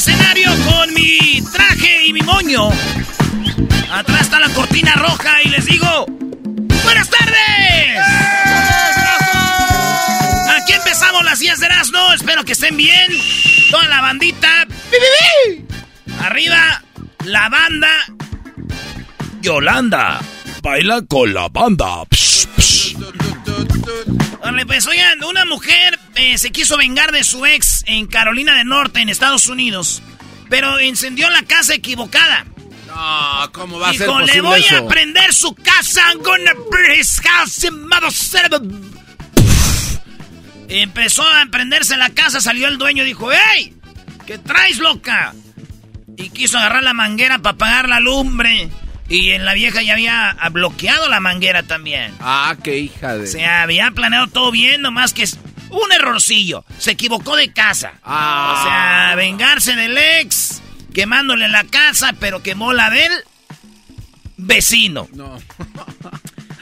Escenario con mi traje y mi moño. Atrás está la cortina roja y les digo, ¡Buenas tardes! Aquí empezamos las 10 de Erasmo, espero que estén bien. Toda la bandita. Arriba, la banda. Yolanda, baila con la banda. Psh, psh. Pues oigan, una mujer eh, se quiso vengar de su ex en Carolina del Norte, en Estados Unidos, pero encendió la casa equivocada. No, ¿cómo va a ser Dijo, posible le voy eso? a prender su casa. I'm gonna his house, a-" Empezó a prenderse la casa, salió el dueño y dijo, ¡Ey! ¿Qué traes, loca? Y quiso agarrar la manguera para apagar la lumbre. Y en la vieja ya había bloqueado la manguera también. Ah, qué hija de... Se había planeado todo bien, nomás que es un errorcillo. Se equivocó de casa. Ah. O sea, vengarse del ex, quemándole la casa, pero quemó la del vecino. No.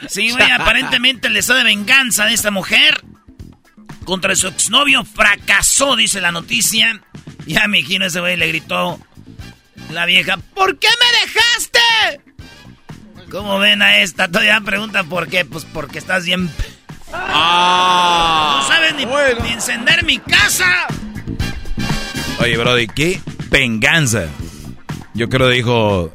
Sí, güey, aparentemente el deseo de venganza de esta mujer contra su exnovio fracasó, dice la noticia. Ya me imagino ese güey le gritó la vieja, ¿por qué me dejaste? ¿Cómo ven a esta? Todavía pregunta por qué. Pues porque estás bien... Ah. No sabes ni, Bueno. ni encender mi casa. Oye, Brody, qué venganza. Yo creo que dijo.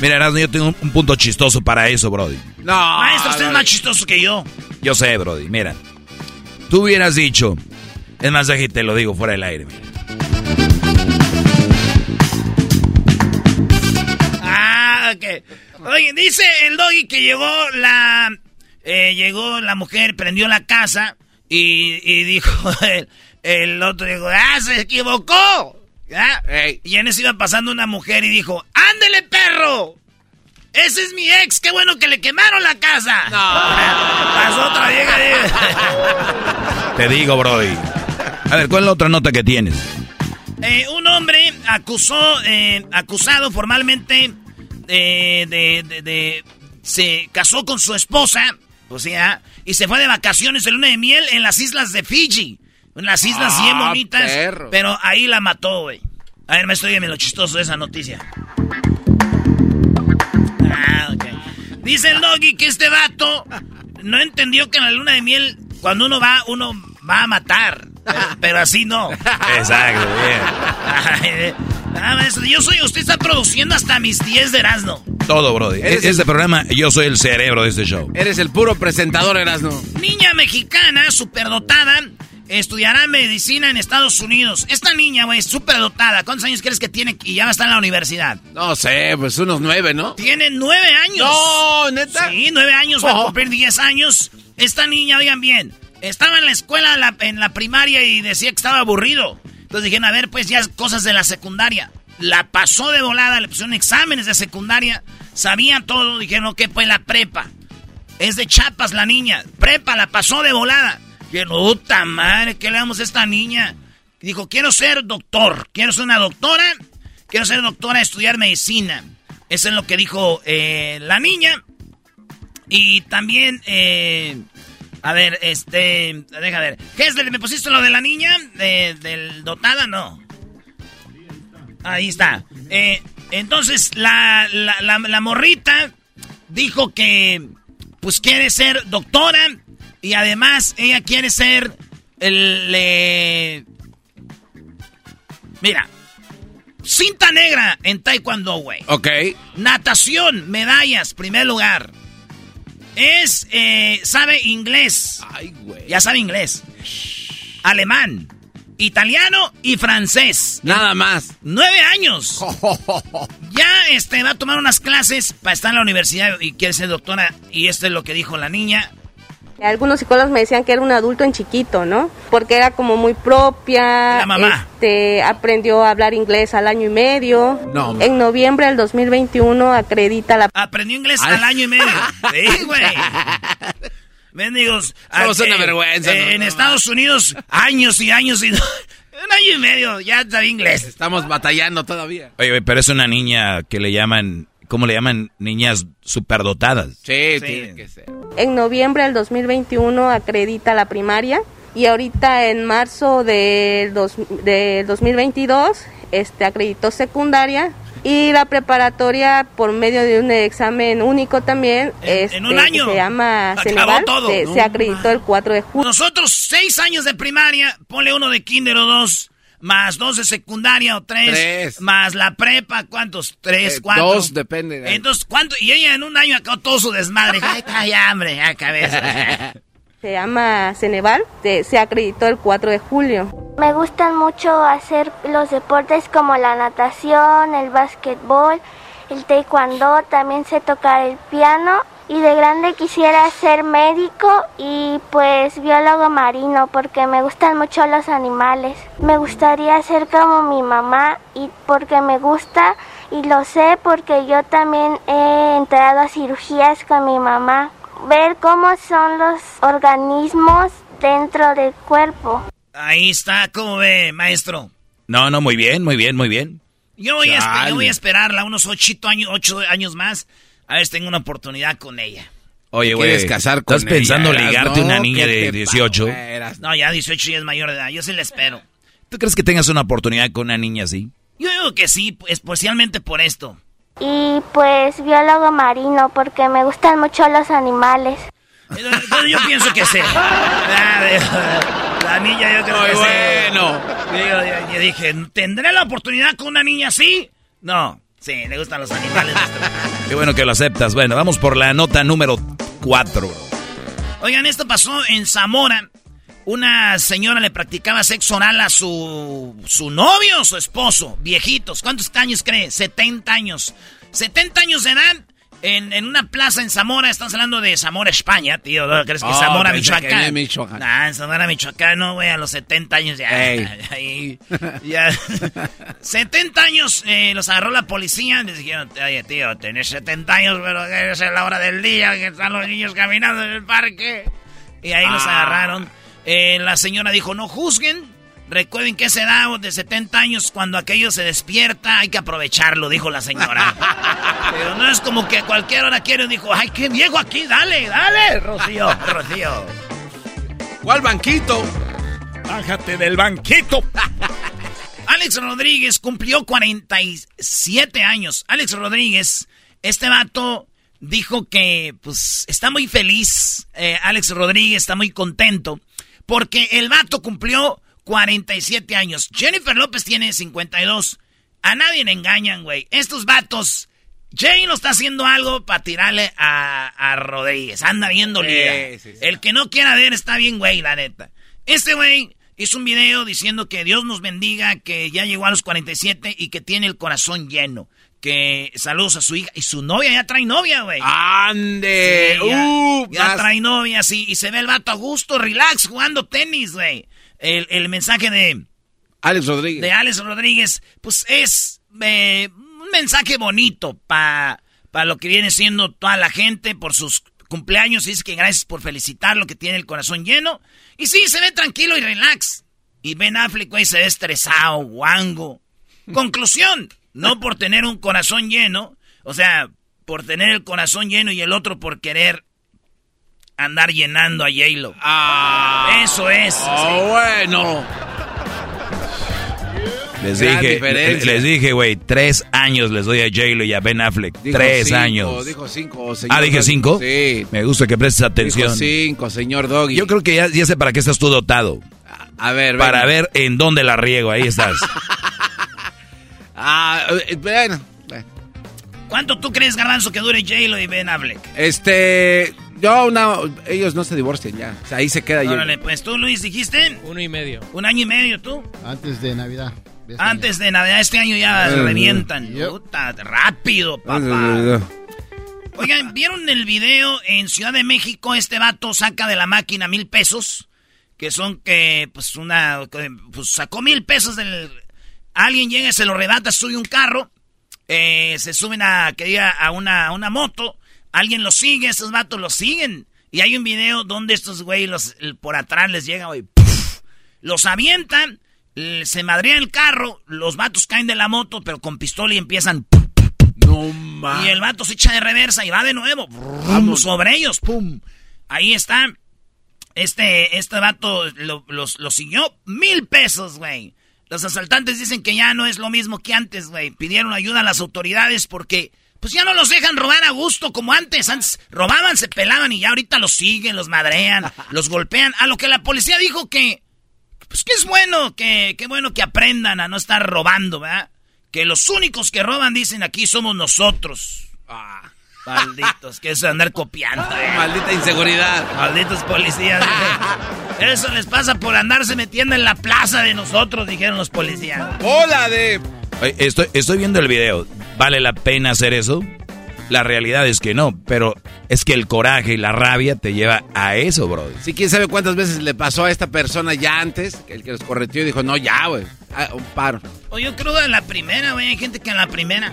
Mira, Erasmo, yo tengo un, un punto chistoso para eso, Brody. No. Maestro, usted es más chistoso que yo. Yo sé, Brody, mira. Tú hubieras dicho. Es más, aquí te lo digo fuera del aire, mira. Ah, ok. Oye, dice el doggy que llegó la... eh, llegó la mujer, prendió la casa y, y dijo el, el otro, dijo, ¡ah, se equivocó! ¿Ya? Y en eso iba pasando una mujer y dijo, ¡ándele, perro! Ese es mi ex, qué bueno que le quemaron la casa. Pasó otra vieja. de- Te digo, Brody. A ver, ¿cuál es la otra nota que tienes? Eh, un hombre acusó, eh, acusado formalmente de, de- de- de- se casó con su esposa, o sea, y se fue de vacaciones de luna de miel en las islas de Fiji. En las islas Ah, bien bonitas, perro. pero ahí la mató, güey. A ver, maestro, dígame lo chistoso de esa noticia. Ah, ok. Dice el doggy que este vato no entendió que en la luna de miel, cuando uno va, uno va a matar. Pero, pero así no. Exacto, bien. Ay, ah, maestro, yo soy, usted está produciendo hasta mis 10 de Erasmo. Todo, Brody. Eres Este el- programa, yo soy el cerebro de este show. Eres el puro presentador, Erasmo. Niña mexicana, superdotada, estudiará medicina en Estados Unidos. Esta niña, güey, súper dotada. ¿Cuántos años crees que tiene y ya va a estar en la universidad? No sé, pues unos nueve, ¿no? Tiene nueve años. No, neta. Sí, nueve años, va a cumplir diez años. Esta niña, oigan bien, estaba en la escuela, en la primaria y decía que estaba aburrido. Entonces dijeron, a ver, pues ya cosas de la secundaria. La pasó de volada, le pusieron exámenes de secundaria. Sabía todo, dijeron, ok, pues la prepa. Es de chapas la niña. Prepa, la pasó de volada. Dijeron, puta madre, ¿qué le damos a esta niña? Dijo, quiero ser doctor. Quiero ser una doctora. Quiero ser doctora, estudiar medicina. Eso es lo que dijo eh, la niña. Y también, eh, a ver, este, deja ver. ¿Qué es? ¿Me pusiste lo de la niña? De, ¿Del dotada? No. Ahí está. Eh, entonces, la, la, la, morrita dijo que, pues, quiere ser doctora y además ella quiere ser el... Mira, cinta negra en taekwondo, güey. Ok. Natación, medallas, primer lugar. Es, eh, sabe inglés. Ay, güey. Ya sabe inglés. Alemán italiano y francés. Nada más. Nueve años. ya este, va a tomar unas clases para estar en la universidad y quiere ser doctora. Y esto es lo que dijo la niña. Algunos psicólogos me decían que era un adulto en chiquito, ¿no? Porque era como muy propia. La mamá. Este, aprendió a hablar inglés al año y medio. No. En noviembre del 2021 acredita la... Aprendió inglés al año y medio. sí, güey. Mendigos. Somos una vergüenza. Eh, en Estados Unidos, años y años y... Un año y medio, ya sabía inglés. Estamos batallando todavía. Oye, pero es una niña que le llaman, ¿cómo le llaman? Niñas superdotadas. Sí, sí. tiene que ser. En noviembre del 2021 acredita la primaria y ahorita en marzo del, dos, del 2022 este, acreditó secundaria y la preparatoria, por medio de un examen único también, en, este, un año. se llama Ceneval, se, acreditó el 4 de julio. Nosotros, seis años de primaria, ponle uno de kinder o dos, más dos de secundaria o tres, más la prepa, ¿cuántos? Tres, eh, cuatro. Dos, depende. Entonces, ¿cuánto? Y ella en un año acabó todo su desmadre. Ay, hambre, cabeza. se llama Ceneval, se acreditó el 4 de julio. Me gustan mucho hacer los deportes como la natación, el básquetbol, el taekwondo, también sé tocar el piano y de grande quisiera ser médico y pues biólogo marino porque me gustan mucho los animales. Me gustaría ser como mi mamá y porque me gusta y lo sé porque yo también he entrado a cirugías con mi mamá ver cómo son los organismos dentro del cuerpo. Ahí está, ¿cómo ve, maestro? No, no, muy bien, muy bien, muy bien. Yo voy, a, yo voy a esperarla unos ocho años, ocho años más. A ver si tengo una oportunidad con ella. Oye, güey, casar con ¿estás pensando ligarte a una niña de 18? No, ya 18 ya es mayor de edad. Yo sí la espero. ¿Tú crees que tengas una oportunidad con una niña así? Yo digo que sí, especialmente por esto. Y pues biólogo marino, porque me gustan mucho los animales. yo pienso que sí. La niña yo creo que bueno. sí. yo, dije, ¿tendré la oportunidad con una niña así? No. Sí, le gustan los animales. Qué bueno que lo aceptas. Bueno, vamos por la nota número 4. Oigan, esto pasó en Zamora. Una señora le practicaba sexo oral a su, su novio o su esposo, viejitos. ¿Cuántos años cree? 70 años. 70 años de edad en, en, una plaza en Zamora, estás hablando de Zamora, España, tío. ¿no? ¿Crees que oh, Zamora, Michoacán? Michoacán. Nah, en Zamora, Michoacán, no, güey, a los 70 años ya. Ahí, ya. 70 años eh, los agarró la policía. Les dijeron, oye, tío, tenés 70 años, pero es la hora del día que están los niños caminando en el parque. Y ahí los ah. agarraron. Eh, la señora dijo, no juzguen. Recuerden que esa edad de 70 años, cuando aquello se despierta, hay que aprovecharlo, dijo la señora. Pero no es como que a cualquier hora quiere, dijo, ay, qué viejo aquí, dale, dale, Rocío, Rocío. ¿Cuál banquito? Bájate del banquito. Alex Rodríguez cumplió 47 años. Alex Rodríguez, este vato dijo que, pues, está muy feliz. Eh, Alex Rodríguez está muy contento porque el vato cumplió 47 años. Jennifer López tiene 52. A nadie le engañan, güey. Estos vatos. Jane lo está haciendo algo para tirarle a, Rodríguez. Anda viendo liga. El que no quiera ver está bien, güey, la neta. Este güey hizo un video diciendo que Dios nos bendiga, que ya llegó a los 47 y que tiene el corazón lleno. Que saludos a su hija y su novia, ya trae novia, güey. ¡Ande! Ya, ¡Uh! ya trae novia, sí, y se ve el vato a gusto, relax, jugando tenis, güey. El, el mensaje de, Alex Rodríguez. de Alex Rodríguez, pues es eh, un mensaje bonito para lo que viene siendo toda la gente por sus cumpleaños. Dice que gracias por felicitarlo, que tiene el corazón lleno. Y sí, se ve tranquilo y relax. Y Ben Affleck, güey, se ve estresado, guango. Conclusión, no por tener un corazón lleno, o sea, por tener el corazón lleno y el otro por querer andar llenando a J-Lo. Ah. Eso es. Oh, bueno. Les Gran dije, diferencia. les dije, güey, tres años les doy a J-Lo y a Ben Affleck. Dijo tres cinco, años. Dijo cinco, señor ah, dije cinco. Sí. Me gusta que prestes atención. Dijo cinco, señor Doggy. Yo creo que ya, ya sé para qué estás tú dotado. A ver, Para venga. ver en dónde la riego. Ahí estás. Ah, eh, bueno. bueno. ¿Cuánto tú crees, Garbanzo, que dure J-Lo y Ben Affleck? Este. Yo, una. Ellos no se divorcian ya. O sea, ahí se queda. Órale, pues tú, Luis, dijiste Uno y medio. un año y medio, tú. Antes de Navidad. de este Antes de Navidad, este año ya Eh, revientan. yep. Puta, rápido, papá. Oigan, ¿vieron el video en Ciudad de México? Este vato saca de la máquina mil pesos. Que son que, pues, una. que, Pues sacó mil pesos del. Alguien llega y se lo rebata, sube un carro. eh, se suben a, que diga, a una, a una moto. Alguien los sigue, esos vatos los siguen. Y hay un video donde estos güey los, por atrás les llega, güey. Los avientan, se madrea el carro, los vatos caen de la moto, pero con pistola y empiezan. ¡pum! No más. Y el vato se echa de reversa y va de nuevo. Brum, sobre ellos. Pum. Ahí está. Este, este vato lo, los, lo siguió. Mil pesos, güey. Los asaltantes dicen que ya no es lo mismo que antes, güey. Pidieron ayuda a las autoridades porque, pues ya no los dejan robar a gusto como antes. Antes robaban, se pelaban y ya ahorita los siguen, los madrean, los golpean. A lo que la policía dijo que, pues que es bueno, que, que bueno que aprendan a no estar robando, ¿verdad? Que los únicos que roban, dicen aquí, somos nosotros. Ah, Malditos, que eso de andar copiando, eh. maldita inseguridad. Malditos policías. dice. Eso les pasa por andarse metiendo en la plaza de nosotros, dijeron los policías. Hola de. Estoy, estoy viendo el video. ¿Vale la pena hacer eso? La realidad es que no, pero es que el coraje y la rabia te lleva a eso, bro. Sí, quién sabe cuántas veces le pasó a esta persona ya antes, el que los correteó y dijo, no, ya, güey. Ah, un paro. O yo creo que en la primera, güey. Hay gente que en la primera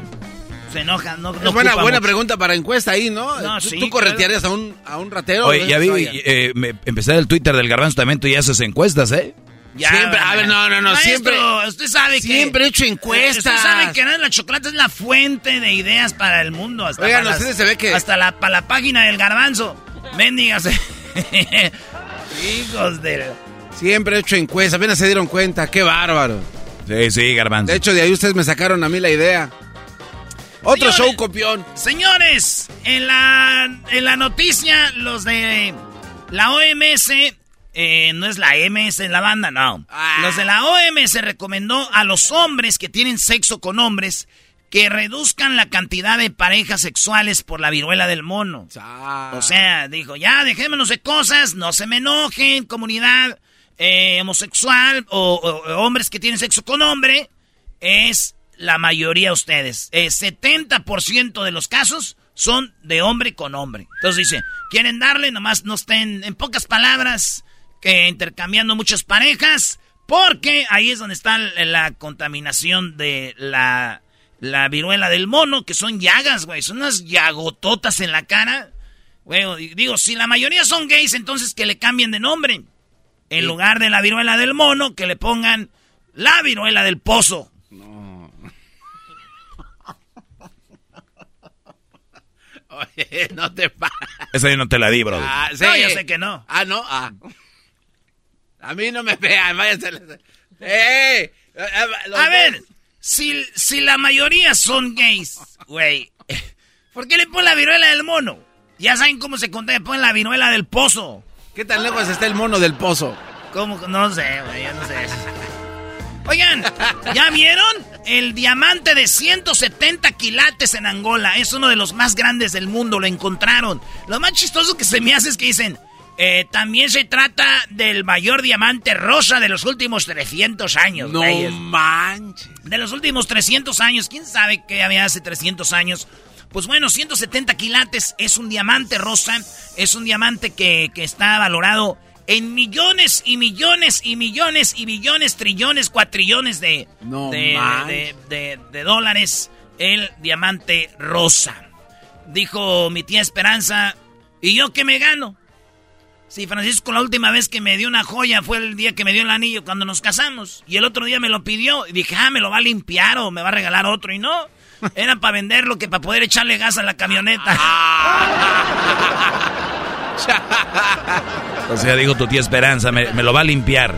se enoja. No, no es buena, ocupa buena mucho. pregunta para encuesta ahí, ¿no? No, ¿Tú, sí, tú corretearías a un, a un ratero? Oye, ¿No? ya vi, eh, me, empecé el Twitter del Garbanzo también, tú ya haces encuestas, ¿eh? Ya, Siempre, a ver, no, no, no, Maestro, siempre- Usted sabe que. siempre he hecho encuestas. Usted sabe que la chocolate es la fuente de ideas para el mundo. Hasta Oigan, para las- se ve que- Hasta la, para la página del garbanzo. Mendigas. Hijos de. Siempre he hecho encuestas, apenas se dieron cuenta, qué bárbaro. Sí, sí, Garbanzo. De hecho, de ahí ustedes me sacaron a mí la idea. Otro Señores. show copión. Señores, en la, en la noticia, los de la OMS, eh, no es la MS en la banda, no. Ah. Los de la OMS recomendó a los hombres que tienen sexo con hombres que reduzcan la cantidad de parejas sexuales por la viruela del mono. O sea, dijo, ya dejémonos de cosas, no se me enojen, comunidad eh, homosexual o, o- o hombres que tienen sexo con hombre, es la mayoría de ustedes. Eh, 70% de los casos son de hombre con hombre. Entonces dice, quieren darle, nomás no estén, en pocas palabras, que intercambiando muchas parejas, porque ahí es donde está la, contaminación de la, la viruela del mono, que son llagas, güey, son unas llagototas en la cara. Güey, digo, si la mayoría son gays, entonces que le cambien de nombre. En lugar de la viruela del mono, que le pongan la viruela del pozo. Oye, no te pases. Esa yo no te la di, bro. Ah, sí. No, yo sé que no. Ah, no. Ah. A mí no me vean, váyanse. A ver, si, si la mayoría son gays, güey, ¿por qué le ponen la viruela del mono? Ya saben cómo se contagia, ponen la viruela del pozo. ¿Qué tan lejos está el mono del pozo? ¿Cómo? No sé, güey, yo no sé. Oigan, ¿ya vieron? El diamante de 170 quilates en Angola. Es uno de los más grandes del mundo, lo encontraron. Lo más chistoso que se me hace es que dicen, Eh, también se trata del mayor diamante rosa de los últimos 300 años. No manches. De los últimos 300 años. ¿Quién sabe qué había hace 300 años? Pues bueno, 170 quilates es un diamante rosa. Es un diamante que, que está valorado en millones y millones y millones y billones, trillones, cuatrillones de, No de- de dólares. El diamante rosa. Dijo mi tía Esperanza, ¿y yo qué me gano? Sí, Francisco, la última vez que me dio una joya fue el día que me dio el anillo cuando nos casamos. Y el otro día me lo pidió. Y dije, ah, me lo va a limpiar o me va a regalar otro. Y no, era para venderlo que para poder echarle gas a la camioneta. O sea, dijo tu tía Esperanza, me, me lo va a limpiar.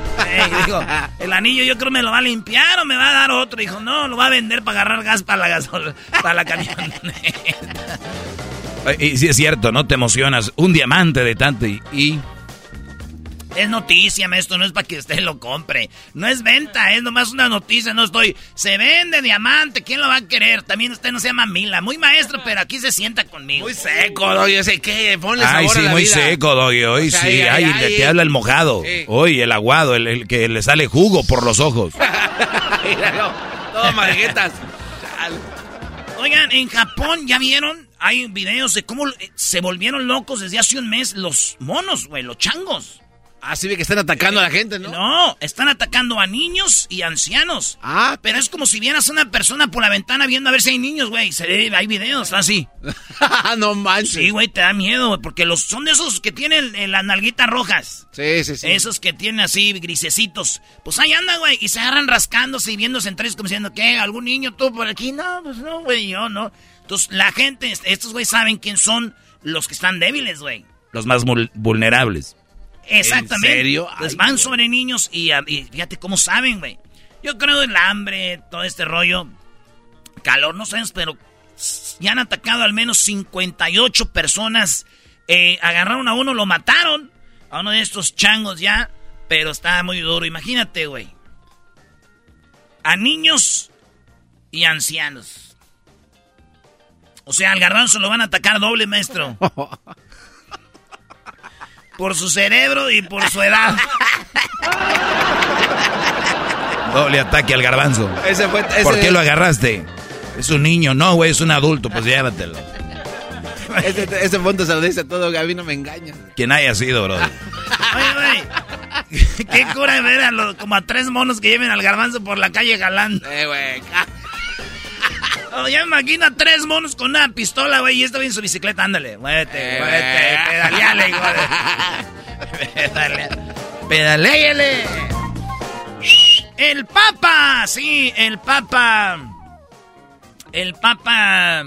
Dijo, el anillo yo creo me lo va a limpiar o me va a dar otro. Dijo, no, lo va a vender para agarrar gas para la gasol para la camioneta. Y sí es cierto, ¿no? Te emocionas. Un diamante de tanto y... y- Es noticia, maestro, no es para que usted lo compre. No es venta, es nomás una noticia, no estoy... Se vende diamante, ¿quién lo va a querer? También usted no se llama Mila, muy maestro, pero aquí se sienta conmigo. Muy seco, Doggy. Yo sé qué. Ponle Ay, sabor sí, a la muy vida. seco, Doggy. Hoy O sea, sí. ay, Ay, ay, le- ay. te habla el mojado. Sí. Hoy el aguado, el, el que le sale jugo por los ojos. Míralo, todo marguetas. Oigan, en Japón, ¿ya vieron? Hay videos de cómo eh, se volvieron locos desde hace un mes los monos, güey, los changos. Ah, sí ve que están atacando a la gente, ¿no? No, están atacando a niños y ancianos. Ah, Pero es como si vieras a una persona por la ventana viendo a ver si hay niños, güey. Hay videos así. no manches. Sí, güey, te da miedo, güey, porque los son de esos que tienen eh, las nalguitas rojas. Sí, sí, sí. Esos que tienen así grisecitos. Pues ahí anda, güey, y se agarran rascándose y viéndose entre ellos como diciendo, ¿qué? ¿Algún niño tú por aquí? No, pues no, güey, yo no. Entonces, la gente, estos güey saben quién son los que están débiles, güey. Los más vulnerables. Exactamente. ¿En serio? Pues Ay, van güey. sobre niños y, ah, y fíjate cómo saben, güey. Yo creo el hambre, todo este rollo, calor, no sabes, pero ya han atacado al menos 58 personas. Eh, agarraron a uno, lo mataron. A uno de estos changos ya. Pero está muy duro. Imagínate, güey. A niños y ancianos. O sea, al garbanzo lo van a atacar doble, maestro. Por su cerebro y por su edad. Doble ataque al garbanzo. Ese fue. Ese, ¿Por qué lo agarraste? Es un niño, no, güey, es un adulto, pues llévatelo. Ese, ese punto se lo dice todo, Gaby, no me engañas. Quien haya sido, bro. Oye, güey. Qué cura ver a los, como a tres monos que lleven al garbanzo por la calle jalando. Eh, güey. Oh, ya me imagino a tres monos con una pistola, güey, y este güey en su bicicleta. Ándale, muévete, Eh, muévete, güey. pedaleale, de- Pedale- Pedaléale. El Papa, sí, el Papa. El Papa.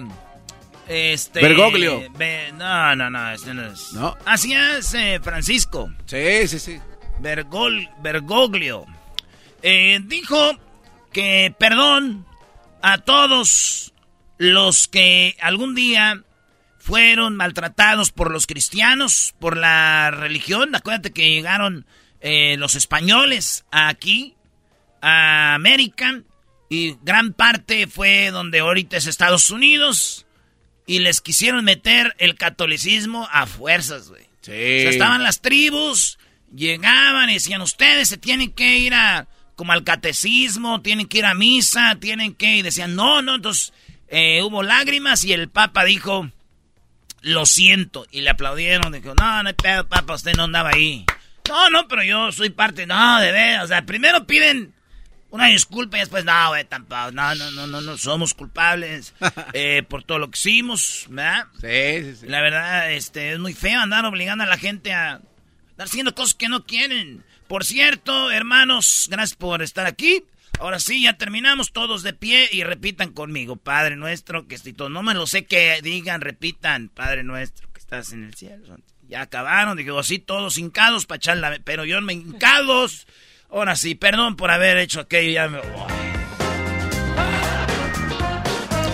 Este. Bergoglio. Be- no, no, no, este no es. No. Así es, eh, Francisco. Sí, sí, sí. Bergol, Bergoglio. Eh, dijo que perdón a todos los que algún día fueron maltratados por los cristianos, por la religión. Acuérdate que llegaron eh, los españoles aquí, a América, y gran parte fue donde ahorita es Estados Unidos, y les quisieron meter el catolicismo a fuerzas, güey. Sí. O sea, estaban las tribus, llegaban y decían, ustedes se tienen que ir a, como al catecismo, tienen que ir a misa, tienen que, y decían, no, no, entonces eh, hubo lágrimas y el Papa dijo, lo siento, y le aplaudieron, dijo, no, no hay pedo, Papa, usted no andaba ahí. No, no, pero yo soy parte, no, de veras, o sea, primero piden una disculpa y después, no, güey, tampoco, no, no, no, no, no, somos culpables eh, por todo lo que hicimos, ¿verdad? Sí, sí, sí. La verdad, este, es muy feo andar obligando a la gente a estar haciendo cosas que no quieren. Por cierto, hermanos, gracias por estar aquí. Ahora sí, ya terminamos todos de pie y repitan conmigo, Padre nuestro que estoy todo. No me lo sé que digan, repitan, Padre nuestro que estás en el cielo. Ya acabaron, digo así todos hincados para echar la... Pero yo me hincados. Ahora sí, perdón por haber hecho aquello, ya me...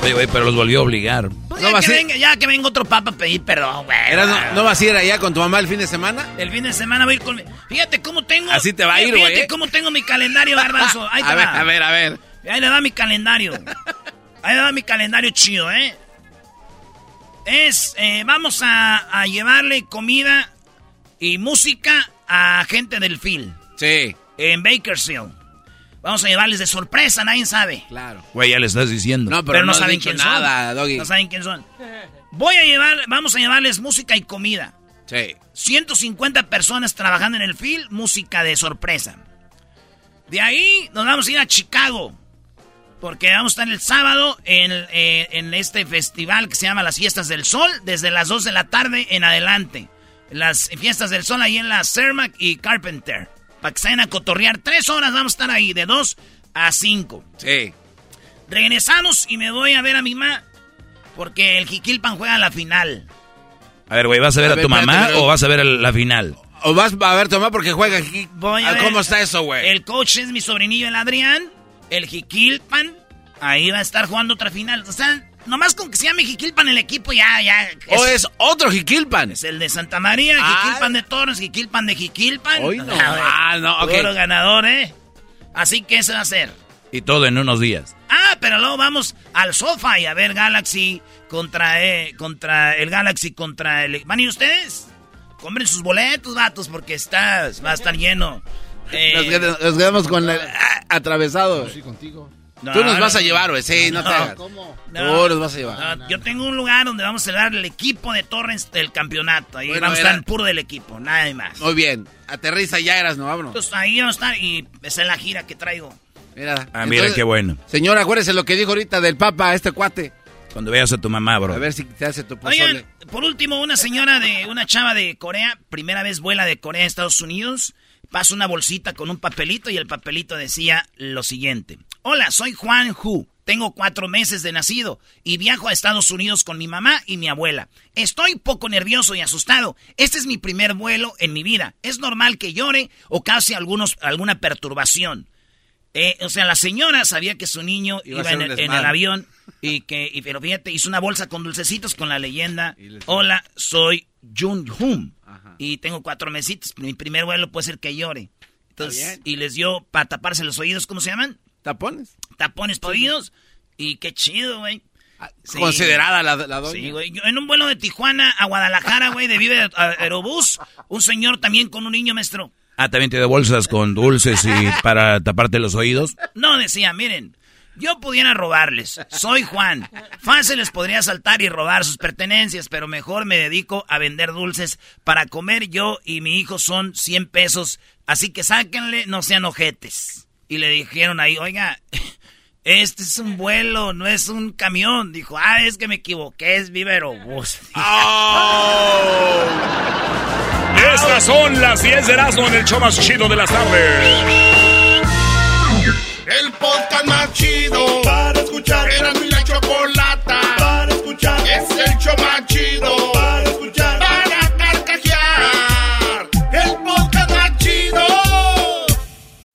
Oye, güey, pero los volvió a obligar. Pues No, ya, que venga, ya que venga otro papa a pedir perdón, güey. No, ¿No vas a ir allá con tu mamá el fin de semana? El fin de semana voy a ir con... mi- Fíjate cómo tengo... Así te va a ir, Fíjate güey, ¿eh? cómo tengo mi calendario, garbanzo. Ahí te a ver, a ver, a ver. Ahí le va mi calendario. Ahí le va mi calendario chido, ¿eh? Es... eh, vamos a, a llevarle comida Y música a gente del film. Sí. En Bakersfield. Vamos a llevarles de sorpresa, nadie sabe. Claro. Güey, ya le estás diciendo. No, pero, Pero no, saben quién nada, son. Doggy. No saben quién son. Voy a llevar, vamos a llevarles música y comida. Sí. 150 personas trabajando en el film, música de sorpresa. De ahí nos vamos a ir a Chicago. Porque vamos a estar el sábado en, eh, en este festival que se llama Las Fiestas del Sol, desde las 2 de la tarde en adelante. Las Fiestas del Sol ahí en la Cermac y Carpenter. Para que se vayan a cotorrear. Tres horas vamos a estar ahí, de 2 a 5. Sí. Regresamos y me voy a ver a mi mamá. Porque el Jiquilpan juega la final. A ver, güey, ¿vas a ver A a, ver, tu mamá espérate, pero- o vas a ver la final? O vas a ver, Tomás, porque juega aquí. Voy a ver. ¿Cómo está eso, güey? El coach es mi sobrinillo, el Adrián. El Jiquilpan. Ahí va a estar jugando otra final. O sea, nomás con que se llame Jiquilpan el equipo, ya, ya. O es otro Jiquilpan. Es el de Santa María, Ah. Jiquilpan de Torres, Jiquilpan de Jiquilpan. Hoy no. Ah, Ah, no, ok. Puro ganador, ¿eh? Así que ese va a ser. Y todo en unos días. Ah, pero luego vamos al sofá y a ver Galaxy contra, eh, contra el Galaxy contra el... ¿Van a ir ustedes? Compren sus boletos, vatos, porque está, va a estar lleno. Eh, Nos, nos quedamos con el ah, atravesado. Sí, contigo. No, Tú nos no, vas a llevar, güey. Sí, no, te hagas. ¿Cómo? No. Tú nos vas a llevar. No, yo tengo un lugar donde vamos a celebrar el equipo de Torrens del campeonato. Ahí Bueno, vamos a estar puro del equipo, nada más. Muy bien. Aterriza ya, eras, no, vámonos. Entonces ahí vamos a estar y esa es la gira que traigo. Mira. Ah, mira qué bueno. Señor, acuérdese lo que dijo ahorita del Papa, este cuate. Cuando veas a tu mamá, bro. A ver si te hace tu pozole. Oigan, por último, una señora de, una chava de Corea, primera vez vuela de Corea a Estados Unidos, pasa una bolsita con un papelito y el papelito decía lo siguiente. Hola, soy Juan Hu. Tengo cuatro meses de nacido y viajo a Estados Unidos con mi mamá y mi abuela. Estoy poco nervioso y asustado. Este es mi primer vuelo en mi vida. Es normal que llore o cause algunos, alguna perturbación. Eh, o sea, la señora sabía que su niño Iba en el, en el desmadre. avión y que, y, pero fíjate, hizo una bolsa con dulcecitos con la leyenda. Hola, soy Jun Hum y tengo cuatro mesitos. Mi primer vuelo puede ser que llore. Entonces, y les dio para taparse los oídos, ¿cómo se llaman? ¿Tapones? Tapones oídos. Y qué chido, güey. Sí. Considerada la, la doña. Sí, güey. Yo en un vuelo de Tijuana a Guadalajara, güey, de Vive Aerobús, un señor también con un niño, maestro. Ah, también te dio bolsas con dulces y para taparte los oídos. No, decía, miren, yo pudiera robarles, soy Juan. Fácil les podría saltar y robar sus pertenencias, pero mejor me dedico a vender dulces para comer yo y mi hijo son 100 pesos, así que sáquenle, no sean ojetes. Y le dijeron ahí, oiga, este es un vuelo, no es un camión. Dijo, ah, es que me equivoqué, es Viva Aerobús. Estas son las 10 de Erasmo en el show más chido de las tardes. El podcast más chido para escuchar. Era mi la chocolata para escuchar. Es el show más chido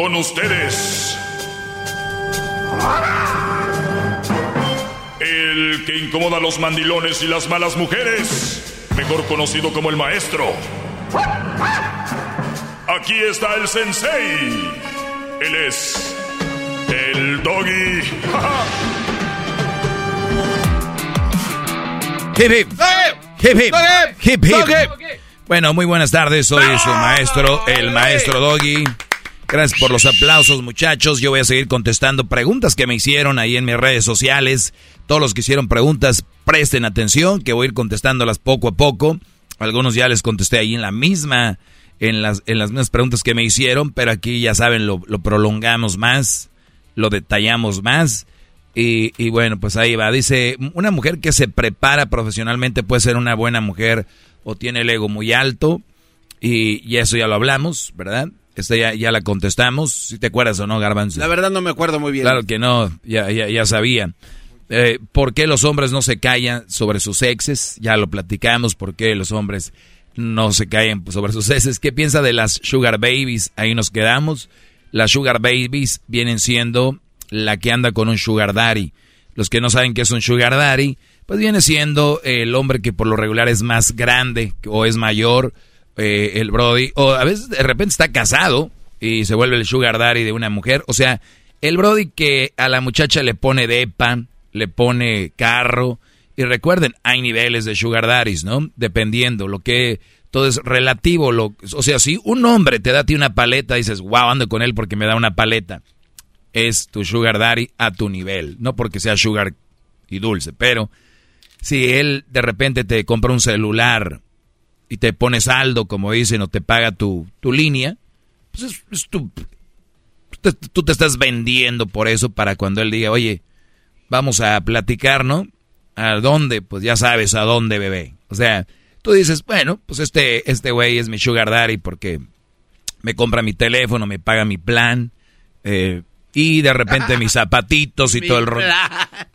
Con ustedes. que incomoda a los mandilones y las malas mujeres, mejor conocido como el maestro. Aquí está el sensei. Él es el doggy. Hip hip. Hip hip. Hip hip. Bueno, muy buenas tardes. Soy su maestro, el maestro Doggy. Gracias por los aplausos, muchachos. Yo voy a seguir contestando preguntas que me hicieron ahí en mis redes sociales. Todos los que hicieron preguntas, presten atención, que voy a ir contestándolas poco a poco. Algunos ya les contesté ahí en la misma, en las, en las mismas preguntas que me hicieron, pero aquí ya saben, lo, lo prolongamos más, lo detallamos más. Y, y, bueno, pues ahí va. Dice, una mujer que se prepara profesionalmente puede ser una buena mujer o tiene el ego muy alto. Y, y eso ya lo hablamos, ¿verdad? Esta ya, ya la contestamos. Si te acuerdas o no, Garbanzo. La verdad no me acuerdo muy bien. Claro que no, ya, ya, ya sabía. Eh, ¿Por qué los hombres no se callan sobre sus exes? Ya lo platicamos. ¿Por qué los hombres no se callan sobre sus exes? ¿Qué piensa de las sugar babies? Ahí nos quedamos. Las sugar babies vienen siendo la que anda con un sugar daddy. Los que no saben qué es un sugar daddy, pues viene siendo el hombre que por lo regular es más grande o es mayor, eh, el brody, o a veces de repente está casado y se vuelve el sugar daddy de una mujer. O sea, el brody que a la muchacha le pone depa, le pone carro. Y recuerden, hay niveles de sugar daddies, ¿no? Dependiendo, lo que todo es relativo. Lo, o sea, si un hombre te da a ti una paleta, dices, wow, ando con él porque me da una paleta es tu sugar daddy a tu nivel. No porque sea sugar y dulce, pero si él de repente te compra un celular y te pone saldo, como dicen, o te paga tu, tu línea, pues es, tu, tú, tú te estás vendiendo por eso para cuando él diga, oye, vamos a platicar, ¿no? ¿A dónde? Pues ya sabes a dónde, bebé. O sea, tú dices, bueno, pues este este güey es mi sugar daddy porque me compra mi teléfono, me paga mi plan, eh, y de repente mis zapatitos y todo el rollo.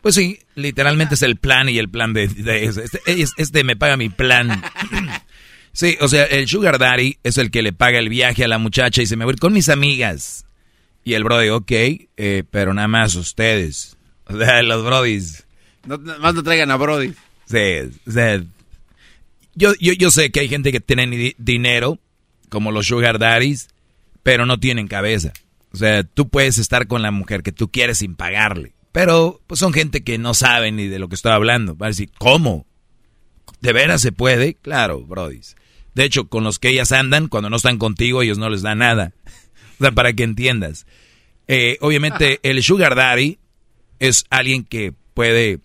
Pues sí, literalmente es el plan y el plan de, de este, este, me paga mi plan. Sí, o sea, el sugar daddy es el que le paga el viaje a la muchacha y se me voy con mis amigas. Y el brody, ok, eh, pero nada más ustedes. O sea, los brodis. No, más no traigan a brody. Sí, o sea, yo, yo, yo sé que hay gente que tiene dinero, como los sugar daddies, pero no tienen cabeza. O sea, tú puedes estar con la mujer que tú quieres sin pagarle. Pero pues son gente que no sabe ni de lo que estoy hablando. Va a decir, ¿cómo? ¿De veras se puede? Claro, Brody. De hecho, con los que ellas andan, cuando no están contigo, ellos no les dan nada. o sea, para que entiendas. Eh, obviamente, el sugar daddy es alguien que puede,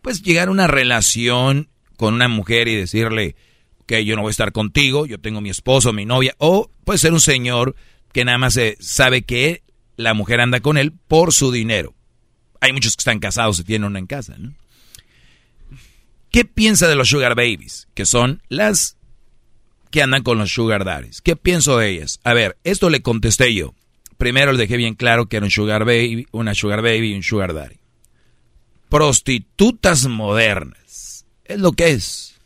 pues, llegar a una relación con una mujer y decirle, que yo no voy a estar contigo, yo tengo mi esposo, mi novia, o puede ser un señor que nada más sabe que la mujer anda con él por su dinero. Hay muchos que están casados y tienen una en casa, ¿no? ¿Qué piensa de los sugar babies? Que son las que andan con los sugar daddies. ¿Qué pienso de ellas? A ver, esto le contesté yo. Primero le dejé bien claro que era un sugar baby, una sugar baby y un sugar daddy. Prostitutas modernas. Es lo que es.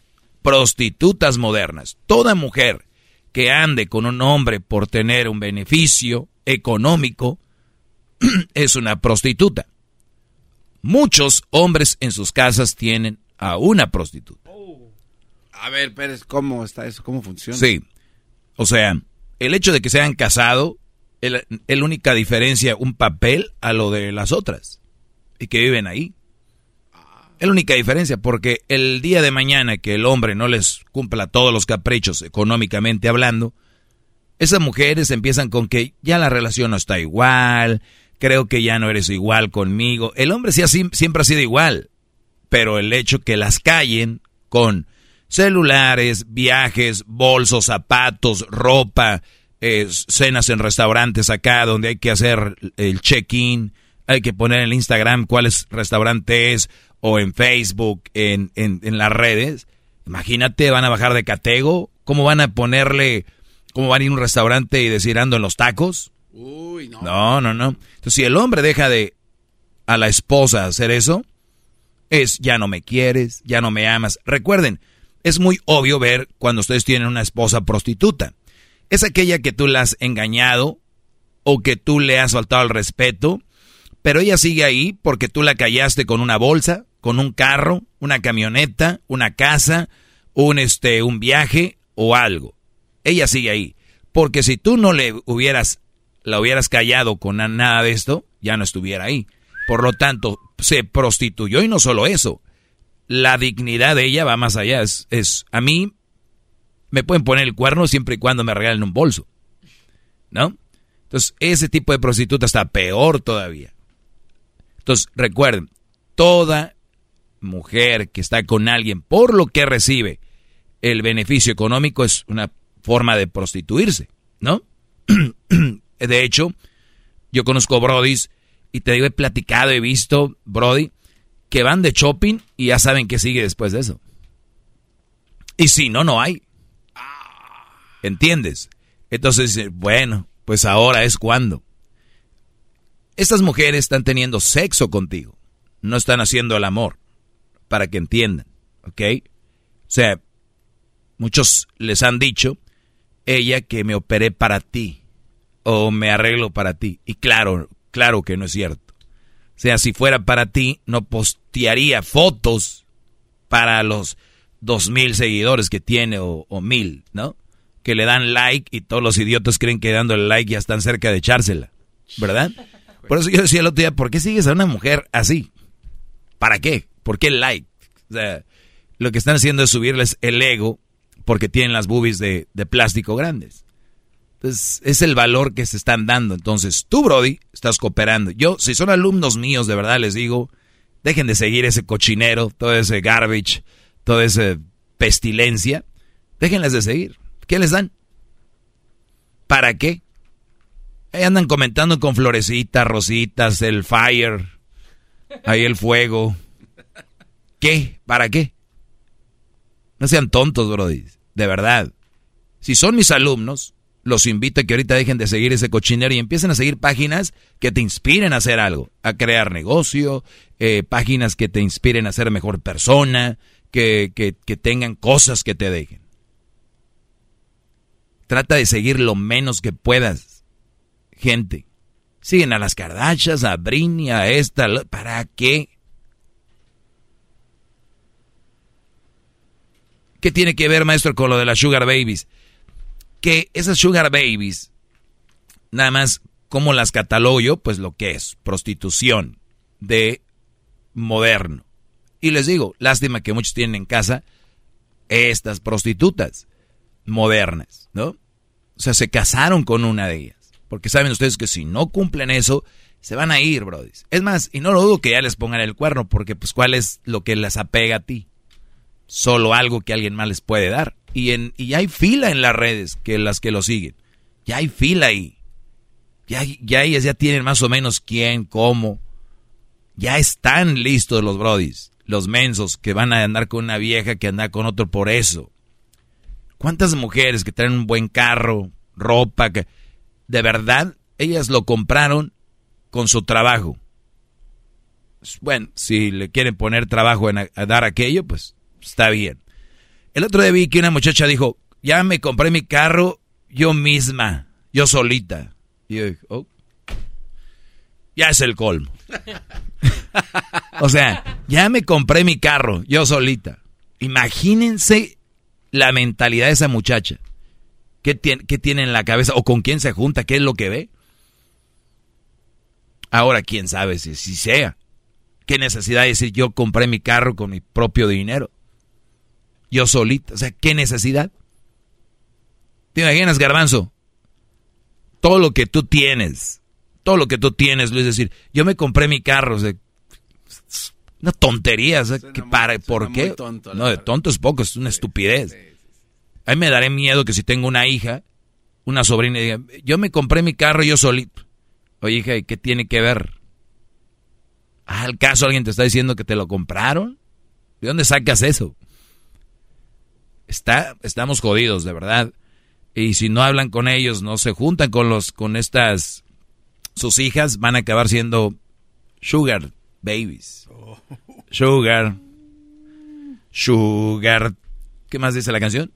Prostitutas modernas. Toda mujer que ande con un hombre por tener un beneficio económico es una prostituta. Muchos hombres en sus casas tienen a una prostituta. A ver, Pérez, ¿cómo está eso? ¿Cómo funciona? Sí. O sea, el hecho de que se hayan casado es la única diferencia, un papel a lo de las otras. Y que viven ahí. Es la única diferencia, porque el día de mañana que el hombre no les cumpla todos los caprichos económicamente hablando, esas mujeres empiezan con que ya la relación no está igual, creo que ya no eres igual conmigo. El hombre sí siempre ha sido igual, pero el hecho que las callen con celulares, viajes, bolsos, zapatos, ropa, eh, cenas en restaurantes acá donde hay que hacer el check-in, hay que poner en el Instagram cuál es restaurante es, o en Facebook, en, en, en, las redes, imagínate, van a bajar de catego, ¿cómo van a ponerle, cómo van a ir a un restaurante y decir ando en los tacos? Uy, no. No, no, no. Entonces, si el hombre deja de a la esposa hacer eso, es ya no me quieres, ya no me amas. Recuerden, es muy obvio ver cuando ustedes tienen una esposa prostituta. Es aquella que tú la has engañado o que tú le has faltado al respeto, pero ella sigue ahí porque tú la callaste con una bolsa, con un carro, una camioneta, una casa, un este un viaje o algo. Ella sigue ahí, porque si tú no le hubieras la hubieras callado con nada de esto, ya no estuviera ahí. Por lo tanto, se prostituyó y no solo eso. La dignidad de ella va más allá. Es, es a mí me pueden poner el cuerno siempre y cuando me regalen un bolso. ¿No? Entonces, ese tipo de prostituta está peor todavía. Entonces, recuerden, toda mujer que está con alguien por lo que recibe el beneficio económico es una forma de prostituirse, ¿no? de hecho, yo conozco Brodis y te digo, he platicado, he visto, Brody, que van de shopping y ya saben qué sigue después de eso. Y si no, no hay. ¿Entiendes? Entonces, bueno, pues ahora es cuando. Estas mujeres están teniendo sexo contigo, no están haciendo el amor, para que entiendan, ¿ok? O sea, muchos les han dicho, ella que me operé para ti, o me arreglo para ti. Y claro, claro que no es cierto. O sea, si fuera para ti, no postearía fotos para los dos mil seguidores que tiene o, o mil, ¿no? que le dan like y todos los idiotas creen que dando el like ya están cerca de echársela, ¿verdad? Por eso yo decía el otro día, ¿por qué sigues a una mujer así? ¿Para qué? ¿Por qué el like? O sea, lo que están haciendo es subirles el ego porque tienen las boobies de, de plástico grandes. Es el valor que se están dando. Entonces, tú, Brody, estás cooperando. Yo, si son alumnos míos, de verdad les digo, dejen de seguir ese cochinero, todo ese garbage, toda esa pestilencia. Déjenlas de seguir. ¿Qué les dan? ¿Para qué? Ahí andan comentando con florecitas, rositas, el fire, ahí el fuego. ¿Qué? ¿Para qué? No sean tontos, brody. De verdad. Si son mis alumnos, los invito a que ahorita dejen de seguir ese cochinero y empiecen a seguir páginas que te inspiren a hacer algo, a crear negocio, eh, páginas que te inspiren a ser mejor persona, que, que, tengan cosas que te dejen. Trata de seguir lo menos que puedas. Gente. Siguen a las Kardashians, a Britney, a esta. ¿Para qué? ¿Qué tiene que ver, maestro, con lo de las Sugar Babies? Que esas Sugar Babies, nada más, ¿cómo las catalogo yo? Pues lo que es, prostitución de moderno. Y les digo, lástima que muchos tienen en casa estas prostitutas modernas, ¿no? O sea, se casaron con una de ellas. Porque saben ustedes que si no cumplen eso, se van a ir, brody. Es más, y no lo dudo que ya les pongan el cuerno, porque pues cuál es lo que les apega a ti. Solo algo que alguien más les puede dar. Y, en, y hay fila en las redes que las que lo siguen. Ya hay fila ahí. Ya, ya ellas ya tienen más o menos quién, cómo. Ya están listos los brodis, los mensos que van a andar con una vieja que anda con otro por eso. ¿Cuántas mujeres que traen un buen carro, ropa, que de verdad ellas lo compraron con su trabajo? Bueno, si le quieren poner trabajo en a, dar aquello, pues está bien. El otro día vi que una muchacha dijo, ya me compré mi carro yo misma, yo solita. Y yo dije, oh, ya es el colmo. o sea, ya me compré mi carro yo solita. Imagínense la mentalidad de esa muchacha. ¿Qué tiene, tiene en la cabeza? ¿O con quién se junta? ¿Qué es lo que ve? Ahora, quién sabe si, si sea. ¿Qué necesidad de decir yo compré mi carro con mi propio dinero? Yo solita. O sea, ¿qué necesidad? ¿Te imaginas, Garbanzo? Todo lo que tú tienes, todo lo que tú tienes, Luis, es decir, yo me compré mi carro. O sea, una tontería, para, ¿por qué? no, de tonto es poco, es una estupidez. A mí me daré miedo que si tengo una hija, una sobrina, diga, yo me compré mi carro yo solito. Oye, hija, ¿y qué tiene que ver? ¿Al caso alguien te está diciendo que te lo compraron? ¿De dónde sacas eso? Está, estamos jodidos, de verdad. Y si no hablan con ellos, no se juntan con los, con estas, sus hijas, van a acabar siendo sugar babies. Sugar. Sugar. ¿Qué más dice la canción?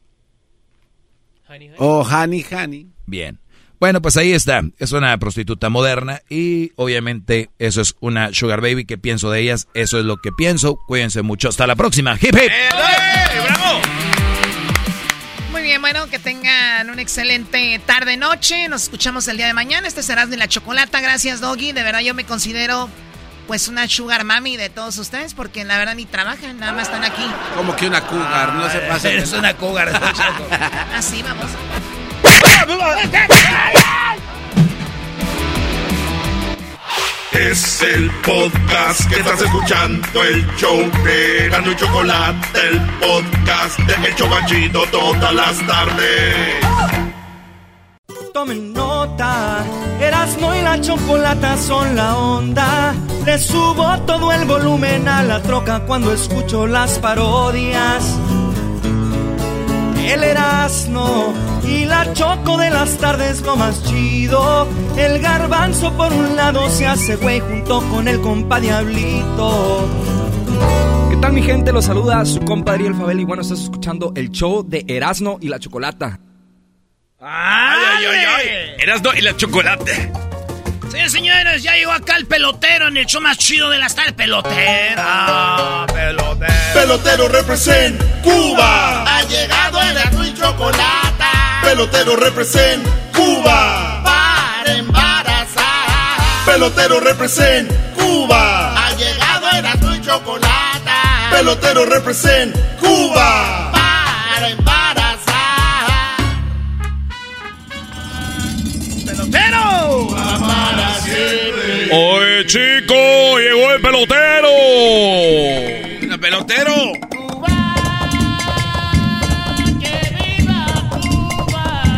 Oh, honey, honey. Bien. Bueno, pues ahí está. Es una prostituta moderna y obviamente eso es una sugar baby. que pienso de ellas? Eso es lo que pienso. Cuídense mucho. Hasta la próxima. Hip hip. ¡Eh, ¡Bravo! Bien, bueno, que tengan una excelente tarde-noche. Nos escuchamos el día de mañana. Este será de la chocolata. Gracias, Doggy. De verdad, yo me considero pues una sugar mami de todos ustedes porque la verdad ni trabajan, nada más están aquí. Como que una cougar, no se pasa. Eres una cougar. Así vamos. Es el podcast que estás escuchando, el show de Gano y Chocolate, el podcast de El Chocachito todas las tardes. Tomen nota, Erasmo y la chocolata son la onda. Le subo todo el volumen a la troca cuando escucho las parodias. El Erasmo y la choco de las tardes lo más chido. El garbanzo por un lado se hace güey junto con el compa Diablito. ¿Qué tal mi gente? Los saluda su compadre El Fabel y bueno, estás escuchando el show de Erasmo y la Chocolata. ¡Ay, ay, ay! ay. Erasmo y la chocolate. Sí, señores, ya llegó acá el pelotero en el show más chido de las tardes. Pelotera, pelotero. Pelotero represent Cuba. Ha llegado el y chocolate. Pelotero represent Cuba. Para embarazar. Pelotero represent Cuba. Ha llegado el y chocolate. Pelotero represent Cuba. Oye, chico, llegó el pelotero. ¡El pelotero!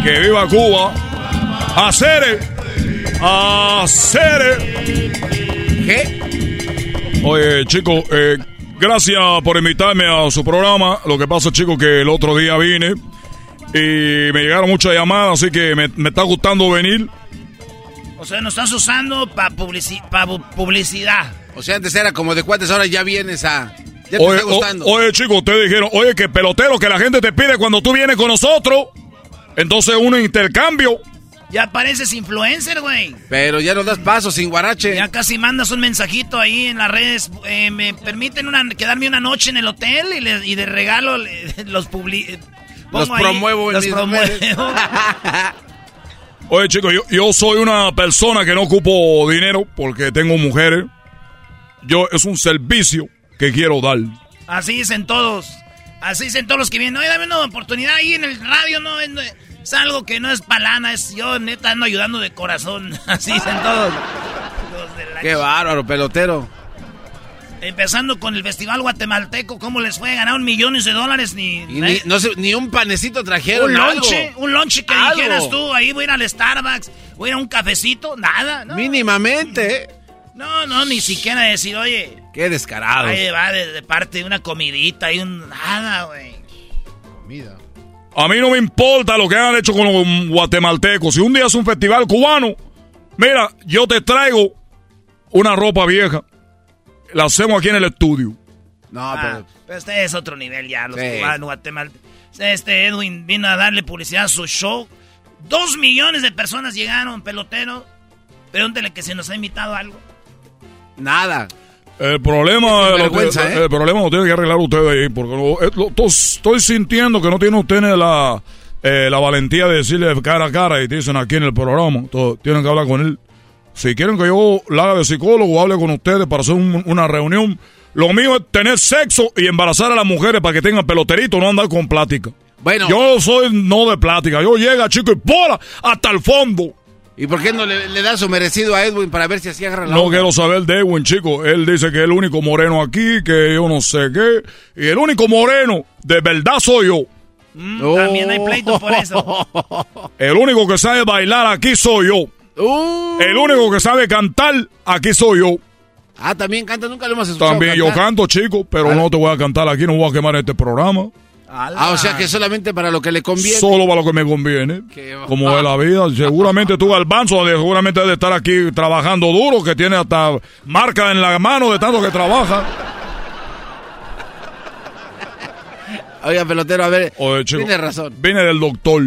Que viva Cuba. Hacer. Hacer. ¿Qué? Oye, chico, eh, gracias por invitarme a su programa. Lo que pasa, chico, que el otro día vine y me llegaron muchas llamadas, así que me, me está gustando venir. O sea, nos estás usando para publicidad. O sea, antes era como de cuates, ahora ya vienes a... Ya te Oye, está gustando. o- oye, chicos, ustedes dijeron, oye, que pelotero que la gente te pide cuando tú vienes con nosotros. Entonces, un intercambio. Ya pareces influencer, güey. Pero ya no das paso sin guarache. Ya casi mandas un mensajito ahí en las redes. eh, ¿Me permiten una, quedarme una noche en el hotel? Y, le- y de regalo le- los publi... eh, Los pongo ahí, promuevo en Los mis promuevo. Oye, chicos, yo, yo soy una persona que no ocupo dinero porque tengo mujeres. Yo, es un servicio que quiero dar. Así dicen todos. Así dicen todos los que vienen. Oye, dame una oportunidad ahí en el radio. No, es, algo que no es palana. Es yo, neta, ando ayudando de corazón. Así dicen todos. Los de la Qué bárbaro, pelotero. Empezando con el Festival Guatemalteco, ¿cómo les fue? Ganaron millones de dólares ni... Ni, no sé, ni un panecito trajeron. un lonche, un lonche que Algo. dijeras tú, ahí voy a ir al Starbucks, voy a ir a un cafecito, nada, ¿no? Mínimamente. No, no, ni siquiera decir, oye, Qué descarado. ahí va de, de parte de una comidita y un... Nada, güey. Comida. A mí no me importa lo que hayan hecho con los guatemaltecos. Si un día es un festival cubano, mira, yo te traigo una ropa vieja. La hacemos aquí en el estudio. No, Ah, pero... pero este es otro nivel ya, los Sí. cubanos, Guatemala. Este Edwin vino a darle publicidad a su show. Dos millones de personas llegaron, pelotero. Pregúntele que si nos ha invitado a algo. Nada. El problema, Es lo, ¿eh? el problema lo tiene que arreglar ustedes ahí, porque eh, lo- to- estoy sintiendo que no tiene ustedes la, eh, la valentía de decirle cara a cara y te dicen aquí en el programa. To- tienen que hablar con él. Si quieren que yo la haga de psicólogo hable con ustedes para hacer un- una reunión, lo mío es tener sexo y embarazar a las mujeres para que tengan peloterito, no andar con plática. Bueno. Yo soy no de plática, yo llega, chico, y ¡pola! hasta el fondo. ¿Y por qué no le, le da su merecido a Edwin para ver si así agarra la No onda? quiero saber de Edwin, chico. Él dice que es el único moreno aquí, que yo no sé qué. Y el único moreno, de verdad soy yo. Mm, Oh. También hay pleito por eso. El único que sabe bailar aquí soy yo. Uh. El único que sabe cantar aquí soy yo. Ah, también canta, nunca lo hemos escuchado También yo canto, chico, pero no te voy a cantar aquí, no voy a quemar este programa. Ah, o sea que solamente para lo que le conviene. Solo para lo que me conviene. Qué Como es la vida. Seguramente tú, Garbanzo, de- seguramente debe estar aquí trabajando duro, que tiene hasta marca en la mano de tanto que trabaja. Oiga, pelotero, a ver. Oye, chico, Tiene razón. Viene del doctor.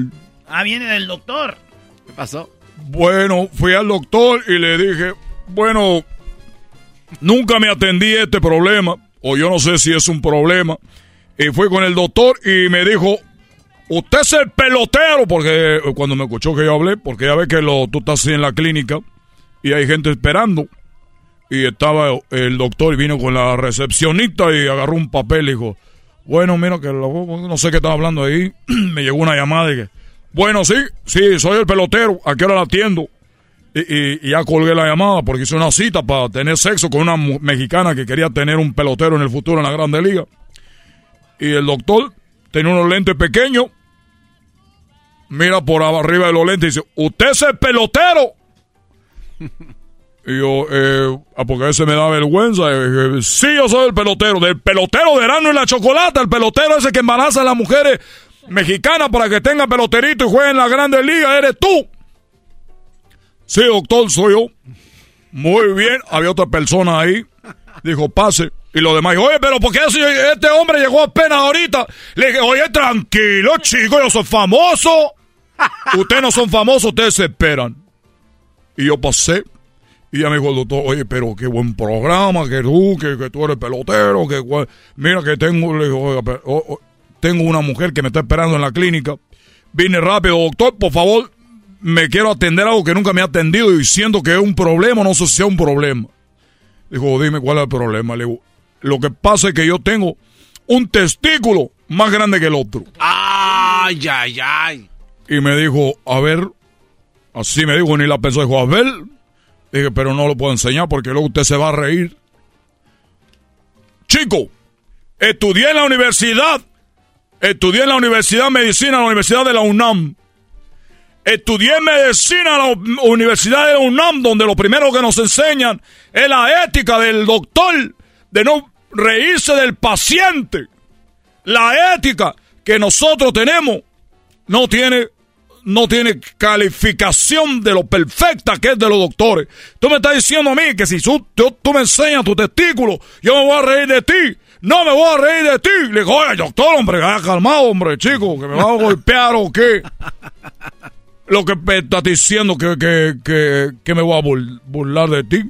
Ah, viene del doctor. ¿Qué pasó? Bueno, fui al doctor y le dije, bueno, nunca me atendí este problema, o yo no sé si es un problema. Y fui con el doctor y me dijo, usted es el pelotero, porque cuando me escuchó que yo hablé, porque ya ve que lo, tú estás en la clínica y hay gente esperando. Y estaba el doctor y vino con la recepcionista y agarró un papel y dijo, bueno, mira que lo- no sé qué estaba hablando ahí. me llegó una llamada y que, bueno, sí, sí, soy el pelotero, ¿a qué hora la atiendo? Y, ya colgué la llamada porque hice una cita para tener sexo con una mexicana que quería tener un pelotero en el futuro en la Grande Liga. Y el doctor tenía unos lentes pequeños. Mira por arriba de los lentes y dice, ¿usted es el pelotero? Y yo, eh, ah, porque a veces me da vergüenza. sí, yo soy el pelotero. Del pelotero de Erasmo y la Chocolata. El pelotero ese que embaraza a las mujeres mexicanas para que tengan peloterito y jueguen en la Grande Liga. Eres tú. Sí, doctor, soy yo. Muy bien. Había otra persona ahí. Dijo, pase. Y lo demás, oye, pero ¿por qué este hombre llegó apenas ahorita? Le dije, oye, tranquilo, chico, yo soy famoso. Ustedes no son famosos, ustedes se esperan. Y yo pasé. Y ella me dijo el doctor, oye, pero qué buen programa, que tú, que, que tú eres pelotero, que mira que tengo, le digo, "Oiga, pero, oh, oh, tengo una mujer que me está esperando en la clínica. Vine rápido, doctor, por favor, me quiero atender algo que nunca me ha atendido y siento que es un problema, no sé si sea un problema. Dijo, dime cuál es el problema. Le digo, lo que pasa es que yo tengo un testículo más grande que el otro. Ay, ay, ay. Y me dijo, a ver, así me dijo, ni la pensó, dijo, a ver. Dije, pero no lo puedo enseñar porque luego usted se va a reír. Chico, estudié en la universidad, estudié en la Universidad de Medicina, en la Universidad de la UNAM. Estudié medicina en la Universidad de la UNAM, donde lo primero que nos enseñan es la ética del doctor, de no reírse del paciente. La ética que nosotros tenemos no tiene, no tiene calificación de lo perfecta que es de los doctores. Tú me estás diciendo a mí que si tú, tú, tú me enseñas tu testículo, yo me voy a reír de ti. No me voy a reír de ti. Le digo, oye, doctor, hombre, calmado, hombre, chico, que me va a golpear o qué. Lo que me estás diciendo que, que, que, me voy a bur- burlar de ti.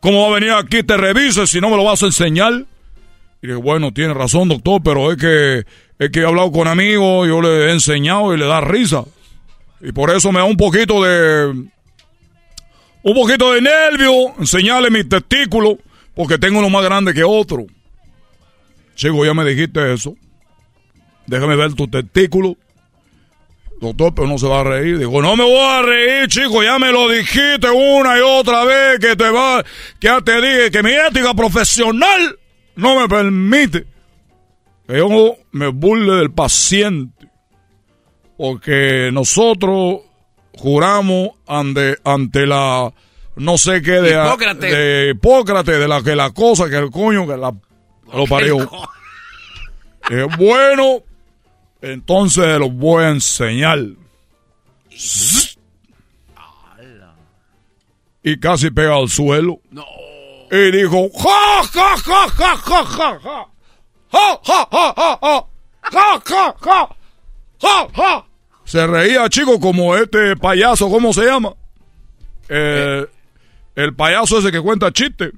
¿Cómo va a venir aquí te revises si no me lo vas a enseñar? Y dije, bueno, tiene razón, doctor, pero es que, es que he hablado con amigos, yo le he enseñado y le da risa. Y por eso me da un poquito de... Un poquito de nervio enseñarle mis testículos, porque tengo uno más grande que otro. Chico, ya me dijiste eso. Déjame ver tu testículo. Doctor, pero no se va a reír. Digo, no me voy a reír, chico, ya me lo dijiste una y otra vez que te va, que ya te dije que mi ética profesional no me permite que yo me burle del paciente. Porque nosotros juramos ante, ante la, no sé qué, de, Hipócrates. de Hipócrates, de la que la cosa, que el coño, que la, lo parió. Eh, bueno, entonces los voy a enseñar. Y casi pega al suelo. Y dijo, ja, ja, ja, ja, ja, ja, ja. Ja, ja, ja, ja, ja. Ja, ja, ja. Ja, ja. Se reía, chico, como este payaso, ¿cómo se llama? Eh, el payaso ese que cuenta chistes.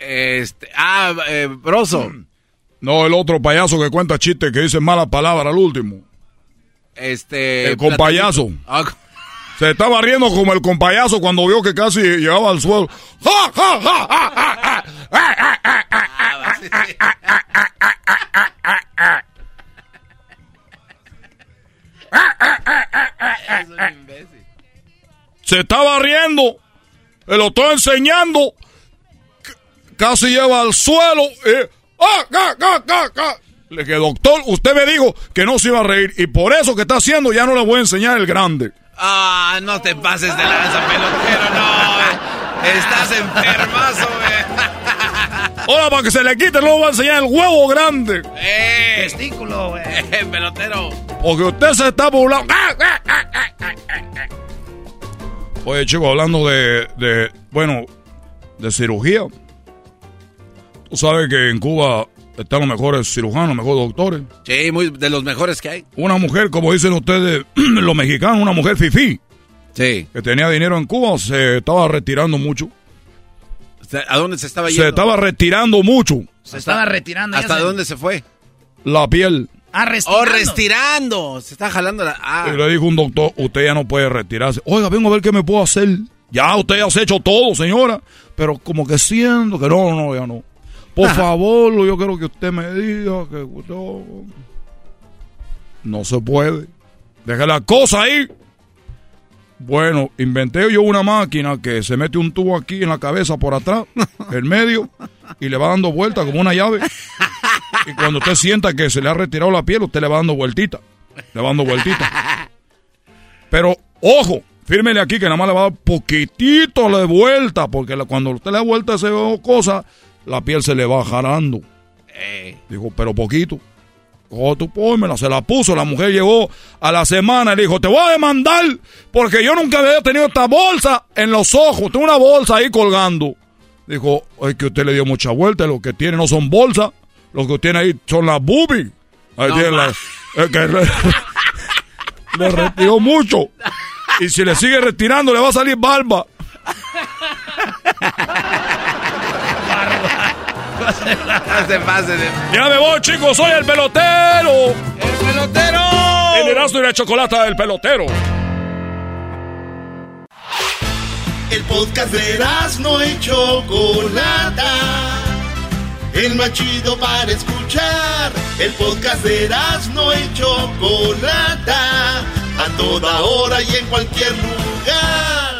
Este, ah, eh, Broso. No, el otro payaso que cuenta chistes que dice malas palabras al último. Este. El compayaso. Ah, Se estaba riendo como el compayaso cuando vio que casi llegaba al suelo. ¡Ja, ja, ja, ja, ja, ja! Se estaba riendo. Se lo estoy enseñando. Casi lleva al suelo. y- ¡Ah, ja, ja! Le dije, doctor, usted me dijo que no se iba a reír. Y por eso que está haciendo ya no le voy a enseñar el grande. Ah, no te pases de lanza, pelotero, no. eh. Estás enfermazo, güey. Ahora, para que se le quite, no le voy a enseñar el huevo grande. ¡Eh! Testículo, güey. Eh, pelotero. Porque usted se está burlando. Oye, chicos, hablando de, de, bueno, de cirugía. Tú sabes que en Cuba están los mejores cirujanos, los mejores doctores. Sí, muy de los mejores que hay. Una mujer, como dicen ustedes, los mexicanos, una mujer fifí. Sí. que tenía dinero en Cuba, se estaba retirando mucho. ¿A dónde se estaba yendo? Se estaba retirando mucho. Se estaba retirando. ya ¿Hasta se- dónde se fue? La piel. Ah, Oh, retirando. restirando. Se está jalando la. Ah. Y le dijo un doctor, usted ya no puede retirarse. Oiga, vengo a ver qué me puedo hacer. Ya, usted ya se ha hecho todo, señora. Pero como que siento que no, no, ya no. Por favor, yo quiero que usted me diga que usted... No se puede. Deje la cosa ahí. Bueno, inventé yo una máquina que se mete un tubo aquí en la cabeza por atrás, en medio, y le va dando vueltas como una llave. Y cuando usted sienta que se le ha retirado la piel, usted le va dando vueltita. Le va dando vueltita. Pero, ojo, fírmele aquí que nada más le va a dar poquitito de vuelta, porque cuando usted le da vuelta a esa cosa, la piel se le va jalando. Dijo, pero poquito. Oh, tú pónmela, se la puso. La mujer llegó a la semana y le dijo, te voy a demandar porque yo nunca había tenido esta bolsa en los ojos. Tengo una bolsa ahí colgando. Dijo, es que usted le dio mucha vuelta. Lo que tiene no son bolsas. Lo que tiene ahí son las boobies. Ahí No tiene la- es que le, le retiró mucho. Y si le sigue retirando, le va a salir barba. No se pase de. Ya me voy, chicos. Soy el pelotero. ¡El pelotero! El Erasmo y la chocolata del pelotero. El podcast de Erasmo y Chocolata. El más chido para escuchar. El podcast de Erasmo y Chocolata. A toda hora y en cualquier lugar.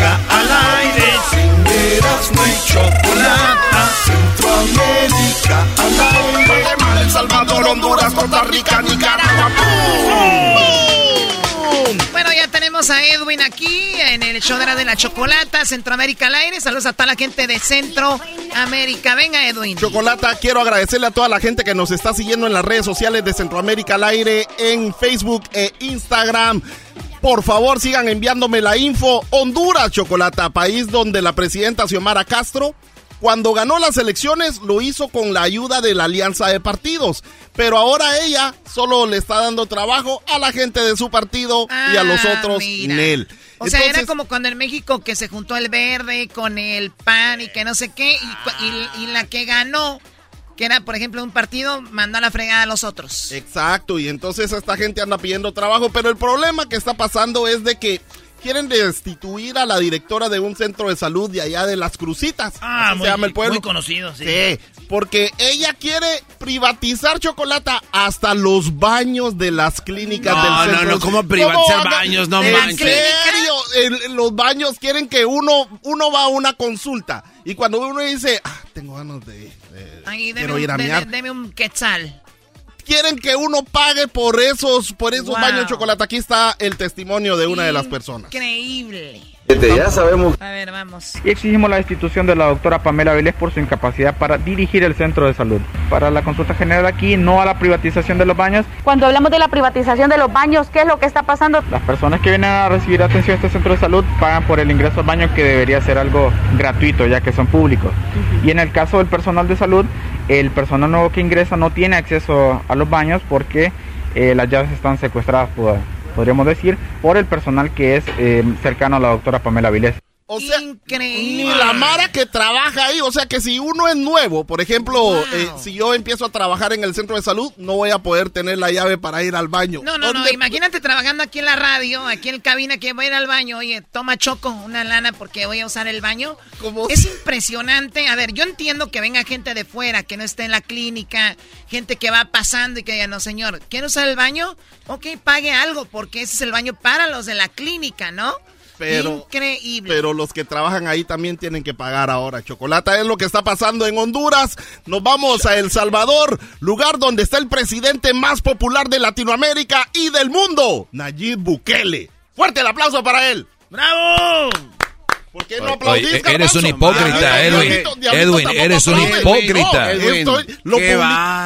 Centroamérica al aire. Sin Erasmo y Chocolata. Centroamérica al aire. El Salvador, Honduras, Costa Rica, Nicaragua. Bueno, ya tenemos a Edwin aquí en el show de la, de la chocolata, Centroamérica al aire. Saludos a toda la gente de Centroamérica. Venga, Edwin. Chocolata, quiero agradecerle a toda la gente que nos está siguiendo en las redes sociales de Centroamérica al aire, en Facebook e Instagram. Por favor, sigan enviándome la info. Honduras, Chocolata, país donde la presidenta Xiomara Castro, cuando ganó las elecciones, lo hizo con la ayuda de la alianza de partidos. Pero ahora ella solo le está dando trabajo a la gente de su partido y a los Ah, otros. Nel. O sea, era como cuando en México que se juntó el verde con el pan y que no sé qué, y, cu- y- y la que ganó, que era, por ejemplo, un partido, mandó a la fregada a los otros. Exacto, y entonces esta gente anda pidiendo trabajo, pero el problema que está pasando es de que quieren destituir a la directora de un centro de salud de allá de Las Crucitas. Ah, muy, se llama el pueblo. muy conocido, sí. Sí, porque ella quiere privatizar chocolata hasta los baños de las clínicas No, del no, centro. no, ¿cómo privatizar baños? No ¿En manches. serio? En- en los baños quieren que uno, uno va a una consulta y cuando uno dice, "Ah, tengo ganas de... de- quiero un, ir a de- miar". de- deme un quetzal. Quieren que uno pague por esos, por esos Wow. baños de chocolate. Aquí está el testimonio de una de las personas. Increíble. Ya sabemos. A ver, vamos. Y exigimos la destitución de la doctora Pamela Vélez por su incapacidad para dirigir el centro de salud. Para la consulta general aquí, no a la privatización de los baños. Cuando hablamos de la privatización de los baños, ¿qué es lo que está pasando? Las personas que vienen a recibir atención a este centro de salud pagan por el ingreso al baño que debería ser algo gratuito ya que son públicos. Y en el caso del personal de salud, el personal nuevo que ingresa no tiene acceso a los baños porque eh, las llaves están secuestradas, pod- podríamos decir, por el personal que es eh, cercano a la doctora Pamela Vilés. O sea, Increíble. ni la Mara que trabaja ahí. O sea, que si uno es nuevo, por ejemplo, eh, si yo empiezo a trabajar en el centro de salud, no voy a poder tener la llave para ir al baño. No, no, no, ¿Dónde- imagínate trabajando aquí en la radio, aquí en cabina, que voy a ir al baño. Oye, toma choco una lana porque voy a usar el baño. Es impresionante. A ver, yo entiendo que venga gente de fuera, que no esté en la clínica, gente que va pasando y que diga, no, señor, ¿quiere usar el baño? Ok, pague algo, porque ese es el baño para los de la clínica, ¿no? Pero, Increíble. pero los que trabajan ahí también tienen que pagar ahora. Chocolata es lo que está pasando en Honduras. Nos vamos a El Salvador, lugar donde está el presidente más popular de Latinoamérica y del mundo, Nayib Bukele. Fuerte el aplauso para él. ¡Bravo! ¿Por qué no Oye, aplaudís, eres Garbanzo? un hipócrita, Ah, Edwin. Edwin, eres un hipócrita.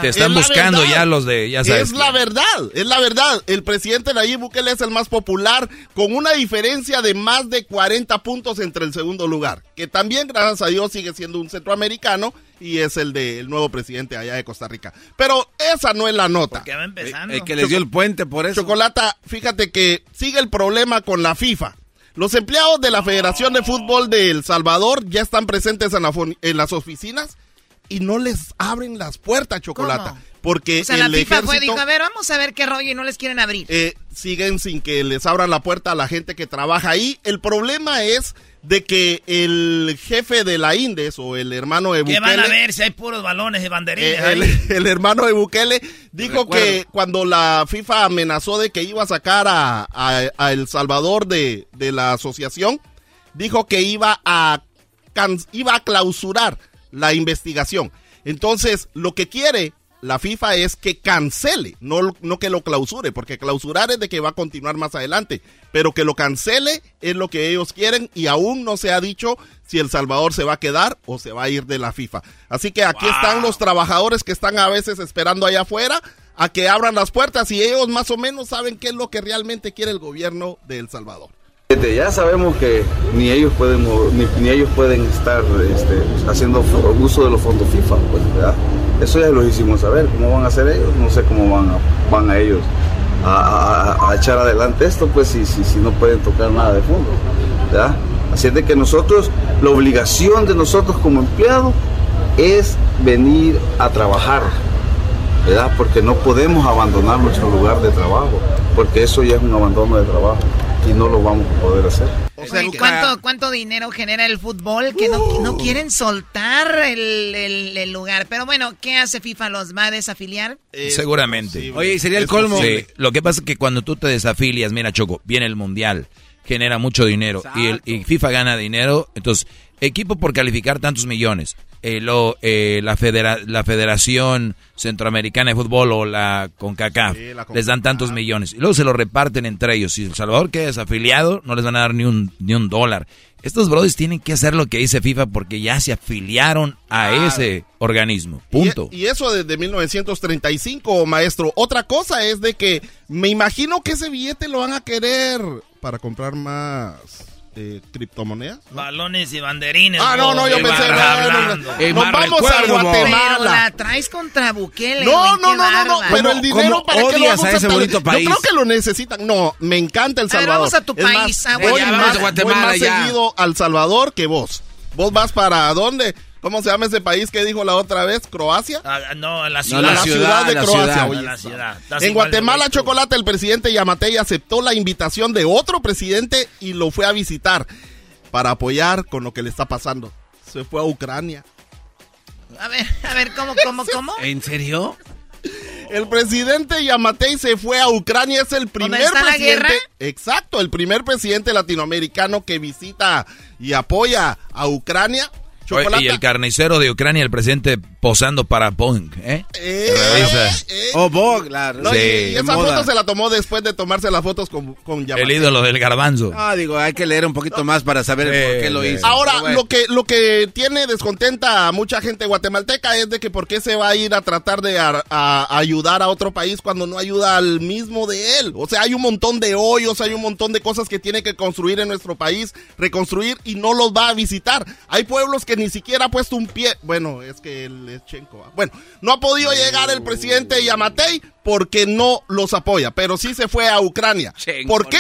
Te Es están buscando verdad. ya los de, ya sabes. Es la verdad, es la verdad. El presidente Nayib Bukele es el más popular con una diferencia de más de 40 puntos entre el segundo lugar, que también, gracias a Dios, sigue siendo un centroamericano y es el del nuevo presidente allá de Costa Rica. Pero esa no es la nota. Que va empezando. El que les dio el puente por eso. Chocolata, fíjate que sigue el problema con la FIFA. Los empleados de la Federación de Fútbol de El Salvador ya están presentes en, la en las oficinas y no les abren las puertas, Chocolata. ¿Cómo? Porque o sea, la el FIFA ejército fue, dijo, a ver, vamos a ver qué rollo y no les quieren abrir. eh, siguen sin que les abran la puerta a la gente que trabaja ahí. El problema es de que el jefe de la Indes o el hermano de ¿Qué Bukele... van a ver si hay puros balones y banderines Eh, el, ahí? el hermano de Bukele dijo que cuando la FIFA amenazó de que iba a sacar a, a- a El Salvador de, de la asociación, dijo que iba a, can- iba a clausurar la investigación. Entonces, lo que quiere la FIFA es que cancele, no, no que lo clausure, porque clausurar es de que va a continuar más adelante, pero que lo cancele es lo que ellos quieren y aún no se ha dicho si El Salvador se va a quedar o se va a ir de la FIFA. Así que aquí están los trabajadores que están a veces esperando allá afuera a que abran las puertas y ellos más o menos saben qué es lo que realmente quiere el gobierno de El Salvador. Ya sabemos que ni ellos pueden ni, ellos pueden estar este, haciendo uso de los fondos FIFA, pues. Eso ya lo hicimos saber. ¿Cómo van a hacer ellos? No sé cómo van a, ellos a, echar adelante esto, pues si, no pueden tocar nada de fondo, ¿verdad? Así es de que nosotros, la obligación de nosotros como empleados es venir a trabajar. Porque no podemos abandonar nuestro lugar de trabajo, porque eso ya es un abandono de trabajo y no lo vamos a poder hacer. Oye, ¿cuánto, ¿Cuánto dinero genera el fútbol que no, no quieren soltar el, el- el lugar? Pero bueno, ¿qué hace FIFA? ¿Los va a desafiliar? Seguramente. Oye, ¿y sería el colmo? Sí, lo que pasa es que cuando tú te desafilias, mira Choco, viene el mundial, genera mucho dinero y, el, y FIFA gana dinero, entonces equipo por calificar tantos millones, eh, lo, eh, la, federa- la Federación Centroamericana de Fútbol o la CONCACAF Sí, la les dan tantos millones y luego se lo reparten entre ellos. Si El Salvador queda desafiliado, no les van a dar ni un, ni un dólar. Estos brothers tienen que hacer lo que dice FIFA porque ya se afiliaron a ese organismo. Punto. Y, y eso desde 1935, maestro. Otra cosa es de que me imagino que ese billete lo van a querer para comprar más eh, criptomonedas. Balones y banderines. Ah, no, no, yo ¿qué pensé, no, no, no. Eh, Nos vamos a Pero Guatemala. la traes contra Bukele. No, güey, no, no, no, no, pero el dinero para qué lo vamos a ese bonito país? Yo creo que lo necesitan. No, me encanta El A ver, Salvador. vamos a tu Es país, más, ah, voy más, a voy Guatemala, más ya. seguido al Salvador que vos. Vos vas para dónde? ¿Cómo se llama ese país que dijo la otra vez? ¿Croacia? Ah, no, la No, ciudad. la ciudad de la Croacia. ciudad. oye. La ciudad. En Guatemala. Chocolate, el presidente Yamatei aceptó la invitación de otro presidente y lo fue a visitar para apoyar con lo que le está pasando. Se fue a Ucrania. A ver, a ver, ¿cómo, cómo, cómo? ¿En serio? El presidente Yamatei se fue a Ucrania, es el primer está la presidente. guerra? Exacto, el primer presidente latinoamericano que visita y apoya a Ucrania. Oye, y el carnicero de Ucrania, el presidente posando para Punk, ¿eh? Eh, Revisa. eh. Oh, claro. No, Sí, esa moda. foto se la tomó después de tomarse las fotos con, con. El ídolo del garbanzo. Ah, digo, hay que leer un poquito más para saber por qué lo Eh, hizo. Ahora, bueno. lo que lo que tiene descontenta a mucha gente guatemalteca es de que por qué se va a ir a tratar de a- a ayudar a otro país cuando no ayuda al mismo de él. O sea, hay un montón de hoyos, hay un montón de cosas que tiene que construir en nuestro país, reconstruir y no los va a visitar. Hay pueblos que ni siquiera ha puesto un pie. Bueno, es que él es Chenko. ¿va? Bueno, no ha podido llegar el presidente Yamatei porque no los apoya, pero sí se fue a Ucrania. Chenko ¿Por qué?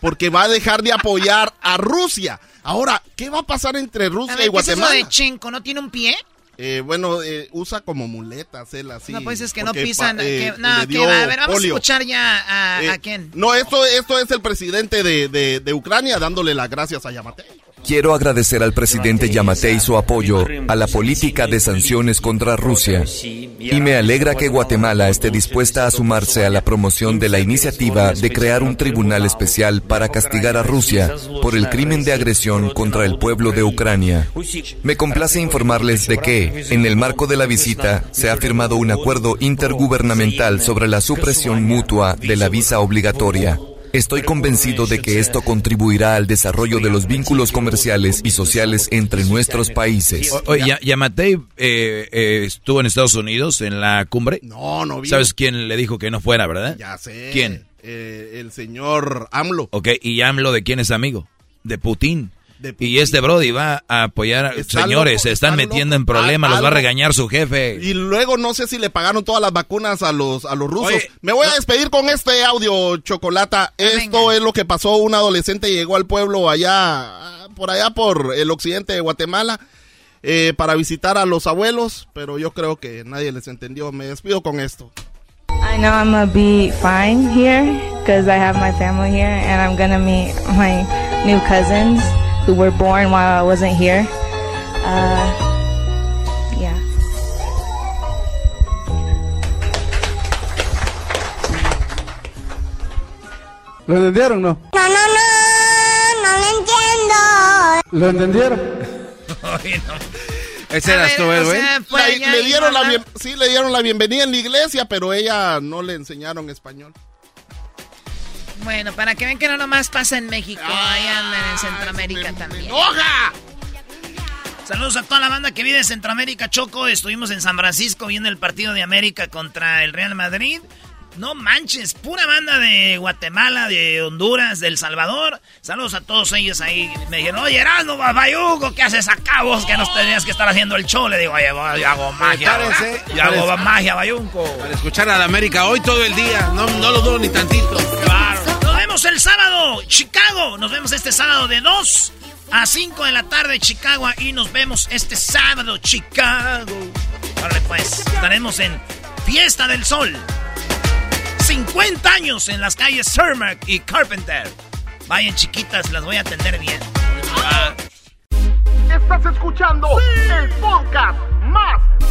porque va a dejar de apoyar a Rusia. Ahora, ¿qué va a pasar entre Rusia A ver, y ¿qué es eso Guatemala? de Chenko? ¿No tiene un pie? Eh, bueno, eh, usa como muletas él así. no, pues es que no pisan. eh, que, no, que va. A ver, vamos polio. a escuchar ya a, Eh, a quién. No, esto, esto es el presidente de, de- de Ucrania dándole las gracias a Yamate. Quiero agradecer al presidente Yamatei su apoyo a la política de sanciones contra Rusia y me alegra que Guatemala esté dispuesta a sumarse a la promoción de la iniciativa de crear un tribunal especial para castigar a Rusia por el crimen de agresión contra el pueblo de Ucrania. Me complace informarles de que, en el marco de la visita, se ha firmado un acuerdo intergubernamental sobre la supresión mutua de la visa obligatoria. Estoy convencido de que esto contribuirá al desarrollo de los vínculos comerciales y sociales entre nuestros países. O- Oye, Ya- Yamatei eh, eh, estuvo en Estados Unidos en la cumbre. No, no vino. ¿Sabes quién le dijo que no fuera, verdad? Ya sé. ¿Quién? Eh, el señor AMLO. Ok, ¿y AMLO de quién es amigo? De Putin. Y este Brody va a apoyar a... Está Señores, loco, se están está metiendo en problemas, Al- los va a regañar su jefe. Y luego no sé si le pagaron todas las vacunas a los, a los rusos. Oye, Me voy a despedir con este audio, Chocolata. Esto es lo que pasó. Un adolescente llegó al pueblo allá, por allá por el occidente de Guatemala, eh, para visitar a los abuelos, pero yo creo que nadie les entendió. Me despido con esto. I know I'm gonna be fine here because I have my family here and I'm gonna meet my new cousins who were born while I wasn't here. Uh, yeah. ¿Lo entendieron no? No, no, no, no lo entiendo. ¿Lo entendieron? Ese eras tú, güey. Le dieron la bien- sí, le dieron la bienvenida en la iglesia, pero ella no le enseñaron español. Bueno, para que vean que no nomás pasa en México, ahí andan en Centroamérica también. ¡Enoja! Saludos a toda la banda que vive en Centroamérica, Choco. Estuvimos en San Francisco viendo el partido de América contra el Real Madrid. No manches, pura banda de Guatemala, de Honduras, de El Salvador. Saludos a todos ellos ahí. Me dijeron, oye, Erasmo, Bayugo, ¿qué haces acá vos? Que nos tenías que estar haciendo el show. Le digo, oye, yo, hago magia. Yo hago magia, Bayunco. Para escuchar a la América hoy todo el día. No, no lo dudo ni tantito. Claro. Nos el sábado, Chicago. Nos vemos este sábado de 2 a 5 de la tarde, Chicago. Y nos vemos este sábado, Chicago. Vale, pues, estaremos en Fiesta del Sol. 50 años en las calles Cermak y Carpenter. Vayan chiquitas, las voy a atender bien. Estás escuchando el podcast más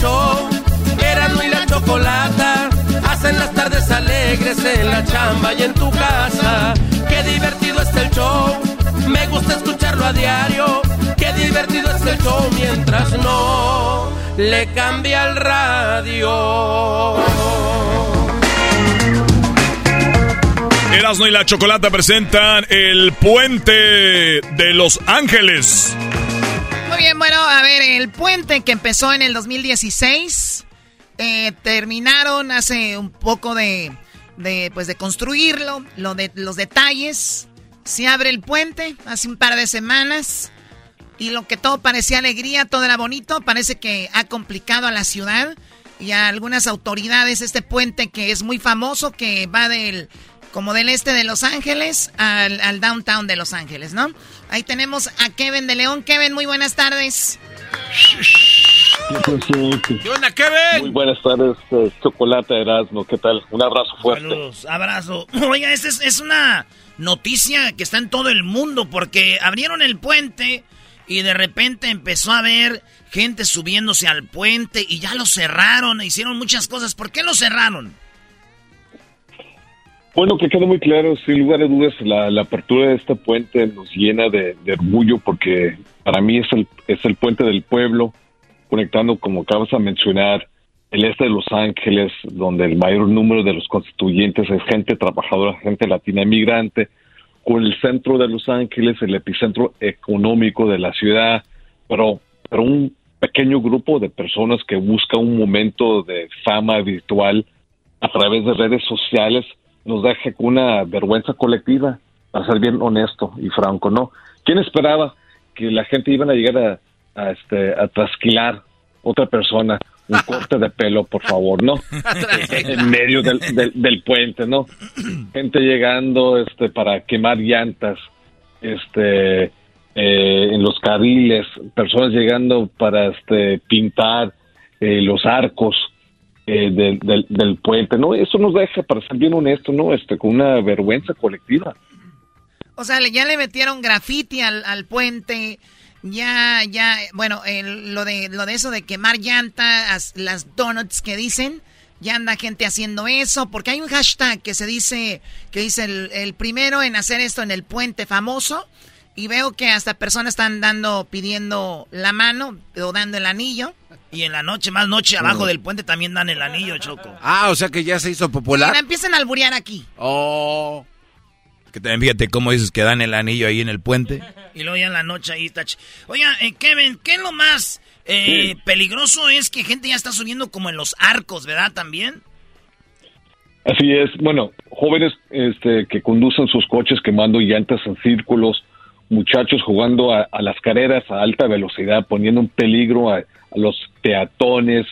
Show. Erasmo y la chocolata hacen las tardes alegres en la chamba y en tu casa. Qué divertido está el show. Me gusta escucharlo a diario. Qué divertido está el show mientras no le cambia el radio. Erasmo y la Chocolata presentan el puente de Los Ángeles. Bien, bueno, a ver, el puente que empezó en el 2016, eh, terminaron hace un poco de, de, pues de construirlo, lo de los detalles. Se abre el puente hace un par de semanas y lo que todo parecía alegría, todo era bonito, parece que ha complicado a la ciudad y a algunas autoridades este puente que es muy famoso, que va del como del este de Los Ángeles al, al downtown de Los Ángeles, ¿no? Ahí tenemos a Kevin de León. Kevin, muy buenas tardes. ¿Qué onda, Kevin? Muy buenas tardes, eh, Chocolate Erasmo. ¿Qué tal? Un abrazo fuerte. Saludos, abrazo. Oiga, esta es, es una noticia que está en todo el mundo porque abrieron el puente y de repente empezó a haber gente subiéndose al puente y ya lo cerraron, hicieron muchas cosas. ¿Por qué lo cerraron? Bueno, que quede muy claro, sin lugar a dudas, la, apertura de este puente nos llena de, de orgullo porque para mí es el, es el puente del pueblo, conectando, como acabas de mencionar, el este de Los Ángeles, donde el mayor número de los constituyentes es gente trabajadora, gente latina inmigrante, con el centro de Los Ángeles, el epicentro económico de la ciudad, pero, pero un pequeño grupo de personas que busca un momento de fama virtual a través de redes sociales nos deja con una vergüenza colectiva, para ser bien honesto y franco, ¿no? ¿Quién esperaba que la gente iba a llegar a, a, este, a trasquilar otra persona? Un corte de pelo, por favor, ¿no? en medio del, del, del puente, ¿no? Gente llegando este, para quemar llantas, este, eh, en los carriles, personas llegando para este, pintar eh, los arcos, eh, del, del, del, puente, ¿no? Eso nos deja, para ser bien honesto, ¿no? Este, con una vergüenza colectiva. O sea, ya le metieron graffiti al, al puente, ya, ya, bueno, lo de lo de eso de quemar llantas, las donuts que dicen, ya anda gente haciendo eso, porque hay un hashtag que se dice, que dice el, el primero en hacer esto en el puente famoso, y veo que hasta personas están dando, pidiendo la mano o dando el anillo. Y en la noche, más noche, abajo del puente también dan el anillo, Choco. Ah, o sea que ya se hizo popular. Y empiezan a alburear aquí. Oh. Que también fíjate cómo dices que dan el anillo ahí en el puente. Y luego ya en la noche ahí está. Oiga, eh, Kevin, ¿qué es lo más eh, sí. peligroso? Es que gente ya está subiendo como en los arcos, ¿verdad? También. Así es. Bueno, jóvenes este, que conducen sus coches quemando llantas en círculos, muchachos jugando a, las carreras a alta velocidad, poniendo en peligro a, a los peatones,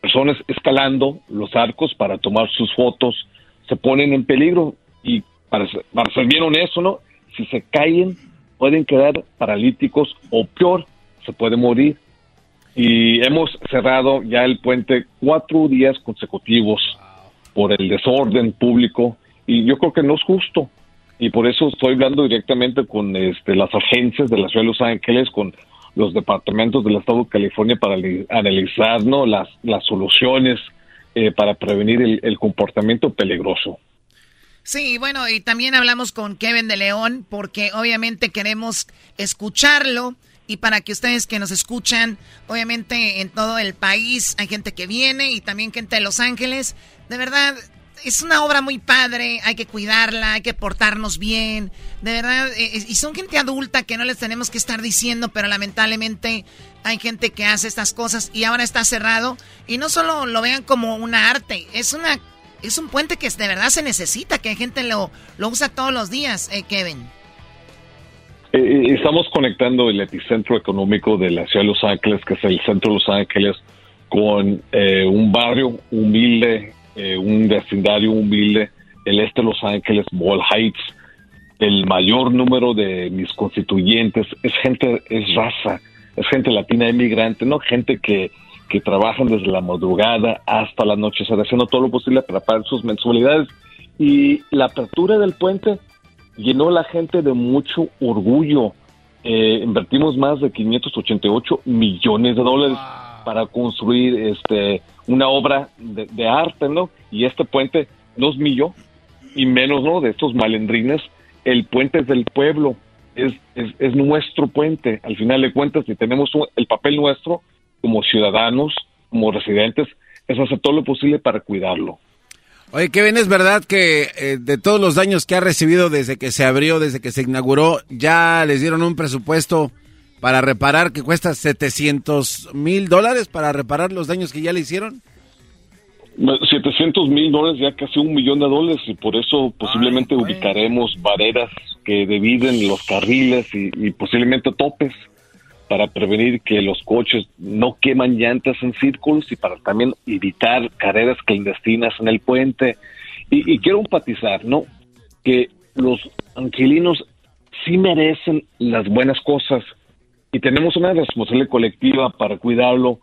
personas escalando los arcos para tomar sus fotos, se ponen en peligro y para, para ser bien honesto, ¿no? Si se caen, pueden quedar paralíticos o peor, se puede morir. Y hemos cerrado ya el puente cuatro días consecutivos por el desorden público y yo creo que no es justo. Y por eso estoy hablando directamente con este, las agencias de la ciudad de Los Ángeles, con los departamentos del estado de California para analizar ¿no? las, las soluciones eh, para prevenir el, el, comportamiento peligroso. Sí, bueno, y también hablamos con Kevin de León porque obviamente queremos escucharlo y para que ustedes que nos escuchan, obviamente en todo el país hay gente que viene y también gente de Los Ángeles, de verdad es una obra muy padre, hay que cuidarla, hay que portarnos bien, de verdad, eh, y son gente adulta que no les tenemos que estar diciendo, pero lamentablemente hay gente que hace estas cosas y ahora está cerrado y no solo lo vean como una arte, es una es un puente que de verdad se necesita, que gente lo, lo usa todos los días, eh, Kevin. Eh, estamos conectando el epicentro económico de la ciudad de Los Ángeles, que es el centro de Los Ángeles, con eh, un barrio humilde, eh, un vecindario humilde, el este de Los Ángeles, Wall Heights. El mayor número de mis constituyentes es gente, es raza, es gente latina inmigrante, no gente que, que trabajan desde la madrugada hasta la noche, haciendo todo lo posible para pagar sus mensualidades. Y la apertura del puente llenó a la gente de mucho orgullo. Eh, invertimos más de 588 millones de dólares wow. para construir este una obra de, arte, ¿no? Y este puente nos milló, y menos, ¿no? De estos malendrines. El puente es del pueblo, es, es, es nuestro puente. Al final de cuentas, si tenemos un, el papel nuestro como ciudadanos, como residentes, es hacer todo lo posible para cuidarlo. Oye, Kevin, ¿es verdad que eh, de todos los daños que ha recibido desde que se abrió, desde que se inauguró, ya les dieron un presupuesto para reparar que cuesta 700 mil dólares para reparar los daños que ya le hicieron? 700 mil dólares, ya casi un millón de dólares, y por eso posiblemente Ay, ubicaremos barreras que dividen los carriles y, y posiblemente topes para prevenir que los coches no queman llantas en círculos y para también evitar carreras clandestinas en el puente. Y, y quiero enfatizar, ¿no? Que los angelinos sí merecen las buenas cosas y tenemos una responsabilidad colectiva para cuidarlo,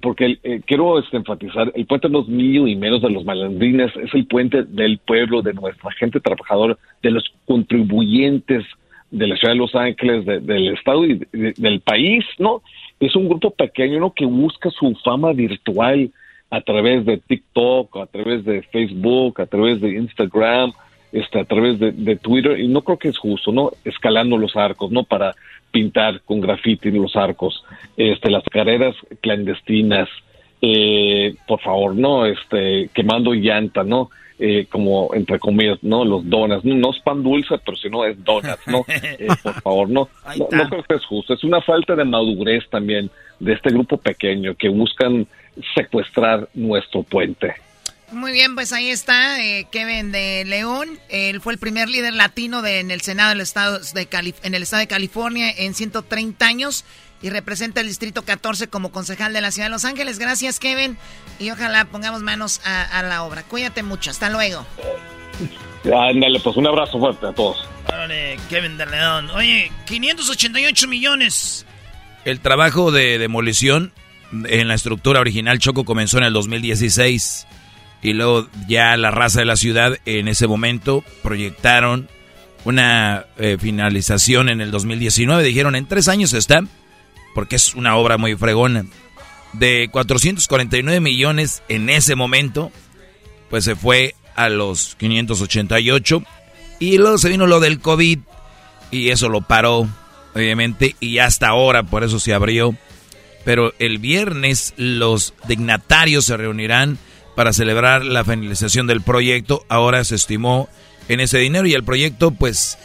porque eh, quiero este, enfatizar, el puente no es mío y menos de los malandrines, es el puente del pueblo, de nuestra gente trabajadora, de los contribuyentes de la ciudad de Los Ángeles, de, del estado y de, del país, ¿no? Es un grupo pequeño. Que busca su fama virtual a través de TikTok, a través de Facebook, a través de Instagram, este, a través de, de Twitter y no creo que es justo, ¿no? Escalando los arcos, ¿no? Para pintar con grafiti en los arcos, este, las carreras clandestinas, eh, por favor, no, este, quemando llanta, ¿no? Eh, como entre comillas, ¿no? Los donas, no, no es pan dulce, pero si no es donas, ¿no? Eh, por favor, no, no, no creo que es justo, es una falta de madurez también de este grupo pequeño que buscan secuestrar nuestro puente. Muy bien, pues ahí está eh, Kevin de León. Él fue el primer líder latino de, en el Senado del estado de Calif en el estado de California en 130 años y representa el distrito 14 como concejal de la ciudad de Los Ángeles. Gracias, Kevin, y ojalá pongamos manos a, a la obra. Cuídate mucho. Hasta luego. Ándale, pues un abrazo fuerte a todos. Órale, Kevin de León. Oye, 588 millones. El trabajo de demolición en la estructura original Choco comenzó en el 2016 y luego ya la raza de la ciudad en ese momento proyectaron una eh, finalización en el 2019. Dijeron, en tres años está, porque es una obra muy fregona. De 449 millones en ese momento, pues se fue a los 588. Y luego se vino lo del COVID y eso lo paró, obviamente, y hasta ahora por eso se abrió. Pero el viernes los dignatarios se reunirán para celebrar la finalización del proyecto. Ahora se estimó en ese dinero y el proyecto, pues,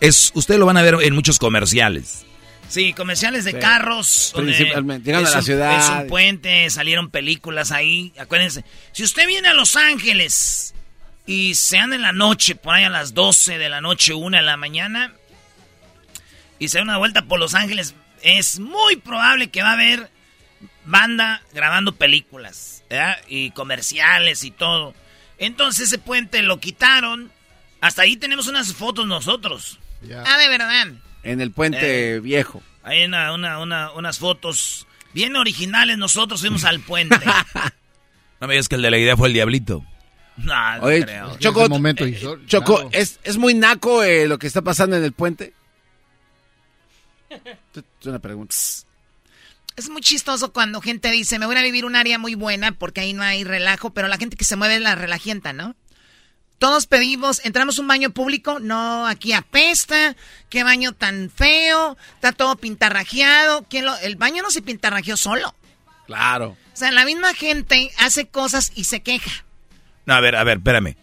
es, ustedes lo van a ver en muchos comerciales. Sí, comerciales de Sí. carros. Principalmente, llegando es a la un- ciudad. Es un puente, salieron películas ahí. Acuérdense, si usted viene a Los Ángeles y se anda en la noche, por ahí a las 12 de la noche, 1 de la mañana, y se da una vuelta por Los Ángeles, es muy probable que va a haber banda grabando películas, ¿verdad? Y comerciales y todo. Entonces ese puente lo quitaron. Hasta ahí tenemos unas fotos nosotros. Ah, de verdad. En el puente Eh. viejo. Hay una, una, una- unas fotos bien originales. Nosotros fuimos al puente. No me digas que el de la idea fue el diabllito. no, no Oye, creo. Choco, eh, Choco, ¿es, ¿es muy naco eh, lo que está pasando en el puente? Es una pregunta. Es muy chistoso cuando gente dice, me voy a vivir un área muy buena porque ahí no hay relajo, pero la gente que se mueve es la relajienta, ¿no? Todos pedimos, entramos a un baño público, no, aquí apesta, qué baño tan feo, está todo pintarrajeado. ¿Quién lo- el baño no se pintarrajeó solo. Claro. O sea, la misma gente hace cosas y se queja. No, a ver, a ver, espérame.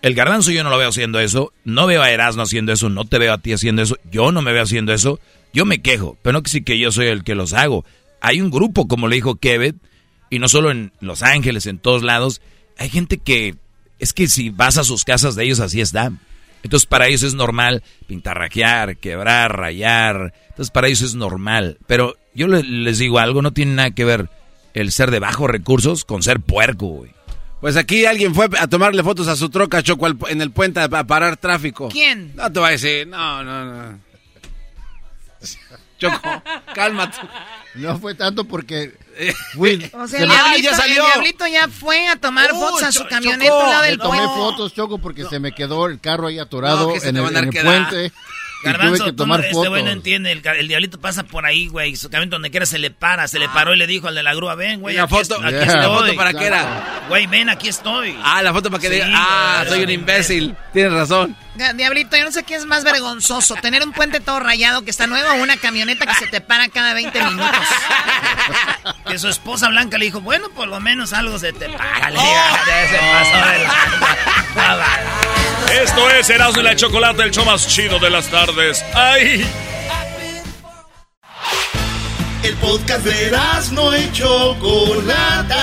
El garbanzo yo no lo veo haciendo eso. No veo a Erasmo haciendo eso. No te veo a ti haciendo eso. Yo no me veo haciendo eso. Yo me quejo. Pero no que sí que yo soy el que los hago. Hay un grupo, como le dijo Kevin, y no solo en Los Ángeles, en todos lados. Hay gente que... Es que si vas a sus casas de ellos, así está. Entonces para ellos es normal pintarrajear, quebrar, rayar. Entonces para ellos es normal. Pero yo le- les digo algo, no tiene nada que ver el ser de bajos recursos con ser puerco, güey. Pues aquí alguien fue a tomarle fotos a su troca, Choco, al- en el puente a, a parar tráfico. ¿Quién? No te voy a decir, no, no, no. Choco, cálmate. No fue tanto porque fui- O sea, Se el, me- diablito, ¡Ah, ya salió! el diablito ya fue a tomar Uh, fotos a su camioneta Chocó. al lado del tomé puente. fotos, Choco, porque se me quedó el carro ahí atorado No, en el, en el puente. y Garbanzo, tuve que tomar no- este fotos. güey no entiende, el, el diablito pasa por ahí, güey, su camión donde quiera se le para, se le paró y le dijo al de la grúa, ven, güey, ¿La aquí, foto? aquí Yeah. estoy. ¿La foto para qué era? Güey, ven, aquí estoy. Ah, la foto para que Sí, diga, ah, soy un imbécil. Tienes razón. Diablito, yo no sé qué es más vergonzoso, tener un puente todo rayado que está nuevo o una camioneta que se te para cada 20 minutos. Que su esposa Blanca le dijo, bueno, por lo menos algo se te para. Oh. diga, ya se pasó de la- Esto es Erasmo y la Chocolate, el show más chido de las tardes. ¡Ay! El podcast de Erasmo y Chocolata.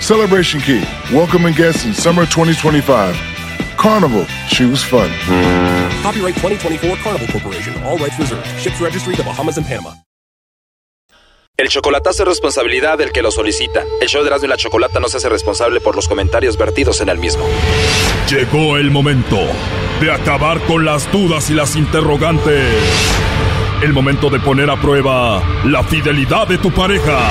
Celebration Key, welcoming guests in summer 2025. Carnival, choose fun. Copyright 2024 Carnival Corporation. All rights reserved. Ships registry the Bahamas and Panama. El chocolatazo es responsabilidad del que lo solicita. El show de Erasmo y la Chocolata no se hace responsable por los comentarios vertidos en el mismo. Llegó el momento de acabar con las dudas y las interrogantes. El momento de poner a prueba la fidelidad de tu pareja.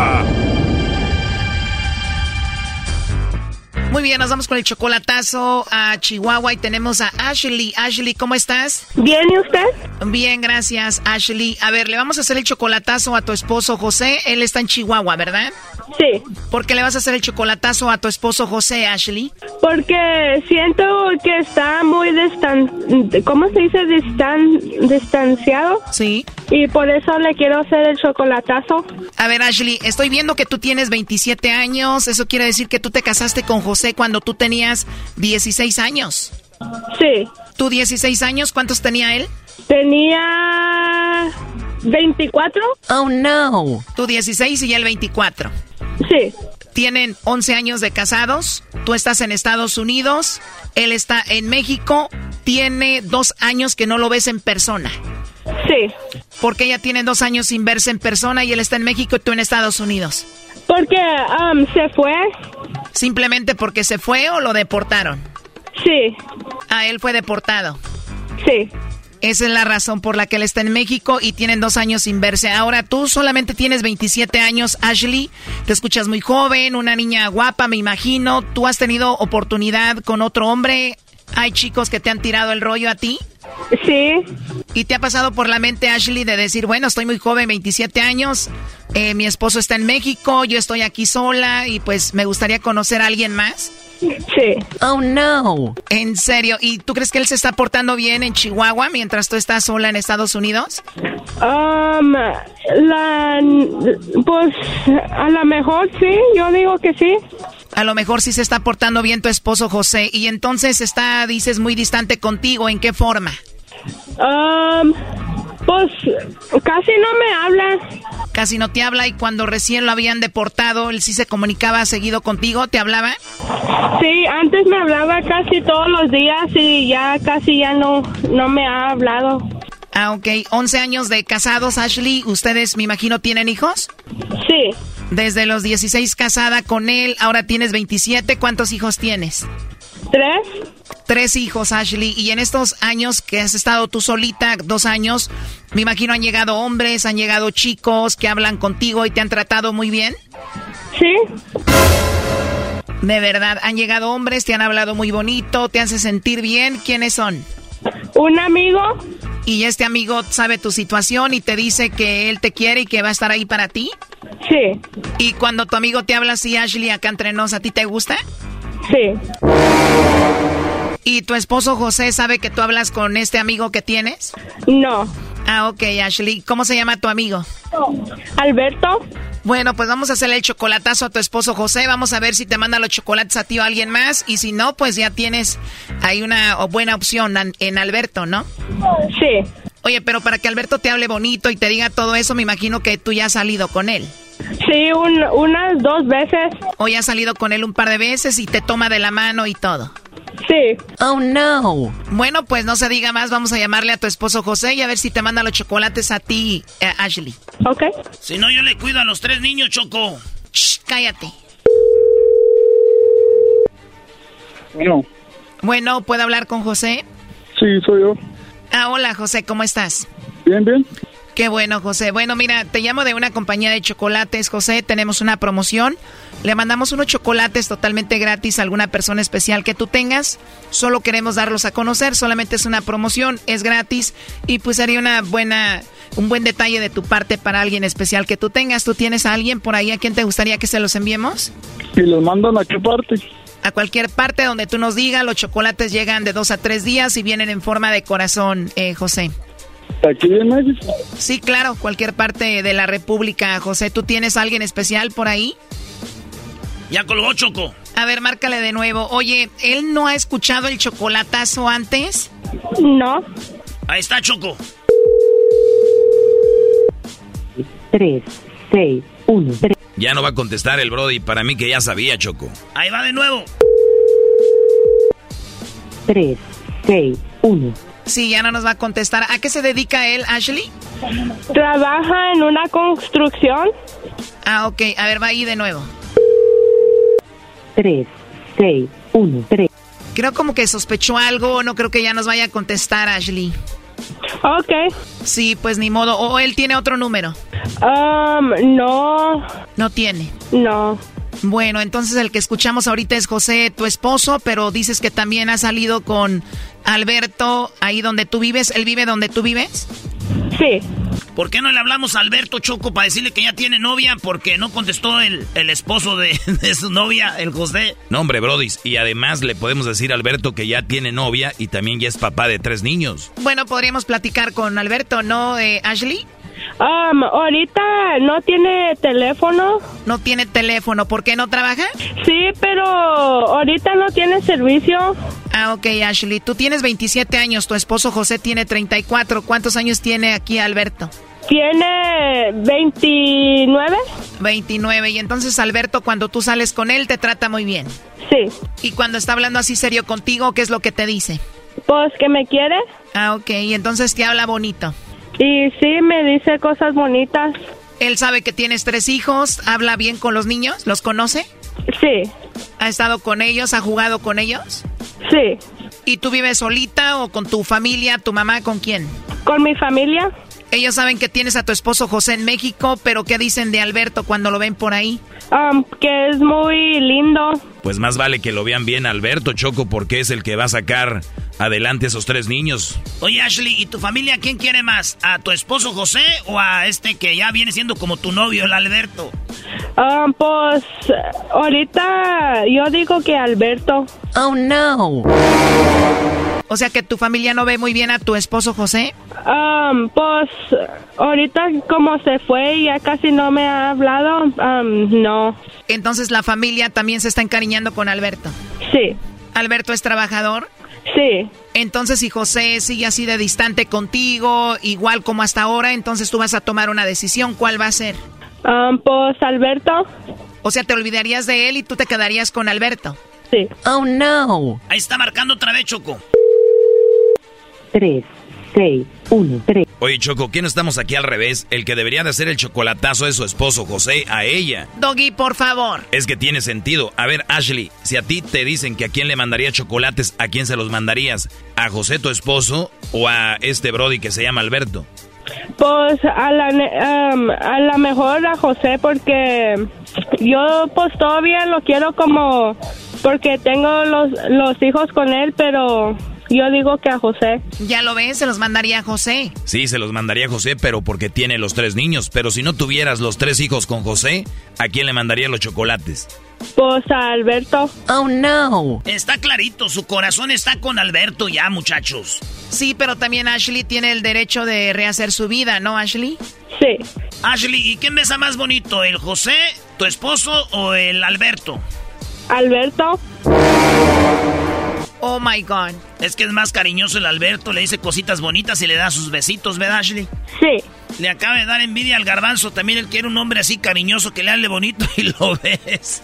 Muy bien, nos vamos con el chocolatazo a Chihuahua y tenemos a Ashley. Ashley, ¿cómo estás? Bien, ¿y usted? Bien, gracias, Ashley. A ver, le vamos a hacer el chocolatazo a tu esposo José. Él está en Chihuahua, ¿verdad? Sí. ¿Por qué le vas a hacer el chocolatazo a tu esposo José, Ashley? Porque siento que está muy distan... ¿Cómo se dice? Distan... distanciado. Sí. Y por eso le quiero hacer el chocolatazo. A ver, Ashley, estoy viendo que tú tienes 27 años. Eso quiere decir que tú te casaste con José cuando tú tenías 16 años. Sí. ¿Tú 16 años? ¿Cuántos tenía él? Tenía 24. Oh, no. Tú 16 y él 24. Sí. Tienen 11 años de casados. Tú estás en Estados Unidos. Él está en México. Tiene dos años que no lo ves en persona. Sí. ¿Por qué ella tiene dos años sin verse en persona y él está en México y tú en Estados Unidos? Porque um, se fue. ¿Simplemente porque se fue o lo deportaron? Sí. Ah, él fue deportado. Sí. Esa es la razón por la que él está en México y tienen dos años sin verse. Ahora tú solamente tienes 27 años, Ashley. Te escuchas muy joven, una niña guapa, me imagino. ¿Tú has tenido oportunidad con otro hombre? ¿Hay chicos que te han tirado el rollo a ti? Sí. ¿Y te ha pasado por la mente, Ashley, de decir, bueno, estoy muy joven, 27 años, eh, mi esposo está en México, yo estoy aquí sola y pues me gustaría conocer a alguien más? Sí. Oh, no. ¿En serio? ¿Y tú crees que él se está portando bien en Chihuahua mientras tú estás sola en Estados Unidos? Um, la, pues a lo mejor sí, yo digo que sí. A lo mejor sí se está portando bien tu esposo José y entonces está, dices, muy distante contigo. ¿En qué forma? Um, pues casi no me habla. Casi no te habla y cuando recién lo habían deportado, él sí se comunicaba seguido contigo, ¿te hablaba? Sí, antes me hablaba casi todos los días y ya casi ya no, no me ha hablado. Ah, ok. 11 años de casados, Ashley. ¿Ustedes, me imagino, tienen hijos? Sí. Desde los 16 casada con él, ahora tienes 27. ¿Cuántos hijos tienes? Tres. Tres hijos, Ashley. Y en estos años que has estado tú solita, dos años, me imagino han llegado hombres, han llegado chicos que hablan contigo y te han tratado muy bien. Sí. De verdad, han llegado hombres, te han hablado muy bonito, te hace sentir bien. ¿Quiénes son? Un amigo. ¿Y este amigo sabe tu situación y te dice que él te quiere y que va a estar ahí para ti? Sí. ¿Y cuando tu amigo te habla así, Ashley, acá entre nos, ¿a ti te gusta? Sí. ¿Y tu esposo José sabe que tú hablas con este amigo que tienes? No. Ah, ok, Ashley. ¿Cómo se llama tu amigo? Alberto. Bueno, pues vamos a hacerle el chocolatazo a tu esposo José. Vamos a ver si te manda los chocolates a ti o a alguien más. Y si no, pues ya tienes ahí una buena opción en Alberto, ¿no? Sí. Oye, pero para que Alberto te hable bonito y te diga todo eso, me imagino que tú ya has salido con él. Sí, unas dos veces. Ya has salido con él un par de veces y te toma de la mano y todo. Sí. Oh, no. Bueno, pues no se diga más. Vamos a llamarle a tu esposo José y a ver si te manda los chocolates a ti, eh, Ashley. Ok. Si no, yo le cuido a los tres niños, Choco. Shh, cállate. Bueno. Bueno, ¿puedo hablar con José? Sí, soy yo. Ah, hola, José, ¿cómo estás? Bien, bien. Qué bueno, José. Bueno, mira, te llamo de una compañía de chocolates, José. Tenemos una promoción. Le mandamos unos chocolates totalmente gratis a alguna persona especial que tú tengas. Solo queremos darlos a conocer. Solamente es una promoción, es gratis y pues sería una buena, un buen detalle de tu parte para alguien especial que tú tengas. ¿Tú tienes a alguien por ahí a quien te gustaría que se los enviemos? ¿Y los mandan a qué parte? A cualquier parte donde tú nos digas. Los chocolates llegan de dos a tres días y vienen en forma de corazón, eh, José. ¿Aquí en México? Sí, claro, cualquier parte de la República, José. ¿Tú tienes a alguien especial por ahí? Ya colgó Choco. A ver, márcale de nuevo. Oye, ¿él no ha escuchado el chocolatazo antes? No. Ahí está Choco. 3, 6, 1, 3. Ya no va a contestar el Brody. Para mí que ya sabía, Choco. Ahí va de nuevo. 3, 6, 1. Sí, ya no nos va a contestar. ¿A qué se dedica él, Ashley? Trabaja en una construcción. Ah, ok. A ver, va ahí de nuevo. 3, 6, 1, 3. Creo como que sospechó algo. No creo que ya nos vaya a contestar, Ashley. Ok. Sí, pues ni modo. ¿O él tiene otro número? Um, no. No tiene. No. Bueno, entonces el que escuchamos ahorita es José, tu esposo, pero dices que también ha salido con Alberto ahí donde tú vives. ¿Él vive donde tú vives? Sí. ¿Por qué no le hablamos a Alberto Choco para decirle que ya tiene novia? Porque no contestó el, el esposo de, de su novia, el José. No, hombre, Brodis. Y además le podemos decir a Alberto que ya tiene novia y también ya es papá de tres niños. Bueno, podríamos platicar con Alberto, ¿no, eh, Ashley? Um, ahorita no tiene teléfono. No tiene teléfono. ¿Por qué no trabaja? Sí, pero ahorita no tiene servicio. Ah, ok, Ashley. Tú tienes 27 años, tu esposo José tiene 34. ¿Cuántos años tiene aquí Alberto? Tiene 29. 29. Y entonces Alberto, cuando tú sales con él, te trata muy bien. Sí. Y cuando está hablando así serio contigo, ¿qué es lo que te dice? Pues que me quiere. Ah, ok. Y entonces te habla bonito. Y sí, me dice cosas bonitas. Él sabe que tienes tres hijos, habla bien con los niños, ¿los conoce? Sí. ¿Ha estado con ellos? ¿Ha jugado con ellos? Sí. ¿Y tú vives solita o con tu familia, tu mamá, con quién? Con mi familia. Ellos saben que tienes a tu esposo José en México, pero ¿qué dicen de Alberto cuando lo ven por ahí? Um, que es muy lindo. Pues más vale que lo vean bien Alberto Choco porque es el que va a sacar adelante esos tres niños. Oye, Ashley, ¿y tu familia quién quiere más? ¿A tu esposo José o a este que ya viene siendo como tu novio, el Alberto? Um, pues ahorita yo digo que Alberto. Oh, no. O sea que tu familia no ve muy bien a tu esposo José. Um, pues ahorita como se fue y ya casi no me ha hablado, um, no. Entonces la familia también se está encariñando con Alberto. Sí. ¿Alberto es trabajador? Sí. Entonces si José sigue así de distante contigo, igual como hasta ahora, entonces tú vas a tomar una decisión. ¿Cuál va a ser? Um, pues Alberto. O sea, te olvidarías de él y tú te quedarías con Alberto. Sí. Oh, no. Ahí está marcando otra vez, Choco. 3, 6, 1, 3. Oye, Choco, ¿quién estamos aquí al revés? El que debería de hacer el chocolatazo es su esposo José a ella. Doggy, por favor. Es que tiene sentido. A ver, Ashley, si a ti te dicen que a quién le mandaría chocolates, ¿a quién se los mandarías? ¿A José tu esposo o a este Brody que se llama Alberto? Pues a la, ne- um, a la mejor a José porque yo pues todavía lo quiero como porque tengo los, los hijos con él, pero yo digo que a José. Ya lo ves, se los mandaría a José. Sí, se los mandaría a José, pero porque tiene los tres niños. Pero si no tuvieras los tres hijos con José, ¿a quién le mandaría los chocolates? Pues a Alberto. Oh, no. Está clarito, su corazón está con Alberto ya, muchachos. Sí, pero también Ashley tiene el derecho de rehacer su vida, ¿no, Ashley? Sí. Ashley, ¿y quién besa más bonito, el José, tu esposo o el Alberto? Alberto. Oh my God. Es que es más cariñoso el Alberto, le dice cositas bonitas y le da sus besitos, ¿verdad, Ashley? Sí. Le acaba de dar envidia al garbanzo, también él quiere un hombre así cariñoso que le hable bonito y lo ves.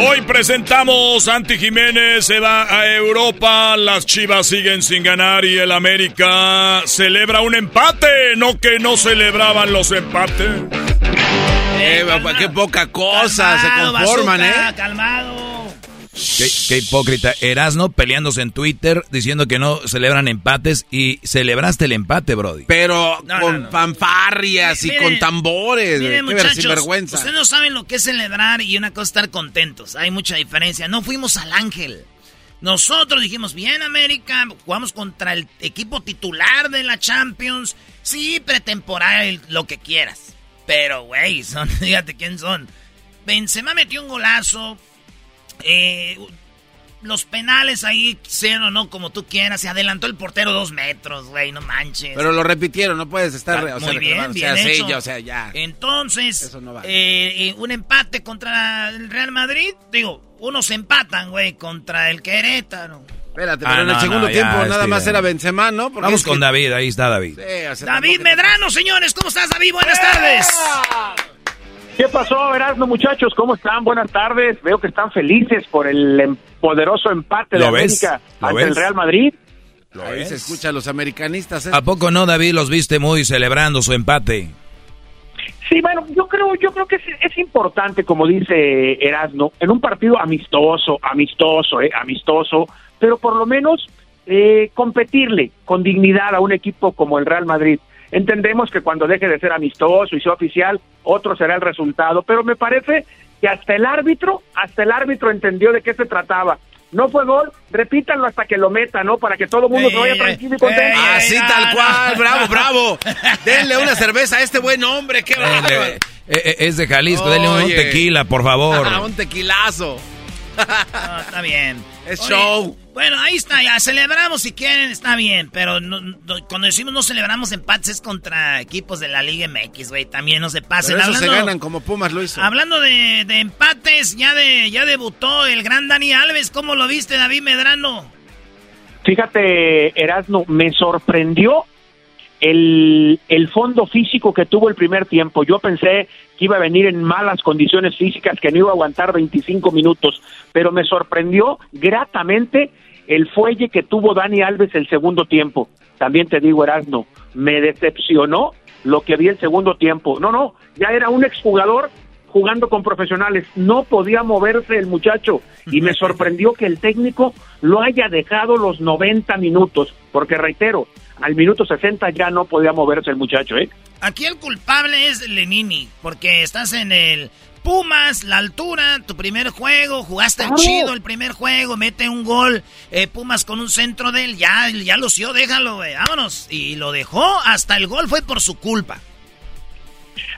Hoy presentamos Santi Jiménez se va a Europa, las Chivas siguen sin ganar y el América celebra un empate, no que no celebraban los empates. Eh, papá, qué poca cosa, se conforman, bazooka, ¿eh? Calmado. Qué, qué hipócrita. Erasno peleándose en Twitter diciendo que no celebran empates y celebraste el empate, Brody. Pero No, con no, no. fanfarrias y con tambores. Miren, Qué ver- muchachos, sinvergüenza. ustedes no saben lo que es celebrar y una cosa estar contentos. Hay mucha diferencia. No fuimos al Ángel. Nosotros dijimos, bien América, jugamos contra el equipo titular de la Champions. Sí, pretemporada, lo que quieras. Pero, güey, son, fíjate quién son. Benzema metió un golazo. Eh, los penales ahí, sean o no, como tú quieras. Se adelantó el portero dos metros, güey, no manches. Pero lo repitieron, no puedes estar. Ah, o sea, muy bien, o bien sea, sí, hecho. ya, o sea, ya. Entonces, no vale. eh, eh, un empate contra el Real Madrid. Digo, unos empatan, güey, contra el Querétaro. Espérate, Ah, pero en el segundo no, tiempo nada este, más era Benzema, ¿no? Porque Vamos que- con David, ahí está David. Sí, o sea, David Medrano, señores, ¿cómo estás, David? Buenas tardes. ¿Qué pasó, Erasmo, muchachos? ¿Cómo están? Buenas tardes. Veo que están felices por el em- poderoso empate de ¿Lo ves? América ¿Lo ante el ves? Real Madrid. Ahí se escucha a los americanistas. ¿eh? ¿A poco no, David, los viste muy celebrando su empate? Sí, bueno, yo creo, yo creo que es, es importante, como dice Erasmo, en un partido amistoso, amistoso, eh, amistoso, pero por lo menos eh, competirle con dignidad a un equipo como el Real Madrid. Entendemos que cuando deje de ser amistoso y sea oficial, otro será el resultado, pero me parece que hasta el árbitro, hasta el árbitro entendió de qué se trataba. No fue gol, repítanlo hasta que lo meta, ¿no? Para que todo el mundo se vaya tranquilo y contento. Así tal cual, bravo, bravo. Denle una cerveza a este buen hombre, qué bárbaro. Eh, eh, es de Jalisco, denle un tequila, por favor. Ah, un tequilazo. No, está bien. Es Oye, show. Bueno, ahí está, ya celebramos si quieren, está bien, pero no- no- cuando decimos no celebramos empates es contra equipos de la Liga MX, güey, también no se pasen. Pero eso se Hablando- ganan como Pumas lo hizo. Hablando de, de empates, ya de ya debutó el gran Dani Alves. ¿Cómo lo viste, David Medrano? Fíjate, Erasmo, me sorprendió el, el fondo físico que tuvo el primer tiempo. Yo pensé que iba a venir en malas condiciones físicas, que no iba a aguantar 25 minutos, pero me sorprendió gratamente el fuelle que tuvo Dani Alves el segundo tiempo. También te digo, Erasmo, me decepcionó lo que vi el segundo tiempo. No, no, ya era un exjugador jugando con profesionales. No podía moverse el muchacho y me sorprendió que el técnico lo haya dejado los 90 minutos, porque reitero, al minuto 60 ya no podía moverse el muchacho, ¿eh? Aquí el culpable es Lenini, porque estás en el Pumas, la altura, tu primer juego, jugaste Claro. chido el primer juego, mete un gol, eh, Pumas con un centro de él, ya, ya lo sió, déjalo, güey, vámonos. Y lo dejó, hasta el gol fue por su culpa.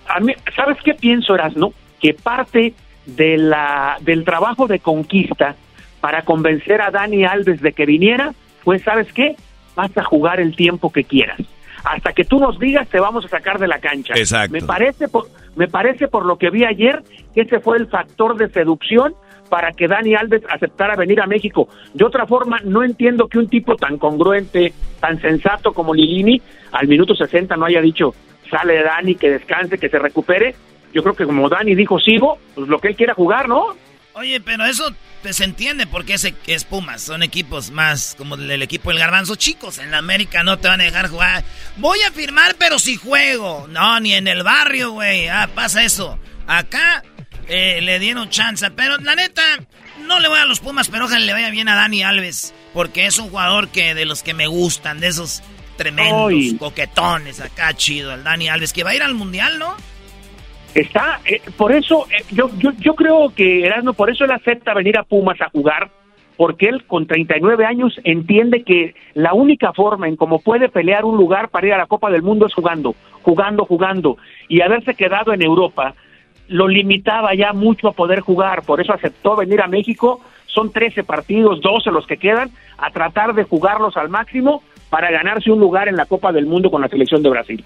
A mí, ¿Sabes qué pienso, Erasno? Que parte de la, del trabajo de conquista para convencer a Dani Alves de que viniera fue, ¿sabes qué? Vas a jugar el tiempo que quieras. Hasta que tú nos digas, te vamos a sacar de la cancha. Exacto. Me parece, por, me parece por lo que vi ayer que ese fue el factor de seducción para que Dani Alves aceptara venir a México. De otra forma, no entiendo que un tipo tan congruente, tan sensato como Lilini, al minuto 60 no haya dicho, sale Dani, que descanse, que se recupere. Yo creo que como Dani dijo, sigo, pues lo que él quiera jugar, ¿no? Oye, pero eso te se entiende porque es, es Pumas, son equipos más como el, el equipo del garbanzo chicos. En la América no te van a dejar jugar. Voy a firmar, pero si juego. No, ni en el barrio, güey. Ah, pasa eso. Acá eh, le dieron chance, pero la neta, no le voy a los Pumas, pero ojalá le vaya bien a Dani Alves, porque es un jugador que de los que me gustan, de esos tremendos coquetones acá, chido, el Dani Alves, que va a ir al Mundial, ¿no? Está, eh, por eso, eh, yo, yo, yo creo que Erasmo, por eso él acepta venir a Pumas a jugar, porque él con 39 años entiende que la única forma en cómo puede pelear un lugar para ir a la Copa del Mundo es jugando, jugando, jugando, y haberse quedado en Europa lo limitaba ya mucho a poder jugar, por eso aceptó venir a México, son 13 partidos, 12 los que quedan, a tratar de jugarlos al máximo para ganarse un lugar en la Copa del Mundo con la selección de Brasil.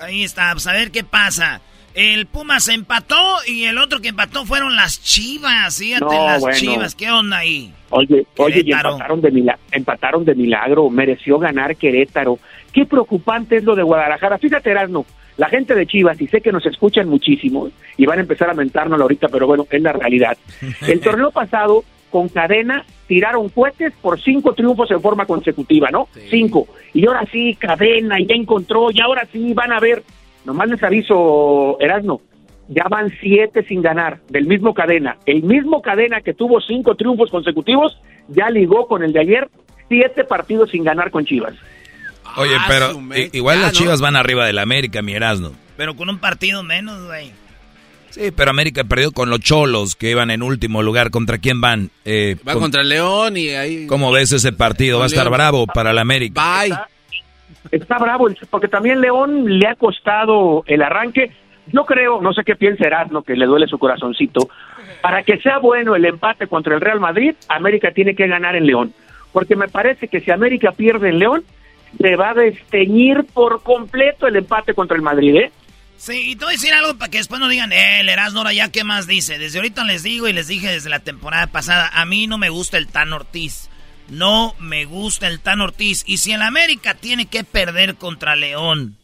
Ahí está, pues a ver qué pasa. El Pumas empató y el otro que empató fueron las Chivas. Fíjate, No, las bueno. Chivas. ¿Qué onda ahí? Oye, oye, y empataron de, mila- empataron de milagro, mereció ganar Querétaro. Qué preocupante es lo de Guadalajara. Fíjate, Erasmo, la gente de Chivas, y sé que nos escuchan muchísimo, y van a empezar a mentárnoslo ahorita, pero bueno, es la realidad. El torneo pasado, con cadena, tiraron cohetes por cinco triunfos en forma consecutiva, ¿no? Cinco. Y ahora sí, cadena, y ya encontró, y ahora sí van a ver. Nomás les aviso, Erasmo, ya van siete sin ganar, del mismo cadena. El mismo cadena que tuvo cinco triunfos consecutivos, ya ligó con el de ayer, siete partidos sin ganar con Chivas. Oye, Ah, pero igual Ah, las no. Chivas van arriba del América, mi Erasmo. Pero con un partido menos, güey. Sí, pero América perdió con los Cholos, que iban en último lugar. ¿Contra quién van? Eh, Va con- contra el León y ahí... ¿Cómo ves ese partido? Va a estar León. bravo para el América. Bye. Está bravo, porque también León le ha costado el arranque. Yo creo, no sé qué piensa Erasmo, que le duele su corazoncito. Para que sea bueno el empate contra el Real Madrid, América tiene que ganar en León. Porque me parece que si América pierde en León, se va a desteñir por completo el empate contra el Madrid, ¿eh? Sí, y te voy a decir algo para que después no digan, eh, el Erasmo ahora ya qué más dice. Desde ahorita les digo y les dije desde la temporada pasada, a mí no me gusta el Tan Ortiz. No me gusta el Tan Ortiz. Y si el América tiene que perder contra León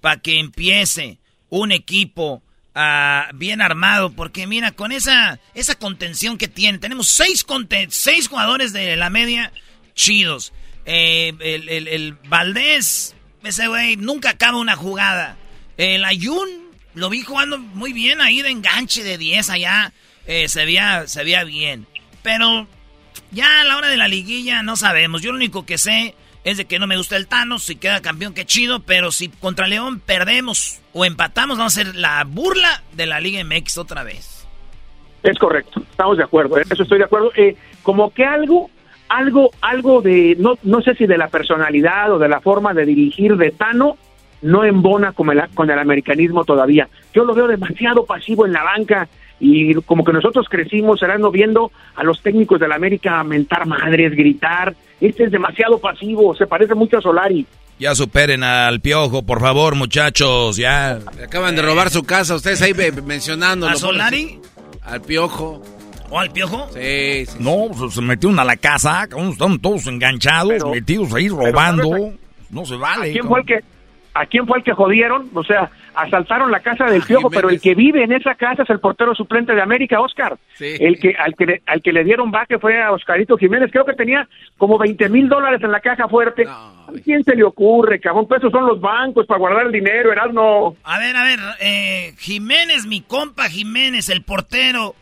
para que empiece un equipo ah, bien armado, porque mira, con esa, esa contención que tiene, tenemos seis, seis jugadores de la media chidos. Eh, el, el, el Valdés, ese güey nunca acaba una jugada. El Ayun lo vi jugando muy bien ahí de enganche de 10 allá. eh, se, veía, se veía bien. Pero ya a la hora de la liguilla no sabemos. Yo lo único que sé es de que no me gusta el Thanos. Si queda campeón, qué chido. Pero si contra León perdemos o empatamos, vamos a ser la burla de la Liga MX otra vez. Es correcto, estamos de acuerdo, eso estoy de acuerdo. Eh, como que algo, algo, algo de, no, no sé si de la personalidad o de la forma de dirigir de Tano, no embona con el, con el americanismo todavía. Yo lo veo demasiado pasivo en la banca y como que nosotros crecimos, no viendo a los técnicos de la América mentar madres, gritar. Este es demasiado pasivo, se parece mucho a Solari. Ya superen al piojo, por favor, muchachos, ya. Le acaban de robar su casa, ustedes ahí ve- mencionándolo. ¿A Solari? Al piojo. ¿O al piojo? Sí, sí. No, pues, se metieron a la casa, están todos enganchados, Pero- metidos ahí pero, robando. ¿sabes No se ¿A vale. quién fue el que a quién fue el que jodieron? O sea, asaltaron la casa del Piojo, pero el que vive en esa casa es el portero suplente de América, Oscar. Sí. El que al que le, al que le dieron baque fue a Oscarito Jiménez, creo que tenía como 20 mil dólares en la caja fuerte. ¿A quién se le ocurre, cabrón? Pues esos son los bancos para guardar el dinero, Erasmo. A ver, a ver, eh, Jiménez, mi compa Jiménez, el portero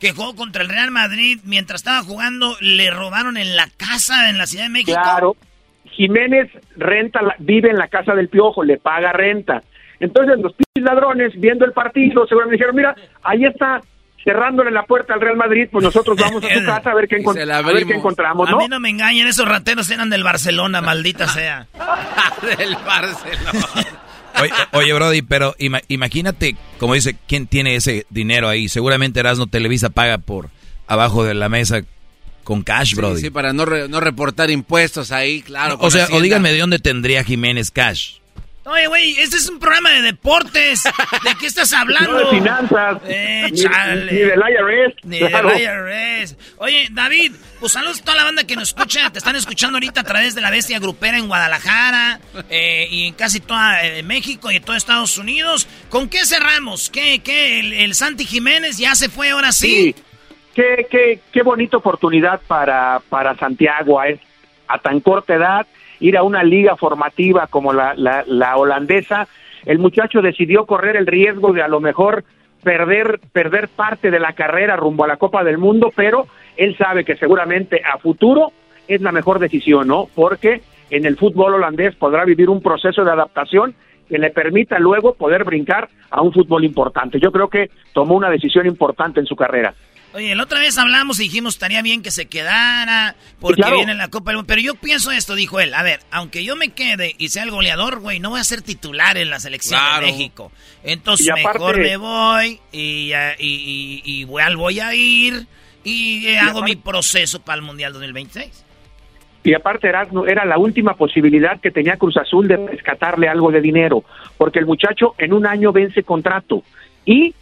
que jugó contra el Real Madrid, mientras estaba jugando, le robaron en la casa en la Ciudad de México. Claro. Jiménez renta, la- vive en la casa del Piojo, le paga renta. Entonces los pinches ladrones, viendo el partido, seguramente dijeron, mira, ahí está cerrándole la puerta al Real Madrid, pues nosotros vamos a su casa a ver qué, a ver qué encontramos, A mí no me engañen, esos rateros eran del Barcelona, maldita sea. Del Barcelona. Oye, oye, Brody, pero ima- imagínate, como dice, ¿quién tiene ese dinero ahí? Seguramente Erasmo Televisa paga por abajo de la mesa con cash, Brody. Sí, sí, para no, re- no reportar impuestos ahí, claro. o sea, o díganme de dónde tendría Jiménez cash. Oye, güey, este es un programa de deportes. ¿De qué estás hablando? No de finanzas, Eh, ni- chale. ni del IRS, Ni claro. del IRS. Oye, David, pues saludos a toda la banda que nos escucha. Te están escuchando ahorita a través de la Bestia Grupera en Guadalajara eh, y en casi toda eh, México y en todo Estados Unidos. ¿Con qué cerramos? ¿Qué, qué? El, el Santi Jiménez ya se fue ahora sí? Sí, qué, qué, qué bonita oportunidad para, para Santiago a, a tan corta edad, ir a una liga formativa como la, la, la holandesa. El muchacho decidió correr el riesgo de a lo mejor perder, perder parte de la carrera rumbo a la Copa del Mundo, pero él sabe que seguramente a futuro es la mejor decisión, ¿no? Porque en el fútbol holandés podrá vivir un proceso de adaptación que le permita luego poder brincar a un fútbol importante. Yo creo que tomó una decisión importante en su carrera. Oye, la otra vez hablamos y dijimos estaría bien que se quedara porque claro. viene la Copa del Mundo. Pero yo pienso esto, dijo él. A ver, aunque yo me quede y sea el goleador, güey, no voy a ser titular en la selección Claro. de México. Entonces aparte- mejor me voy y, y, y- y voy, al- voy a ir y, eh, hago aparte- mi proceso para el Mundial 2026. Y aparte Erasmo, era la última posibilidad que tenía Cruz Azul de rescatarle algo de dinero, porque el muchacho en un año vence contrato y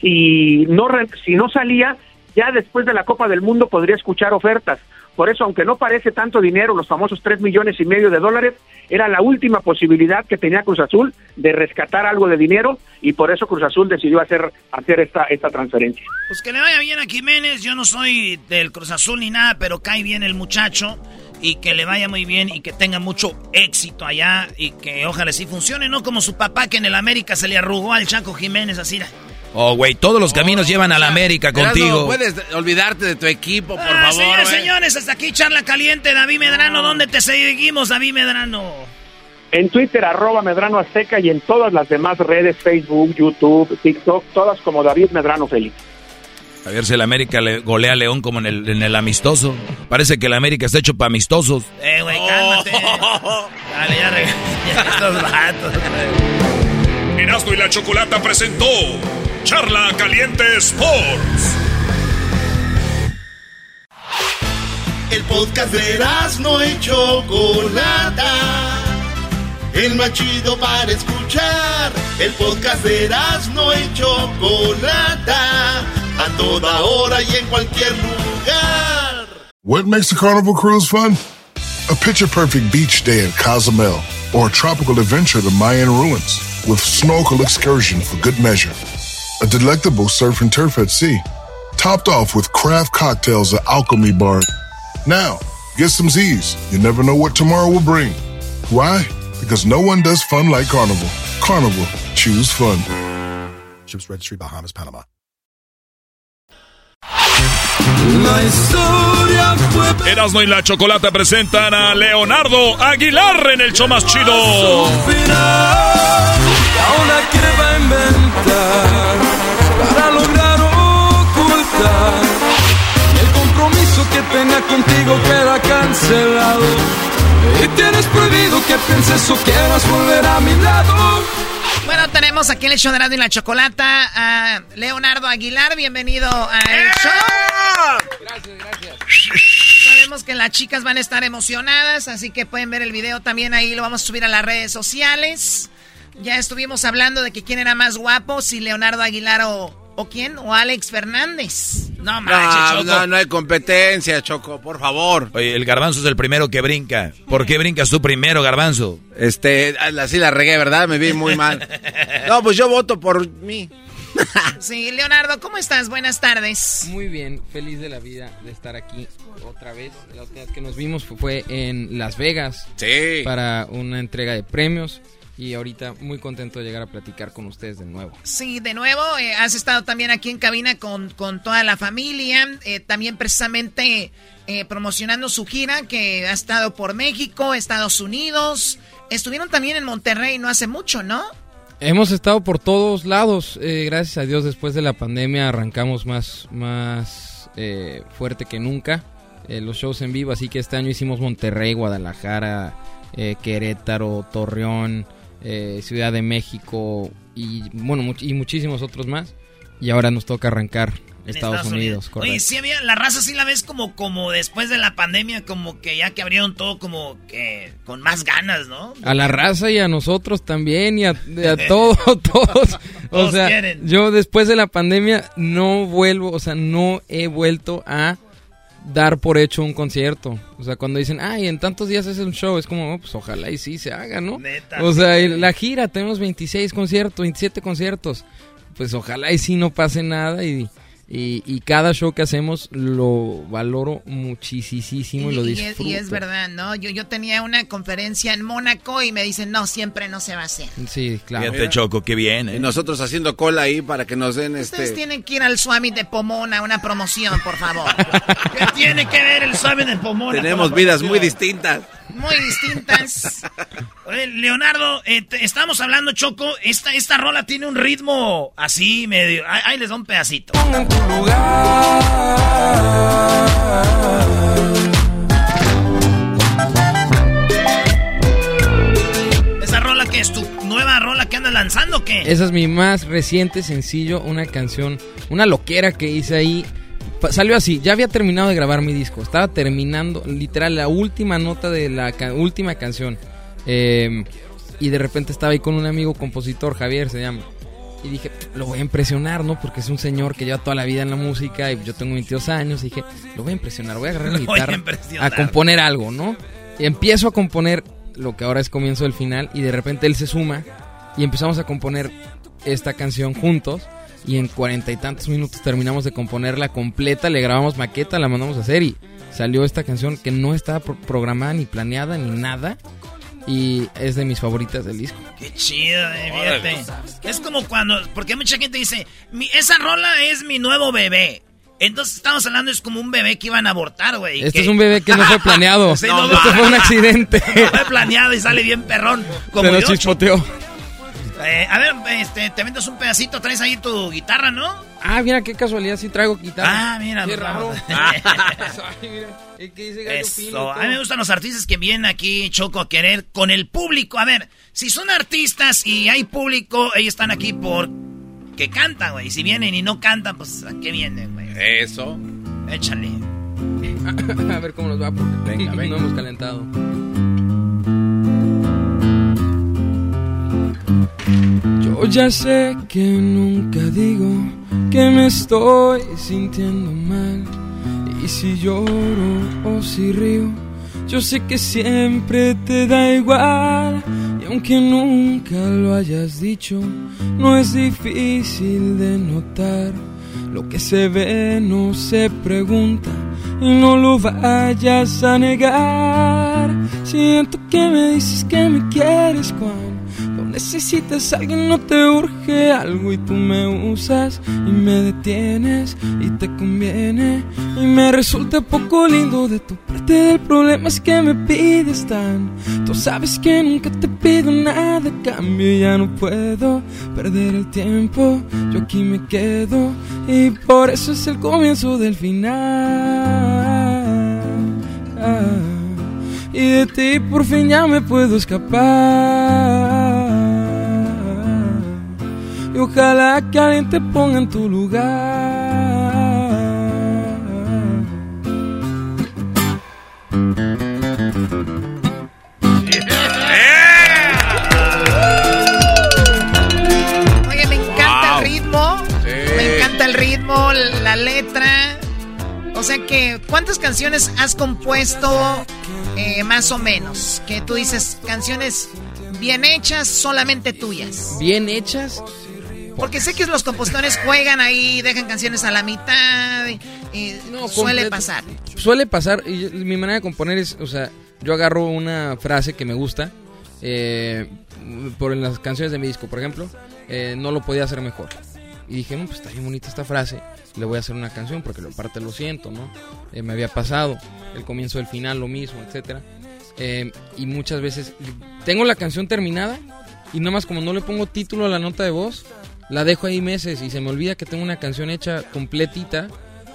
si no si no salía ya después de la Copa del Mundo podría escuchar ofertas. Por eso, aunque no parece tanto dinero, los famosos tres millones y medio de dólares, era la última posibilidad que tenía Cruz Azul de rescatar algo de dinero y por eso Cruz Azul decidió hacer, hacer esta, esta transferencia. Pues que le vaya bien a Jiménez. Yo no soy del Cruz Azul ni nada, pero cae bien el muchacho. Y que le vaya muy bien y que tenga mucho éxito allá. Y que ojalá sí funcione, no como su papá que en el América se le arrugó al Chaco Jiménez así. Oh, güey, todos los caminos llevan a la América contigo. puedes olvidarte de tu equipo, por Ah, favor. señores, güey? señores, hasta aquí charla caliente. David Medrano, ¿dónde te seguimos, David Medrano? En Twitter, arroba Medrano Azteca y en todas las demás redes, Facebook, YouTube, TikTok, todas como David Medrano Félix. A ver si el América le golea a León como en el, en el amistoso. Parece que el América está hecho para amistosos. Eh, güey, cálmate. Dale, ya regresé. Ya estos vatos. Erasmo y la Chocolata presentó Charla Caliente Sports. El podcast de no y Chocolata. El más chido para escuchar. El podcast de no y Chocolata. A toda hora y en cualquier lugar. What makes a carnival cruise fun? A picture perfect beach day in Cozumel or a tropical adventure to Mayan ruins with snorkel excursion for good measure. A delectable surf and turf at sea, topped off with craft cocktails at Alchemy Bar. Now, get some Z's. You never know what tomorrow will bring. Why? Because no one does fun like Carnival. Carnival, choose fun. Ships Registry, Bahamas, Panama. La historia fue Erasmo y la Chocolata presentan a Leonardo Aguilar en el show más chido. Cancelado. Y tienes prohibido que pienses o quieras volver a mi lado. Bueno, tenemos aquí el show de y la Chocolata a Leonardo Aguilar. Bienvenido al show. Gracias, gracias. Sabemos que las chicas van a estar emocionadas, así que pueden ver el video también ahí. Lo vamos a subir a las redes sociales. Ya estuvimos hablando de que quién era más guapo, si Leonardo Aguilar o, o quién, o Alex Fernández. No No, no, no hay competencia, Choco, por favor. Oye, el garbanzo es el primero que brinca. ¿Por qué brincas tú primero, garbanzo? Este, así la regué, ¿verdad? Me vi muy mal. No, pues yo voto por mí. Sí, Leonardo, ¿cómo estás? Buenas tardes. Muy bien, feliz de la vida de estar aquí otra vez. La última vez que nos vimos fue- fue en Las Vegas. Sí. Para una entrega de premios. Y ahorita muy contento de llegar a platicar con ustedes de nuevo. Sí, de nuevo, eh, has estado también aquí en cabina con, con toda la familia, eh, también precisamente eh, promocionando su gira que ha estado por México, Estados Unidos, estuvieron también en Monterrey no hace mucho, ¿no? Hemos estado por todos lados. eh, gracias a Dios, después de la pandemia arrancamos más, más eh, fuerte que nunca. los shows en vivo, así que este año hicimos Monterrey, Guadalajara, Querétaro, Torreón, eh, Ciudad de México y bueno much- y muchísimos otros más. Y ahora nos toca arrancar Estados, Unidos, correcto. Oye, sí había, la raza sí la ves como, como después de la pandemia, como que ya que abrieron todo como que con más ganas, ¿no? A la raza y a nosotros también y a, a todo, todos. O Todos sea, quieren. yo después de la pandemia no vuelvo, o sea, no he vuelto a dar por hecho un concierto. O sea, cuando dicen, ay, en tantos días es un show, es como, oh, pues ojalá y sí se haga, ¿no? Neta, o sea, sí. la gira, tenemos 26 conciertos, 27 conciertos. Pues ojalá y sí no pase nada y, y, y cada show que hacemos lo valoro muchísimo y, lo y disfruto. es, y es verdad, ¿no? Yo, yo tenía una conferencia en Mónaco y me dicen, no, siempre no se va a hacer. Sí, claro. Fíjate, Choco, qué bien. ¿eh? Y nosotros haciendo cola ahí para que nos den Ustedes este. tienen que ir al Swami de Pomona, una promoción, por favor. ¿Qué tiene que ver el suave de Pomona? Tenemos vidas promoción? muy distintas. Muy distintas. Oye, Leonardo, eh, te- estamos hablando, Choco. Esta, esta rola tiene un ritmo así medio. Ahí, ahí les da un pedacito. en tu ¿Esa rola que es tu nueva rola que andas lanzando o qué? Esa es mi más reciente sencillo, una canción, una loquera que hice ahí. Salió así, ya había terminado de grabar mi disco, estaba terminando literal la última nota de la ca- última canción. Eh, y de repente estaba ahí con un amigo compositor, Javier se llama. Y dije, lo voy a impresionar, ¿no? Porque es un señor que lleva toda la vida en la música y yo tengo 22 años. Y dije, lo voy a impresionar, voy a agarrar la a guitarra impresionar. a componer algo, ¿no? Y empiezo a componer lo que ahora es comienzo del final y de repente él se suma y empezamos a componer esta canción juntos y en cuarenta y tantos minutos terminamos de componerla completa, le grabamos maqueta, la mandamos a hacer y salió esta canción que no estaba pro- programada ni planeada ni nada Y es de mis favoritas del disco. Qué chido, eh, fíjate. Es como cuando, porque mucha gente dice, mi, esa rola es mi nuevo bebé. Entonces estamos hablando, es como un bebé que iban a abortar, güey. Este que- es un bebé que no fue planeado. Sí, no, Esto fue un accidente. No fue planeado y sale bien perrón. Como Se lo chispoteó. Eh, a ver, este, te ventas un pedacito, traes ahí tu guitarra, ¿no? Ah, mira qué casualidad, sí traigo guitarra. Ah, mira, Qué raro. vamos. Ay, mira, ¿y qué dice Gallo Fino y Eso. A mí me gustan los artistas que vienen aquí, Choco, a querer con el público. A ver, si son artistas y hay público, ellos están aquí por que cantan, güey. Si vienen y no cantan, pues ¿a qué vienen, güey? Eso. Échale. A ver cómo nos va, porque Venga, venga. no hemos calentado. Yo ya sé que nunca digo que me estoy sintiendo mal. Y si lloro o si río, yo sé que siempre te da igual. Y aunque nunca lo hayas dicho, no es difícil de notar. Lo que se ve no se pregunta y no lo vayas a negar. Siento que me dices que me quieres cuando necesitas a alguien, no te urge algo y tú me usas y me detienes y te conviene y me resulta poco lindo de tu parte. El problema es que me pides tan. Tú sabes que nunca te pido nada cambio y ya no puedo perder el tiempo. Yo aquí me quedo y por eso es el comienzo del final. Y de ti por fin ya me puedo escapar. Y ojalá que alguien te ponga en tu lugar. Oye, me encanta Wow. el ritmo. Sí. Me encanta el ritmo, la letra. O sea que, ¿cuántas canciones has compuesto eh, más o menos? Que tú dices, canciones bien hechas, solamente tuyas. Bien hechas. Porque sé que los compositores juegan ahí, dejan canciones a la mitad. y- y suele completo. pasar. Suele pasar, y yo- mi manera de componer es, o sea, yo agarro una frase que me gusta, eh, por en las canciones de mi disco, por ejemplo, eh, no lo podía hacer mejor. Y dije, no, pues está bien bonita esta frase, le voy a hacer una canción porque lo parte lo siento, ¿no? Eh, me había pasado, el comienzo, el final, lo mismo, etcétera. Eh, y muchas veces tengo la canción terminada y nada más como no le pongo título a la nota de voz, la dejo ahí meses y se me olvida que tengo una canción hecha completita.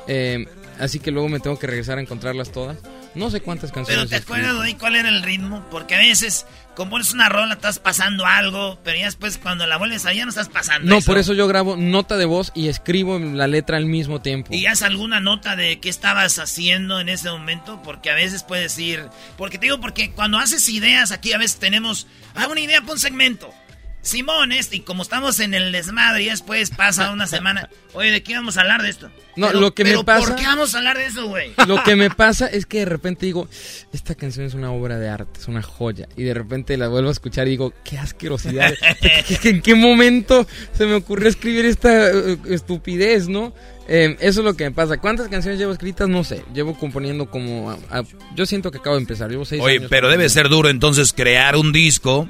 eh, así que luego me tengo que regresar a encontrarlas todas. No sé cuántas canciones. Pero ¿te acuerdas, güey, cuál era el ritmo? Porque a veces compones una rola, estás pasando algo, pero ya después cuando la vuelves a ya no estás pasando No, por eso yo grabo nota de voz y escribo la letra al mismo tiempo. ¿Y haz alguna nota de qué estabas haciendo en ese momento? Porque a veces puedes ir... Porque te digo, porque cuando haces ideas aquí a veces tenemos... Hago una idea para un segmento. Simón, este, y como estamos en el desmadre y después pasa una semana... Oye, ¿de qué vamos a hablar de esto? No, Pero- lo que me pasa- ¿por qué vamos a hablar de eso, güey? Lo que me pasa es que de repente digo, esta canción es una obra de arte, es una joya. Y de repente la vuelvo a escuchar y digo, qué asquerosidad. ¿Qué- qué- ¿En qué momento se me ocurrió escribir esta eh, estupidez, no? Eh, eso es lo que me pasa. ¿Cuántas canciones llevo escritas? No sé. Llevo componiendo como... a- a- yo siento que acabo de empezar. Llevo seis Oye, años pero debe ser duro entonces crear un disco.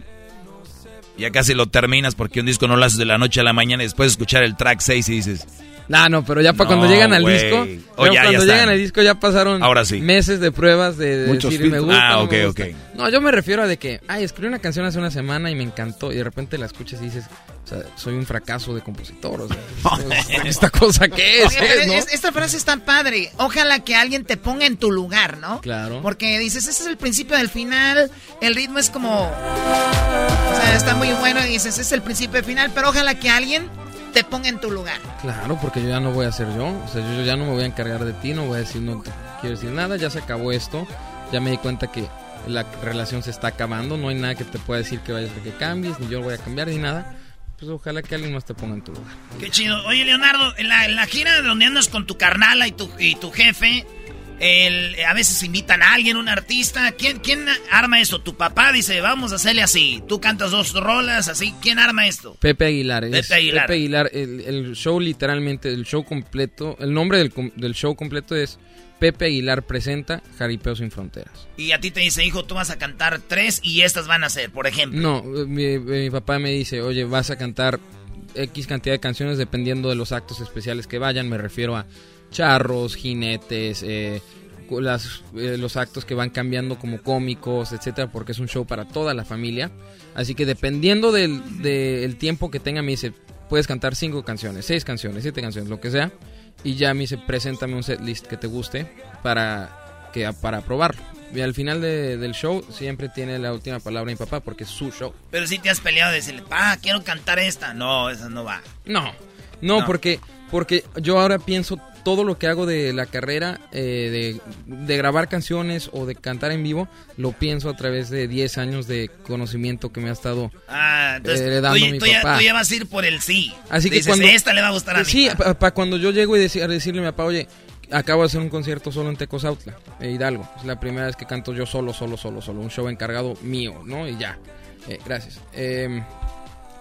Ya casi lo terminas porque un disco no lo haces de la noche a la mañana y después escuchar el track 6 y dices... No, no, pero ya para cuando llegan al disco, Oh, pero ya, ya cuando está. llegan al disco ya pasaron Ahora sí. meses de pruebas de, de Muchos decir me gusta. Ah, no me ok, gusta". ok. No, yo me refiero a de que, ay, escribí una canción hace una semana y me encantó y de repente la escuchas y dices, o sea, soy un fracaso de compositor, o sea, esta cosa que es, es- esta frase es tan padre. Ojalá que alguien te ponga en tu lugar, ¿no? Claro. Porque dices, ese es el principio del final. El ritmo es como. O sea, está muy bueno y dices, ese es el principio del final. Pero ojalá que alguien te ponga en tu lugar. Claro, porque yo ya no voy a ser yo, o sea, yo, yo ya no me voy a encargar de ti, no voy a decir, no te quiero decir nada, ya se acabó esto, ya me di cuenta que la relación se está acabando, no hay nada que te pueda decir que vayas a que cambies, ni yo voy a cambiar ni nada. Pues ojalá que alguien más te ponga en tu lugar. Qué chido. Oye, Leonardo, en la, en la gira donde andas con tu carnala y tu, y tu jefe, El, a veces invitan a alguien, un artista. ¿Quién, ¿Quién arma esto? Tu papá dice, vamos a hacerle así. Tú cantas dos rolas, así. ¿Quién arma esto? Pepe Aguilar. es- Pepe Aguilar. Pepe Aguilar, el, el show literalmente, el show completo, el nombre del, del show completo es Pepe Aguilar presenta Jaripeo sin Fronteras. Y a ti te dice, hijo, tú vas a cantar tres y estas van a ser, por ejemplo. No, mi, mi papá me dice, oye, vas a cantar X cantidad de canciones dependiendo de los actos especiales que vayan. Me refiero a charros, jinetes, eh, las, eh, los actos que van cambiando como cómicos, etcétera, porque es un show para toda la familia. Así que dependiendo del, del tiempo que tenga, me dice, puedes cantar cinco canciones, seis canciones, siete canciones, lo que sea. Y ya me dice, preséntame un set list que te guste para, que, para probarlo. Y al final de- del show siempre tiene la última palabra mi papá porque es su show. Pero si te has peleado de decirle, pa, quiero cantar esta. No, esa no va. No, no, No. porque porque yo ahora pienso todo lo que hago de la carrera, eh, de, de grabar canciones o de cantar en vivo, lo pienso a través de 10 años de conocimiento que me ha estado Ah, entonces heredando tú, mi tú ya, papá. tú ya vas a ir por el sí. Así que Dices, cuando esta le va a gustar a mí. Sí, para cuando yo llego y deci- a decirle a mi papá, oye, acabo de hacer un concierto solo en Tecozautla, eh, Hidalgo. Es la primera vez que canto yo solo, solo, solo, solo. Un show encargado mío, ¿no? Y ya. Eh, gracias. Eh,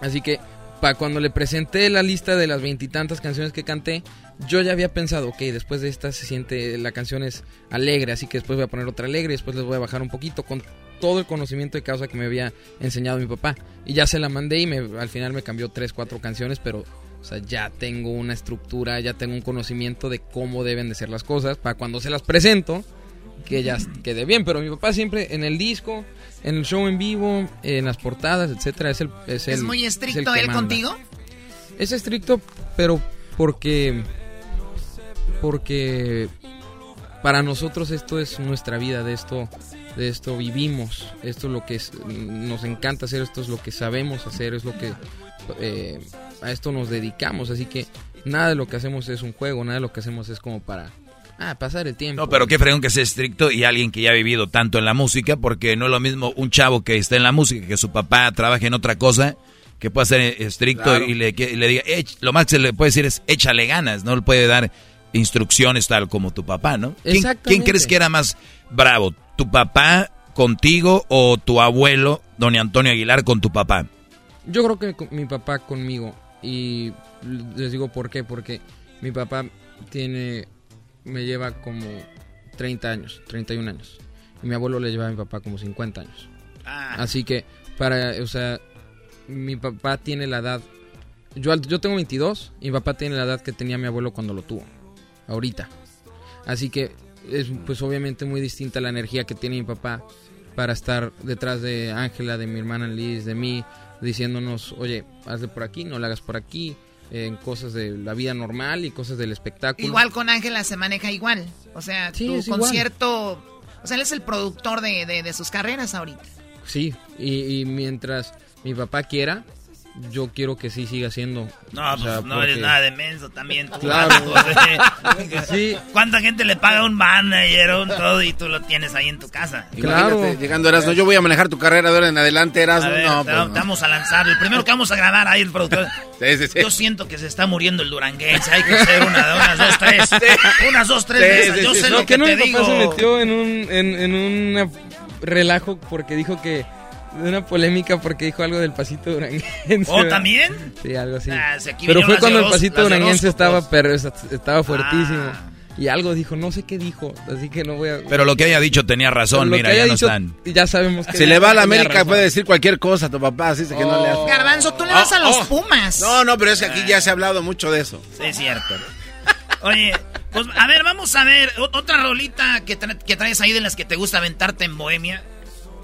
así que para cuando le presenté la lista de las veintitantas canciones que canté, yo ya había pensado, ok, después de esta se siente, la canción es alegre, así que después voy a poner otra alegre, después les voy a bajar un poquito con todo el conocimiento de causa que me había enseñado mi papá. Y ya se la mandé y me, al final me cambió tres, cuatro canciones, pero ya tengo una estructura, ya tengo un conocimiento de cómo deben de ser las cosas para cuando se las presento que ya quede bien. Pero mi papá siempre en el disco, en el show en vivo, en las portadas, etcétera, es el es, ¿Es el- muy es el estricto que él contigo? Es estricto, pero porque porque para nosotros esto es nuestra vida, de esto de esto vivimos, esto es lo que es- nos encanta hacer, esto es lo que sabemos hacer, es lo que eh, a esto nos dedicamos, así que nada de lo que hacemos es un juego, nada de lo que hacemos es como para ah, pasar el tiempo. No, pero qué fregón que sea estricto y alguien que ya ha vivido tanto en la música, porque no es lo mismo un chavo que está en la música, que su papá trabaje en otra cosa, que pueda ser estricto Claro. y, le, que- y le diga, lo más que se le puede decir es échale ganas, no le puede dar instrucciones tal como tu papá, ¿no? ¿Quién, quién crees que era más bravo? ¿Tu papá contigo o tu abuelo, don Antonio Aguilar, con tu papá? Yo creo que con- mi papá conmigo. Y les digo por qué. Porque mi papá tiene. Me lleva como 30 años, 31 años. Y mi abuelo le lleva a mi papá como 50 años. Ah. Así que, para. O sea, mi papá tiene la edad. Yo, yo tengo 22 y mi papá tiene la edad que tenía mi abuelo cuando lo tuvo. Ahorita. Así que es pues obviamente muy distinta la energía que tiene mi papá para estar detrás de Ángela, de mi hermana Liz, de mí, diciéndonos, oye, hazle por aquí, no le hagas por aquí, en cosas de la vida normal y cosas del espectáculo. Igual con Ángela se maneja igual. O sea, Sí, tu igual. concierto... O sea, él es el productor de, de- de sus carreras ahorita. Sí, y, y mientras mi papá quiera, yo quiero que sí siga siendo. No, o sea, pues no eres porque- nada de menso también. tú, Claro. Sí. ¿Cuánta gente le paga un manager o un todo y tú lo tienes ahí en tu casa? Imagínate, llegando Erasmo, yo voy a manejar tu carrera de ahora en adelante, A Erasmo. ver, no, te, pues no. vamos a lanzar. El primero que vamos a grabar ahí, el productor. Sí, sí, sí. Yo siento que se está muriendo el duranguense. Hay que hacer una, unas dos, tres. Unas dos, tres Yo sí. sé No, lo que no, te mi papá digo. se metió en un en, en una relajo porque dijo que de una polémica porque dijo algo del pasito duranguense. ¿Oh, también? Sí, algo así. Ah, si Pero fue cuando el pasito duranguense estaba pero estaba fuertísimo. Ah. Y algo dijo, no sé qué dijo, así que no voy a Pero lo que haya dicho tenía razón, mira, que ya no están. Ya sabemos que Si le va a la América razón. puede decir cualquier cosa a tu papá, así que no le hace. Garbanzo, tú le vas a los Pumas. No, no, pero es que aquí ya se ha hablado mucho de eso. Sí, es cierto. Oye, pues a ver, vamos a ver otra rolita que, tra- que traes ahí de las que te gusta aventarte en Bohemia.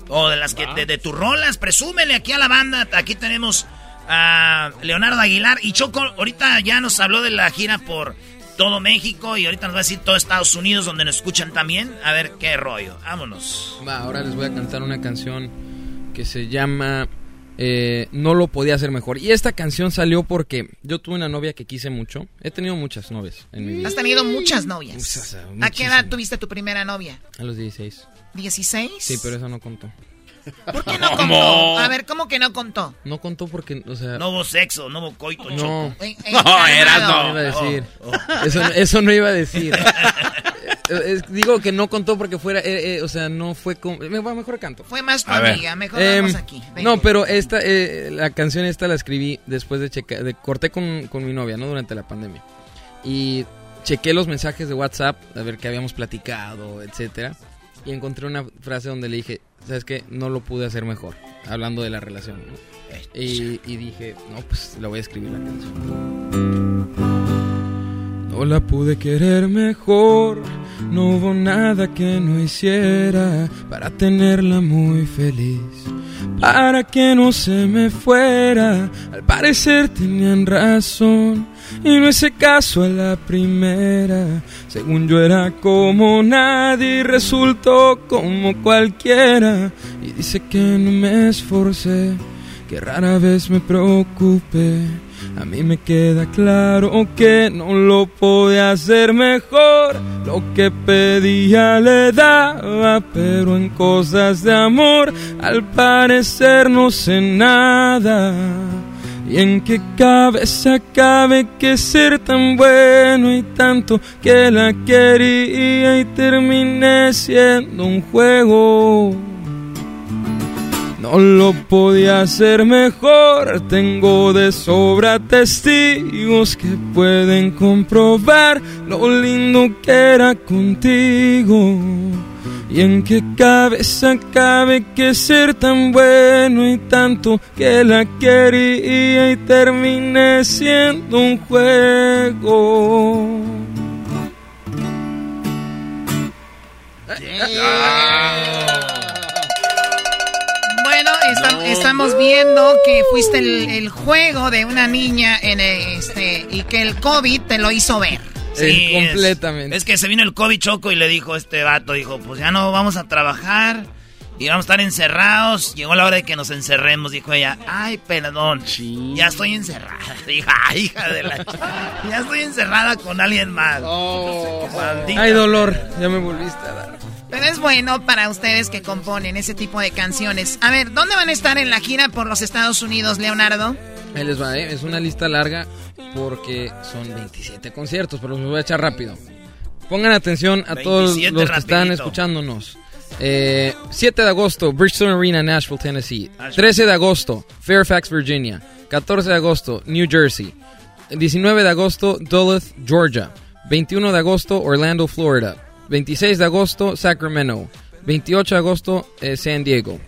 O de las que de, de tus rolas, presúmele aquí a la banda. Aquí tenemos a Leonardo Aguilar y Choco. Ahorita ya nos habló de la gira por todo México y ahorita nos va a decir todo Estados Unidos donde nos escuchan también. A ver qué rollo. Vámonos. Va, ahora les voy a cantar una canción que se llama eh, No lo podía hacer mejor. Y esta canción salió porque yo tuve una novia que quise mucho. He tenido muchas novias en mi vida. Has tenido muchas novias. Sea, ¿A qué edad tuviste tu primera novia? A los 16. ¿16? Sí, pero eso no contó. ¿Por qué no contó? A ver, ¿cómo que no contó? No contó porque, o sea... No hubo sexo, no hubo coito, No. Choco. Eh, eh, No, calmado. eras no. iba a decir. Eso, eso no iba a decir. eh, digo que no contó porque fuera, eh, eh, o sea, no fue con... me- Mejor canto. Fue más tu A ver. amiga, mejor Em, vamos aquí. Ven. No, pero esta, eh, la canción esta la escribí después de checar, de, corté con, con mi novia, ¿no? Durante la pandemia. Y chequé los mensajes de WhatsApp, a ver qué habíamos platicado, etcétera. Y encontré una frase donde le dije, ¿sabes qué? No lo pude hacer mejor, hablando de la relación, ¿no? Y, y dije, no, pues la voy a escribir la canción. No la pude querer mejor, no hubo nada que no hiciera para tenerla muy feliz, para que no se me fuera. Al parecer tenían razón y no hice caso a la primera. Según yo era como nadie resultó como cualquiera. Y dice que no me esforcé, que rara vez me preocupé. A mí me queda claro que no lo podía hacer mejor. Lo que pedía le daba, pero en cosas de amor al parecer no sé nada. ¿Y en qué cabeza cabe que ser tan bueno y tanto que la quería y terminé siendo un juego? No lo podía hacer mejor, tengo de sobra testigos que pueden comprobar lo lindo que era contigo. ¿Y en qué cabeza cabe que ser tan bueno y tanto que la quería y terminé siendo un juego? Bueno, estam- estamos viendo que fuiste el, el juego de una niña en este y que el COVID te lo hizo ver. Eh, es- completamente. Es, que se vino el COVID choco y le dijo este vato, dijo, pues ya no vamos a trabajar y vamos a estar encerrados. Llegó la hora de que nos encerremos, dijo ella. Ay, perdón, ya estoy encerrada. Dijo, ay, hija de la... Ya estoy encerrada con alguien más. Maldita Ay, dolor, ya me volviste a dar. Pero es bueno para ustedes que componen ese tipo de canciones. A ver, ¿dónde van a estar en la gira por los Estados Unidos, Leonardo? Ahí les va, ¿eh? es una lista larga porque son 27 conciertos, pero los voy a echar rápido. Pongan atención a todos 27 los que están rapidito. escuchándonos. Eh, 7 de agosto, Bridgestone Arena, Nashville, Tennessee. 13 de agosto, Fairfax, Virginia. 14 de agosto, New Jersey. 19 de agosto, Duluth, Georgia. 21 de agosto, Orlando, Florida. 26 de agosto, Sacramento. 28 de agosto, eh, San Diego.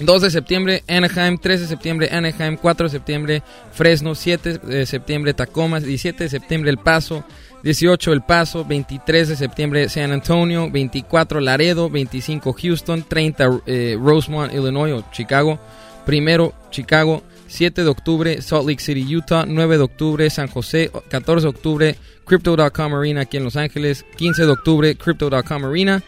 2 de septiembre, Anaheim. 3 de septiembre, Anaheim. 4 de septiembre, Fresno. 7 de septiembre, Tacoma. 17 de septiembre, El Paso. 18, El Paso. 23 de septiembre, San Antonio. 24, Laredo. 25, Houston. 30, eh, Rosemont, Illinois o Chicago. Primero, Chicago. 7 de octubre, Salt Lake City, Utah. 9 de octubre, San José. 14 de octubre, Crypto.com Arena aquí en Los Ángeles. 15 de octubre, Crypto.com Arena.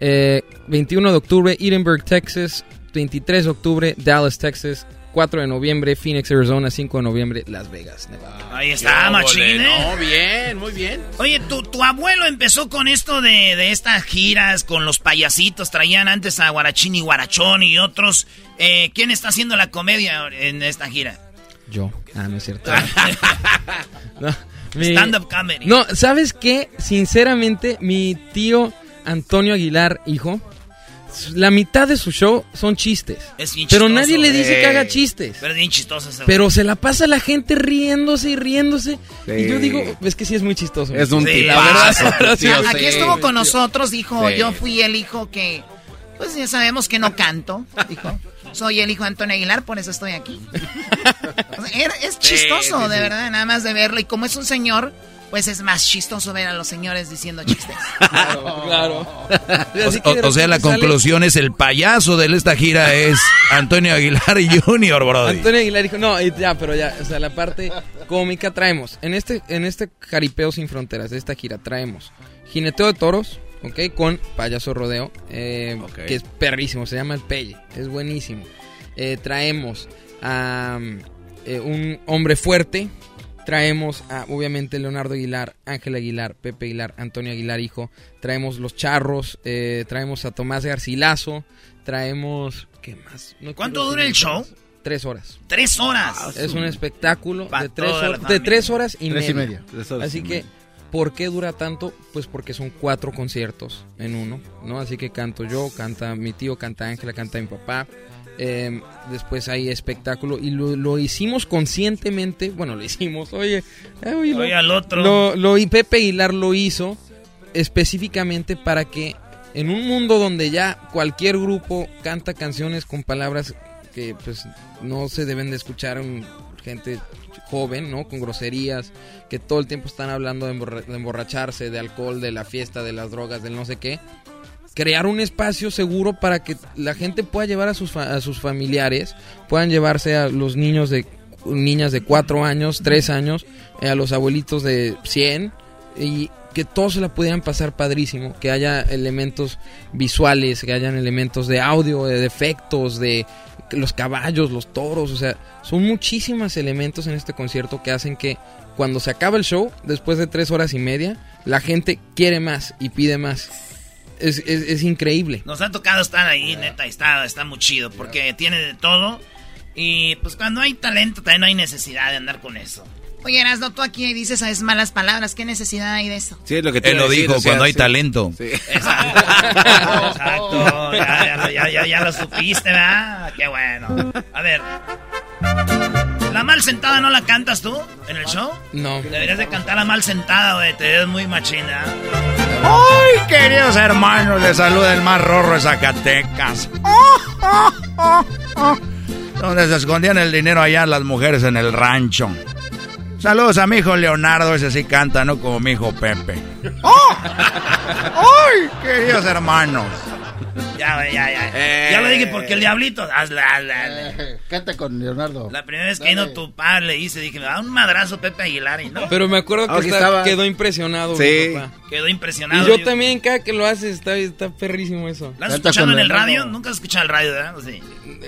Eh, 21 de octubre, Edinburgh, Texas. 23 de octubre, Dallas, Texas. 4 de noviembre, Phoenix, Arizona. 5 de noviembre, Las Vegas, Nevada. Ahí está, machín, ¿eh? No, bien, muy bien. Oye, tu, tu abuelo empezó con esto de, de estas giras con los payasitos. Traían antes a Guarachín y Guarachón y otros. Eh, ¿Quién está haciendo la comedia en esta gira? Yo. Ah, no es cierto. No, mi- Stand-up comedy. No, ¿sabes qué? Sinceramente, mi tío Antonio Aguilar, hijo, la mitad de su show son chistes. Es bien Pero chistoso. nadie le dice que haga chistes. Pero es bien chistoso ese Pero se la pasa la gente riéndose y riéndose. Y yo digo, es que sí es muy chistoso. Es un Sí, tipazo, la verdad, tío, sí. Aquí estuvo con nosotros, dijo, Sí. yo fui el hijo que, pues ya sabemos que no canto, dijo. Soy el hijo de Antonio Aguilar, por eso estoy aquí. O sea, era- es Sí, chistoso, sí, de verdad, nada más de verlo. Y como es un señor, pues es más chistoso ver a los señores diciendo chistes. Claro. O, o- o sea, la conclusión es el payaso de esta gira es Antonio Aguilar Jr., Brody. Antonio Aguilar dijo, no, y ya, pero ya, o sea, la parte cómica traemos. En este, en este Jaripeo Sin Fronteras, de esta gira, traemos Jineteo de Toros, ok, con Payaso Rodeo, eh, que es perrísimo, se llama El Pelle, es buenísimo. Eh, traemos a eh, un hombre fuerte, traemos a, obviamente, Leonardo Aguilar, Ángel Aguilar, Pepe Aguilar, Antonio Aguilar, hijo, traemos Los Charros, eh, traemos a Tomás Garcilaso, traemos, ¿qué más? No ¿Cuánto dura el show? más. Tres horas. Tres horas. Es un espectáculo de tres, horas, de familia. tres horas y Tres media. y media. Tres horas Así y que ¿Por qué dura tanto? Pues porque son cuatro conciertos en uno, ¿no? Así que canto yo, canta mi tío, canta Ángela, canta mi papá. Eh, después hay espectáculo y lo, lo hicimos conscientemente. Bueno, lo hicimos, oye. eh, oye, lo- Oye, al otro. Lo, lo- y Pepe Aguilar lo hizo específicamente para que en un mundo donde ya cualquier grupo canta canciones con palabras que pues no se deben de escuchar en gente joven, ¿no? Con groserías, que todo el tiempo están hablando de, emborra- de emborracharse, de alcohol, de la fiesta, de las drogas, del no sé qué. Crear un espacio seguro para que la gente pueda llevar a sus, fa- a sus familiares, puedan llevarse a los niños de niñas de 4 años, 3 años, eh, a los abuelitos de 100 y que todos se la pudieran pasar padrísimo, que haya elementos visuales, que hayan elementos de audio, de efectos, de los caballos, los toros, o sea, son muchísimos elementos en este concierto que hacen que cuando se acaba el show, después de tres horas y media, la gente quiere más y pide más. Es, es, es increíble. Nos ha tocado estar ahí, neta, y está, está muy chido, porque tiene de todo. Y pues cuando hay talento también no hay necesidad de andar con eso. Oye, Erasno, tú aquí dices malas palabras. ¿Qué necesidad hay de eso? Sí, es lo que te Él lo decir, dijo o sea, cuando hay sí. talento. Sí. Exacto, ya, ya, ya, ya lo supiste, ¿verdad? Qué bueno. A ver. ¿La mal sentada no la cantas tú en el show? No. Deberías de cantar la mal sentada, güey. Te ves muy machina. ¡Ay, queridos hermanos! Les saluda el más rorro de Zacatecas. Donde se escondían el dinero allá las mujeres en el rancho. Saludos a mi hijo Leonardo, ese sí canta, no como mi hijo Pepe. ¡Oh! ¡Ay, queridos hermanos! Ya, güey, ya, ya. Eh. Ya lo dije porque el diablito. Hazle, hazle, hazle. Eh, Canta con Leonardo. La primera vez que vino tu padre le hice, dije, me da un madrazo Pepe Aguilar y no. Pero me acuerdo que Aquí está- estaba. quedó impresionado. Sí. mi papá. Quedó impresionado. Y yo también, cada que lo haces, está, está perrísimo eso. ¿La has Canta escuchado en el Leonardo. radio? Nunca has escuchado el radio, ¿verdad? ¿O Sí.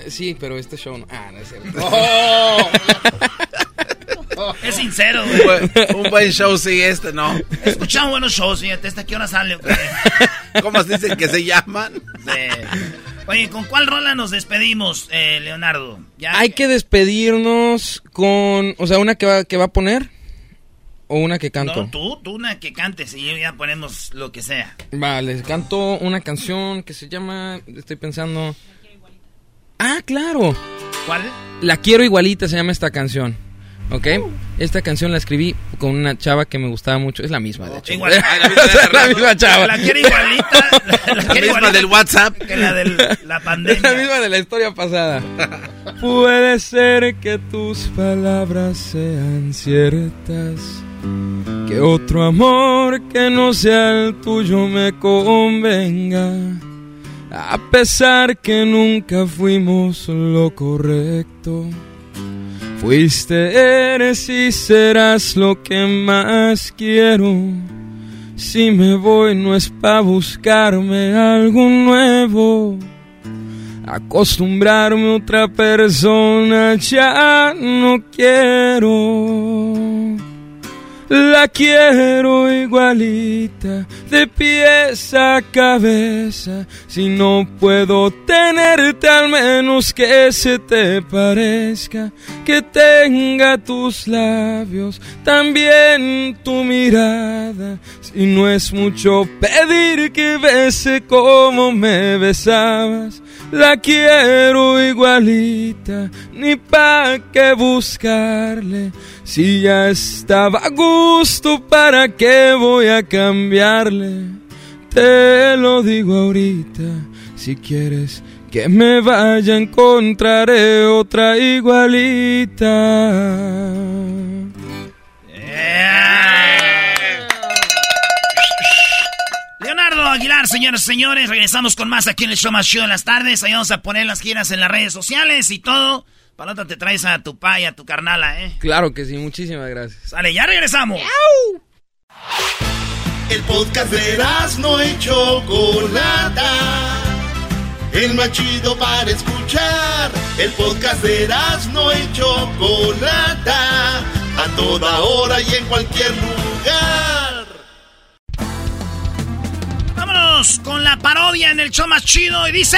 Sí, pero este show no. Ah, no es cierto. ¡Oh! Es sincero, Un güey. buen- Un buen show, sí, este no. He escuchado buenos shows, fíjate. ¿Esta qué hora sale? ¿Cómo se dicen que se llaman? Sí. Oye, ¿con cuál rola nos despedimos, eh, Leonardo? Ya, Hay que despedirnos con. O sea, una que va, que va a poner. O una que canto. No, tú, tú una que cantes y ya ponemos lo que sea. Vale, canto una canción que se llama. Estoy pensando. Ah, claro. ¿Cuál? La quiero igualita se llama esta canción. ¿Ok? Esta canción la escribí con una chava que me gustaba mucho. Es la misma, de hecho. Igual. la misma chava. La quiero igualita. La, La quiero misma igualita del WhatsApp. que la de la Es pandemia. la misma de la historia pasada. Puede ser que tus palabras sean ciertas. Que otro amor que no sea el tuyo me convenga. A pesar que nunca fuimos lo correcto. Fuiste, eres y serás lo que más quiero. Si me voy no es pa' buscarme algo nuevo. Acostumbrarme a otra persona ya no quiero. La quiero igualita, de pies a cabeza. Si no puedo tenerte, al menos que se te parezca. Que tenga tus labios, también tu mirada. Si no es mucho pedir que bese como me besabas. La quiero igualita, ni pa' qué buscarle. Si ya estaba a gusto, ¿para qué voy a cambiarle? Te lo digo ahorita, si quieres que me vaya, encontraré otra igualita. Leonardo Aguilar, señoras y señores, regresamos con más aquí en el show más chido de las tardes. Ahí vamos a poner las giras en las redes sociales y todo. Palota, te traes a tu pa y a tu carnala, ¿eh? Claro que sí, muchísimas gracias. Sale, ya regresamos. El podcast de no y Chocolata. El más chido para escuchar. El podcast de no y Chocolata. A toda hora y en cualquier lugar. Vámonos con la parodia en el show más chido y dice...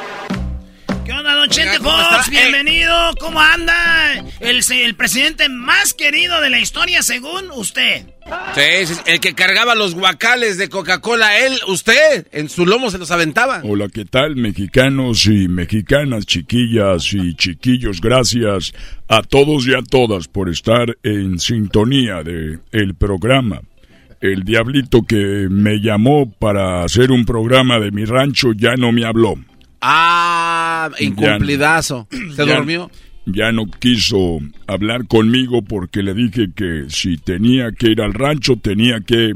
¿Qué onda, don Chente ¿cómo Fox? está? Eh. Bienvenido. ¿Cómo anda? El, el presidente más querido de la historia, según usted. Sí, sí, el que cargaba los guacales de Coca-Cola, él, usted, en su lomo se los aventaba. Hola, ¿qué tal, mexicanos y mexicanas, chiquillas y chiquillos? Gracias a todos y a todas por estar en sintonía de el programa. El diablito que me llamó para hacer un programa de mi rancho ya no me habló. Ah, incumplidazo. ¿Se Ya- durmió? Ya no quiso hablar conmigo porque le dije que si tenía que ir al rancho tenía que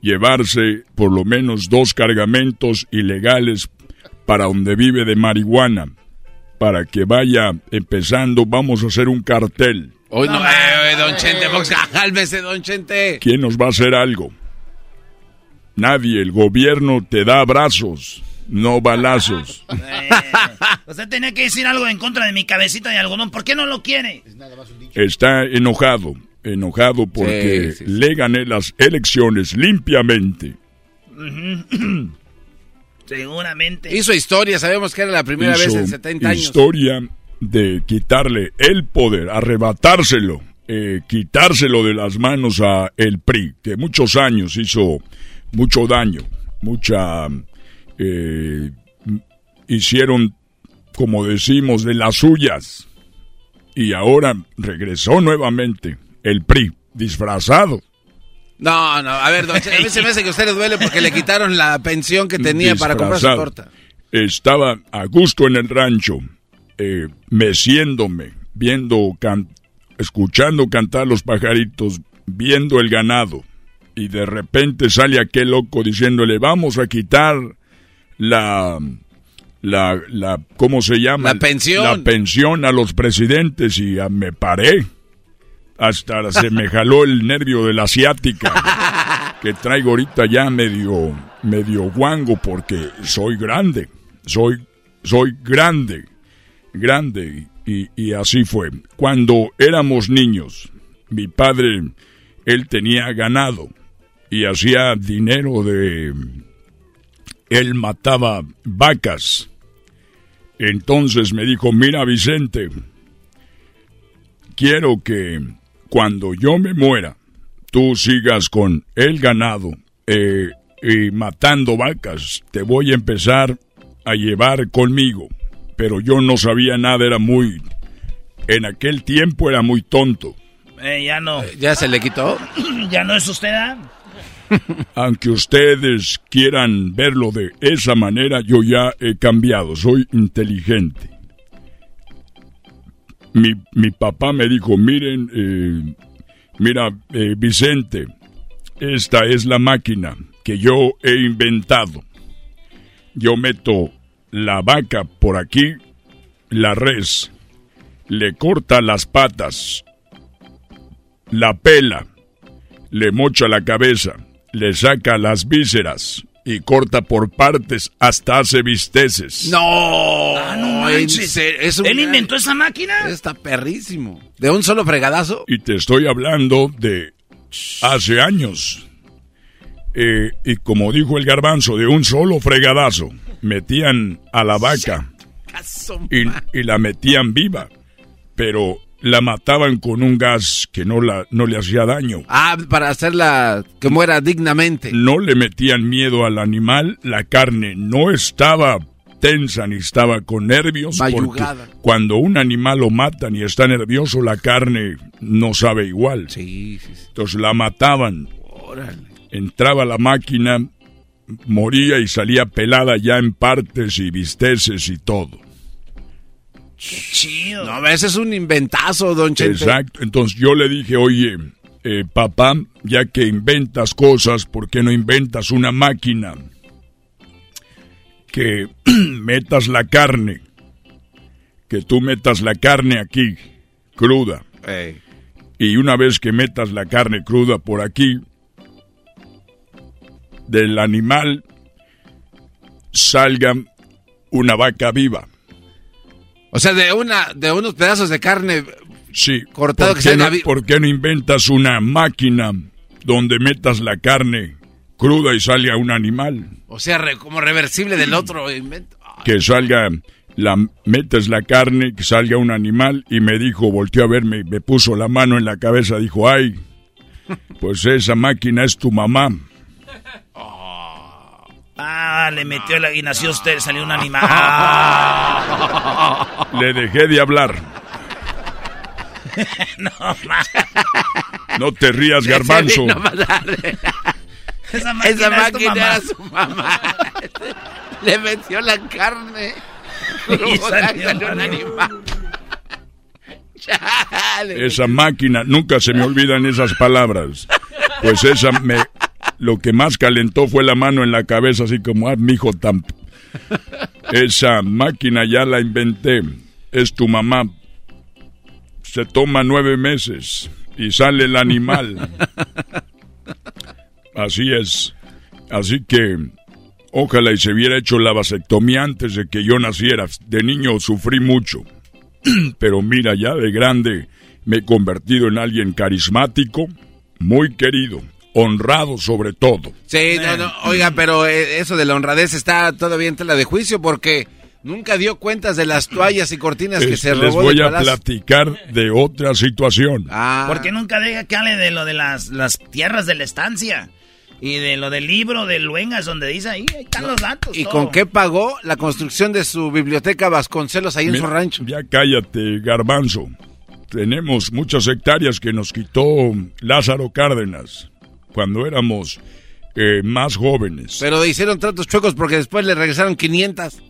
llevarse por lo menos dos cargamentos ilegales para donde vive de marihuana. Para que vaya empezando, vamos a hacer un cartel. Hoy no, eh, eh, don Chente Fox, cálmese, don Chente. ¿Quién nos va a hacer algo? Nadie, el gobierno te da abrazos, no balazos. Usted tenía que decir algo en contra de mi cabecita de algodón. ¿Por qué no lo quiere? Está enojado, enojado porque Sí, sí, sí. le gané las elecciones limpiamente. Seguramente. Hizo historia, sabemos que era la primera vez Hizo en 70 años. Historia de quitarle el poder, arrebatárselo, eh, quitárselo de las manos a el PRI, que muchos años hizo mucho daño, mucha eh, hicieron, como decimos, de las suyas. Y ahora regresó nuevamente el PRI, disfrazado. No, no, a ver, don a mí se me hace que a usted le duele porque le quitaron la pensión que tenía para comprar su torta. Estaba a gusto en el rancho, eh, meciéndome, viendo, can- escuchando cantar los pajaritos, viendo el ganado. Y de repente sale aquel loco diciéndole, vamos a quitar la, la, la, ¿cómo se llama? La pensión. La pensión a los presidentes y me paré. Hasta se me jaló el nervio de la asiática que traigo ahorita ya medio, medio guango porque soy grande, soy, soy grande, grande y, y así fue. Cuando éramos niños, mi padre, él tenía ganado y hacía dinero de, él mataba vacas. Entonces me dijo, mira Vicente, quiero que cuando yo me muera, tú sigas con el ganado eh, y matando vacas. Te voy a empezar a llevar conmigo. Pero yo no sabía nada, era muy... En aquel tiempo era muy tonto. Eh, ya no. ¿Ya se le quitó? ¿Ya no es usted, ah? Aunque ustedes quieran verlo de esa manera, yo ya he cambiado, soy inteligente. Mi, mi papá me dijo, miren, eh, mira, eh, Vicente, esta es la máquina que yo he inventado. Yo meto la vaca por aquí, la res, le corta las patas, la pela, le mocha la cabeza, le saca las vísceras y corta por partes hasta hace bisteces. No, Ah, no manches. es un- ¿Él inventó esa máquina? Está perrísimo. ¿De un solo fregadazo? Y te estoy hablando de hace años. Eh, y como dijo el garbanzo, de un solo fregadazo, metían a la vaca y, y la metían viva, pero la mataban con un gas que no, la, no le hacía daño. Ah, para hacerla que muera dignamente. No le metían miedo al animal, la carne no estaba tensa ni estaba con nervios. Porque cuando un animal lo matan y está nervioso, la carne no sabe igual. Sí, sí, sí. Entonces la mataban. Órale. Entraba la máquina, moría y salía pelada ya en partes y bisteces y todo. Chido. No, ese es un inventazo, don Chente. Exacto. Entonces yo le dije, oye, eh, papá, ya que inventas cosas, ¿por qué no inventas una máquina que metas la carne? Que tú metas la carne aquí, cruda. Ey. Y una vez que metas la carne cruda por aquí, del animal salga una vaca viva. O sea, de una, de unos pedazos de carne Sí. cortado ¿Por que salga no, por qué no inventas una máquina donde metas la carne cruda y salga un animal? O sea, re- como reversible del otro invento. Que salga, la metes la carne, que salga un animal y me dijo, volteó a verme, me puso la mano en la cabeza, dijo, ay, pues esa máquina es tu mamá. Ah, le metió la y nació usted, salió un animal. Le dejé de hablar. no, ma. No te rías, garbanzo. Esa máquina, Esa máquina era su mamá. Le metió la carne. Y salió salió un un animal. Chale. Esa máquina, nunca se me olvidan esas palabras. Pues esa me, lo que más calentó fue la mano en la cabeza, así como, ah, mijo, tan... Esa máquina ya la inventé, es tu mamá. Se toma nueve meses y sale el animal. Así es. Así que, ojalá y se hubiera hecho la vasectomía antes de que yo naciera. De niño sufrí mucho. Pero mira, ya de grande me he convertido en alguien carismático, muy querido, honrado sobre todo. Sí, no, no, oiga, pero eh, eso de la honradez está todavía en tela de juicio porque nunca dio cuentas de las toallas y cortinas que se les robó voy del a palacio. platicar de otra situación. Ah, Porque nunca deja que hable de lo de las, las tierras de la estancia. Y de lo del libro de Luengas, donde dice ahí, ahí están los datos. ¿Y todo. con qué pagó la construcción de su biblioteca Vasconcelos ahí en Mira, su rancho? Ya cállate, garbanzo. Tenemos muchas hectáreas que nos quitó Lázaro Cárdenas cuando éramos eh, más jóvenes. Pero hicieron tratos chuecos porque después le regresaron 500.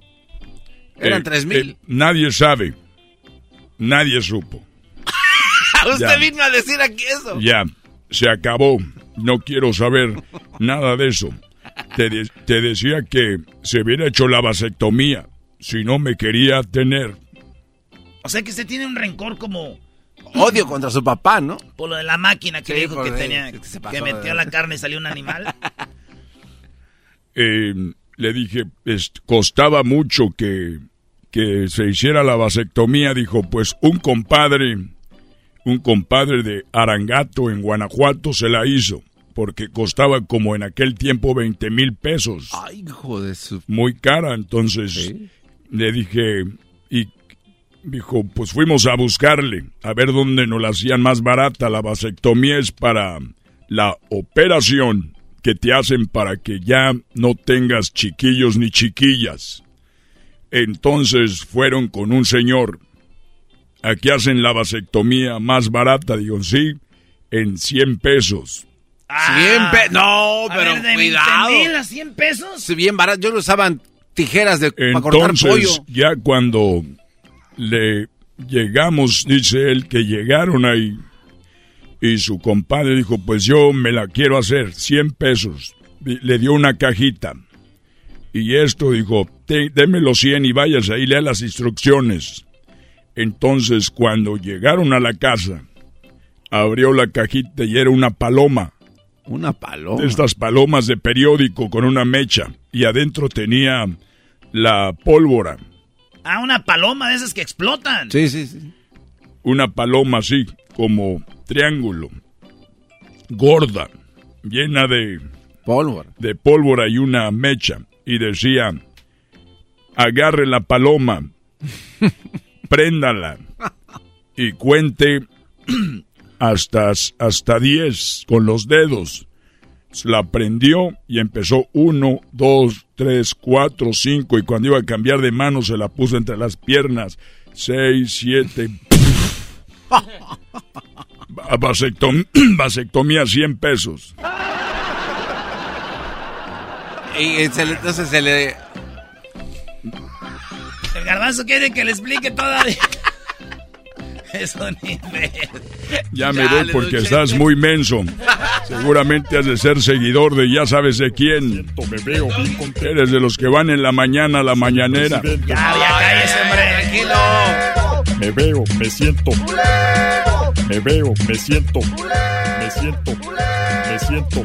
Eran Eh, tres mil. eh, nadie sabe. Nadie supo. Usted ya. vino a decir aquí eso. Ya, se acabó. No quiero saber nada de eso. Te, de- te decía que se hubiera hecho la vasectomía si no me quería tener. O sea que usted tiene un rencor como Odio contra su papá, ¿no? por lo de la máquina que Sí, dijo que tenía, que se pasó que de- metió la carne y salió un animal. Eh, le dije, es- costaba mucho que, que se hiciera la vasectomía. Dijo, pues un compadre, un compadre de Arangato en Guanajuato se la hizo. Porque costaba como en aquel tiempo 20 mil pesos. Ay, hijo de su... muy cara, entonces le dije, dijo, pues fuimos a buscarle, a ver dónde nos la hacían más barata. La vasectomía es para la operación que te hacen para que ya no tengas chiquillos ni chiquillas. Entonces fueron con un señor. Aquí hacen la vasectomía más barata, digo, sí, en 100 pesos. 100 pesos. No, A pero ver, de cuidado. 20 mil a 100 pesos. Sí, bien barato. Yo lo usaban tijeras de, para cortar Entonces, pollo. ya cuando le llegamos, dice él, que llegaron ahí y su compadre dijo, pues yo me la quiero hacer, 100 pesos. Le dio una cajita. Y esto dijo, "Te- deme los 100 y váyase ahí, lea las instrucciones. Entonces, cuando llegaron a la casa, abrió la cajita y era una paloma. Una paloma. Estas palomas de periódico con una mecha. Y adentro tenía la pólvora. Ah, una paloma de esas que explotan. Sí, sí, sí. Una paloma así, como triángulo. Gorda. Llena de, Pólvora. de pólvora y una mecha. Y decía, agarre la paloma, préndala y cuente hasta, hasta 10 con los dedos. La prendió y empezó uno, dos, tres, cuatro, cinco. Y cuando iba a cambiar de mano se la puso entre las piernas. Seis, siete. Va- Vasectom vasectomía 100 pesos. Y se le- entonces se le... El garbanzo quiere que le explique todavía. Es un imbécil. Ya me voy porque estás muy menso. Seguramente has de ser seguidor de ya sabes de quién. Me veo bien Eres de los que van en la mañana a la mañanera. Ya, ya cállese, hombre. Tranquilo. Me veo, me siento. Me veo, me siento. Me siento. Me siento.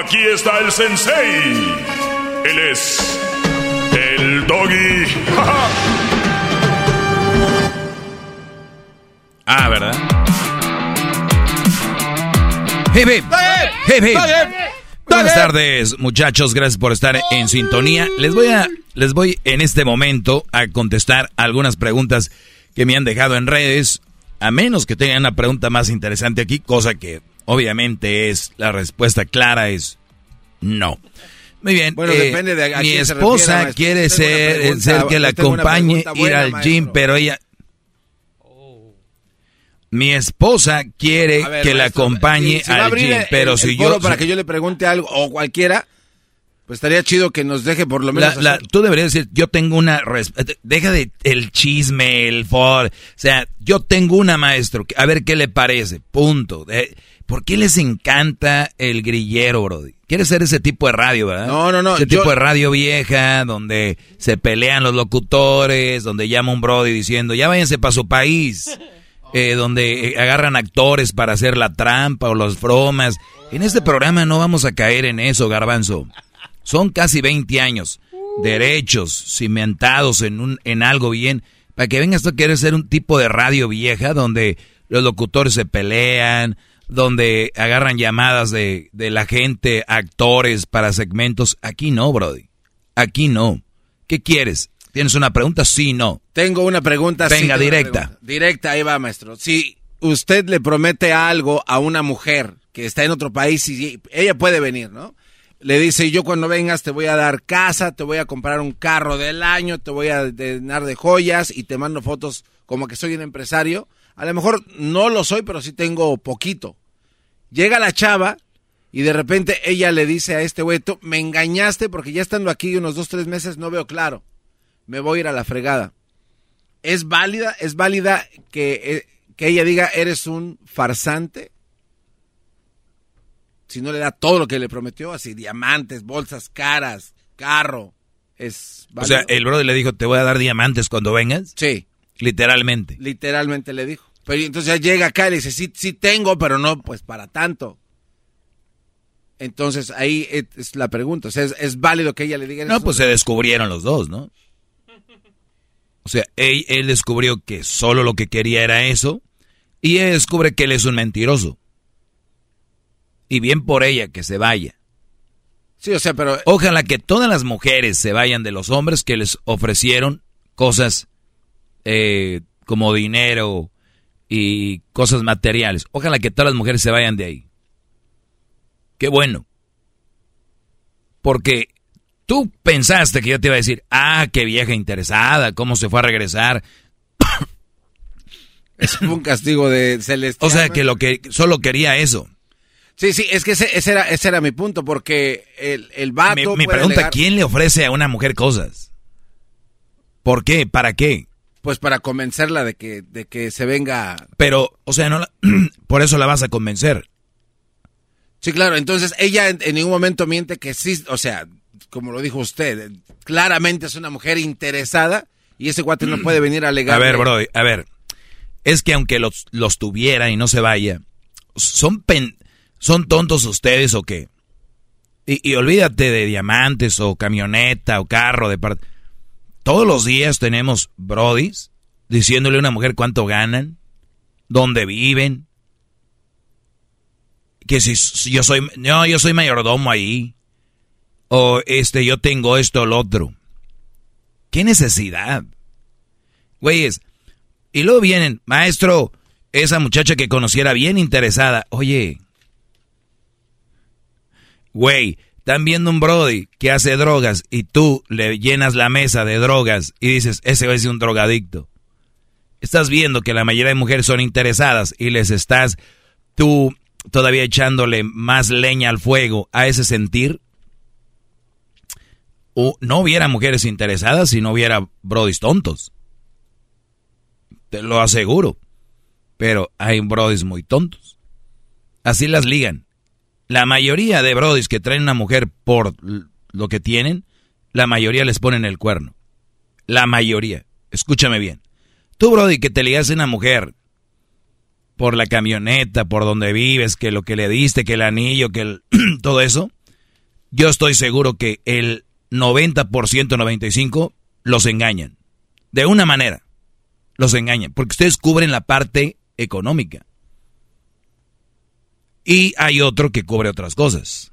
Aquí está el sensei. Él es el doggy. Ah, ¿verdad? Hip, hip. Hip, hip. Buenas tardes, muchachos. Gracias por estar en sintonía. Les voy a, les voy en este momento a contestar algunas preguntas que me han dejado en redes. A menos que tengan una pregunta más interesante aquí, cosa que obviamente es la respuesta clara es no. Muy bien. Bueno, eh, depende de a mi quién esposa quiere una ser, pregunta- ser que la acompañe pregunta ir buena, al gym, pero ella mi esposa quiere ver, que la acompañe si- si al gym, el- pero el si yo... para que yo le pregunte algo o cualquiera, pues estaría chido que nos deje por lo menos... la- tú deberías decir, yo tengo una... Deja de el chisme, el for... O sea, yo tengo una maestro, a ver qué le parece, punto. Eh, ¿Por qué les encanta el grillero, Brody? ¿Quieres ser ese tipo de radio, verdad? No, no, no, Ese yo- tipo de radio vieja, donde se pelean los locutores, donde llama un Brody diciendo, ya váyanse para su país. eh, donde eh, agarran actores para hacer la trampa o las bromas. En este programa no vamos a caer en eso, garbanzo. Son casi 20 años, derechos cimentados en, un, en algo bien, para que vengas tú a querer ser un tipo de radio vieja donde los locutores se pelean, donde agarran llamadas de, de la gente, actores para segmentos. Aquí no, Brody. Aquí no. ¿Qué quieres? ¿Tienes una pregunta? Sí, no. Tengo una pregunta. Venga, directa. pregunta. Directa, ahí va, maestro. Si usted le promete algo a una mujer que está en otro país y ella puede venir, ¿no? Le dice, yo cuando vengas te voy a dar casa, te voy a comprar un carro del año, te voy a llenar de joyas y te mando fotos como que soy un empresario. A lo mejor no lo soy, pero sí tengo poquito. Llega la chava y de repente ella le dice a este güey, "Tú me engañaste porque ya estando aquí unos dos, tres meses no veo claro. Me voy a ir a la fregada. ¿Es válida? ¿Es válida que, eh, que ella diga eres un farsante? Si no le da todo lo que le prometió, así diamantes, bolsas caras, carro. ¿Es O sea, el brother le dijo, ¿te voy a dar diamantes cuando vengas? Sí. Literalmente. Literalmente le dijo. Pero entonces ya llega acá y le dice, sí, sí tengo, pero no pues para tanto. Entonces ahí es- la pregunta. O sea, ¿es, es válido que ella le diga? "Eres No, pues se descubrieron los dos, ¿no? O sea, él, él descubrió que solo lo que quería era eso y ella descubre que él es un mentiroso. Y bien por ella que se vaya. Sí, o sea, pero... Ojalá que todas las mujeres se vayan de los hombres que les ofrecieron cosas eh, como dinero y cosas materiales. Ojalá que todas las mujeres se vayan de ahí. Qué bueno. Porque tú pensaste que yo te iba a decir, ah, qué vieja interesada, cómo se fue a regresar. Es un castigo de celestial. O sea, que lo que solo quería eso. Sí, sí, es que ese, ese era, ese era mi punto, porque el, el vato... Puede pregunta, alegar- ¿quién le ofrece a una mujer cosas? ¿Por qué? ¿Para qué? Pues para convencerla de que, de que se venga... Pero, o sea, no la- por eso la vas a convencer. Sí, claro, entonces ella en, en ningún momento miente que sí, o sea, como lo dijo usted, claramente es una mujer interesada y ese guate no puede venir a alegar. A ver, bro, a ver. Es que aunque los, los tuviera y no se vaya, son pen... ¿Son tontos ustedes o qué? Y, y olvídate de diamantes o camioneta o carro de parte. Todos los días tenemos brodis diciéndole a una mujer cuánto ganan, dónde viven, que si, yo soy, no, yo soy mayordomo ahí, o este, yo tengo esto o lo otro. ¿Qué necesidad? Güeyes, y luego vienen, maestro, esa muchacha que conociera bien interesada, oye, güey, están viendo un Brody que hace drogas y tú le llenas la mesa de drogas y dices, ese es un drogadicto. Estás viendo que la mayoría de mujeres son interesadas y les estás tú todavía echándole más leña al fuego a ese sentir. O no hubiera mujeres interesadas si no hubiera brodis tontos. Te lo aseguro. Pero hay brodis muy tontos. Así las ligan. La mayoría de brodis que traen una mujer por lo que tienen, la mayoría les ponen el cuerno. La mayoría. Escúchame bien. Tú, brody, que te ligas a una mujer por la camioneta, por donde vives, que lo que le diste, que el anillo, que el, todo eso, yo estoy seguro que el 90%, 95% los engañan. De una manera, los engañan, porque ustedes cubren la parte económica. Y hay otro que cubre otras cosas.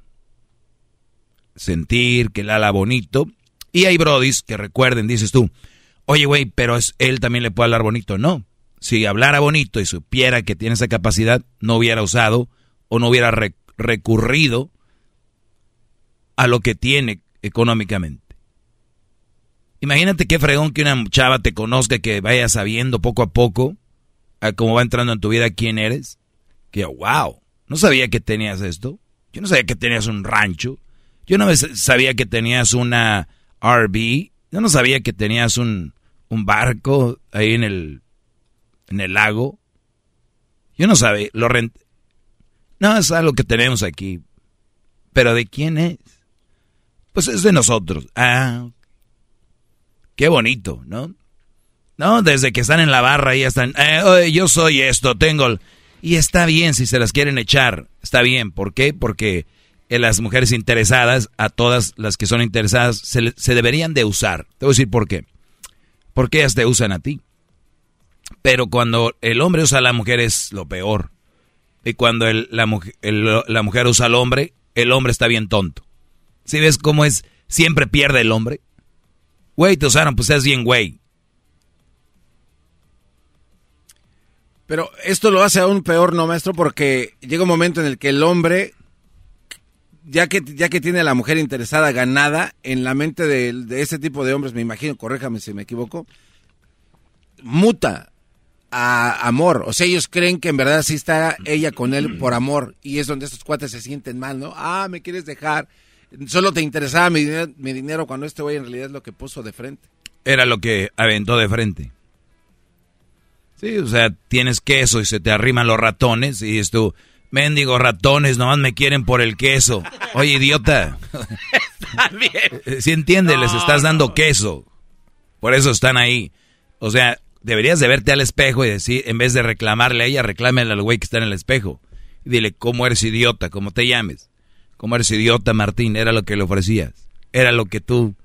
Sentir, que la ala bonito. Y hay brodis que recuerden, dices tú, oye, güey, pero es, él también le puede hablar bonito. No. Si hablara bonito y supiera que tiene esa capacidad, no hubiera usado o no hubiera recurrido a lo que tiene económicamente. Imagínate qué fregón que una chava te conozca, que vaya sabiendo poco a poco a cómo va entrando en tu vida quién eres. Que, wow, no sabía que tenías esto. Yo no sabía que tenías un rancho. Yo no sabía que tenías una RV. Yo no sabía que tenías un, un barco ahí en el, en el lago. Yo no sabía, lo rent... No, es algo que tenemos aquí. Pero ¿de quién es? Pues es de nosotros. Ah, qué bonito, ¿no? No, desde que están en la barra ya están, eh, yo soy esto, tengo... Y está bien si se las quieren echar, está bien. ¿Por qué? Porque en las mujeres interesadas, a todas las que son interesadas, se, se deberían de usar. Te voy a decir por qué porque ellas te usan a ti. Pero cuando el hombre usa a la mujer es lo peor. Y cuando la, mujer usa al hombre, el hombre está bien tonto. ¿Sí ves cómo es? Siempre pierde el hombre. Güey, te usaron, pues es bien güey. Pero esto lo hace aún peor, ¿no, maestro? Porque llega un momento en el que el hombre, ya que, ya que tiene a la mujer interesada, ganada, en la mente de, de ese tipo de hombres, me imagino, corréjame si me equivoco, muta a amor. O sea, ellos creen que en verdad sí está ella con él por amor. Y es donde estos cuates se sienten mal, ¿no? Ah, me quieres dejar. Solo te interesaba mi mi dinero cuando este güey en realidad es lo que puso de frente. Era lo que aventó de frente. Sí, o sea, tienes queso y se te arriman los ratones y dices tú, mendigo ratones, nomás me quieren por el queso. Oye, idiota. Está bien. Si entiendes, les estás dando queso. Por eso están ahí. O sea, deberías de verte al espejo y decir, en vez de reclamarle a ella, reclámele al güey que está en el espejo. Y dile, ¿cómo eres idiota? ¿Cómo te llames? ¿Cómo eres idiota, Martín? Era lo que le ofrecías. Era lo que tú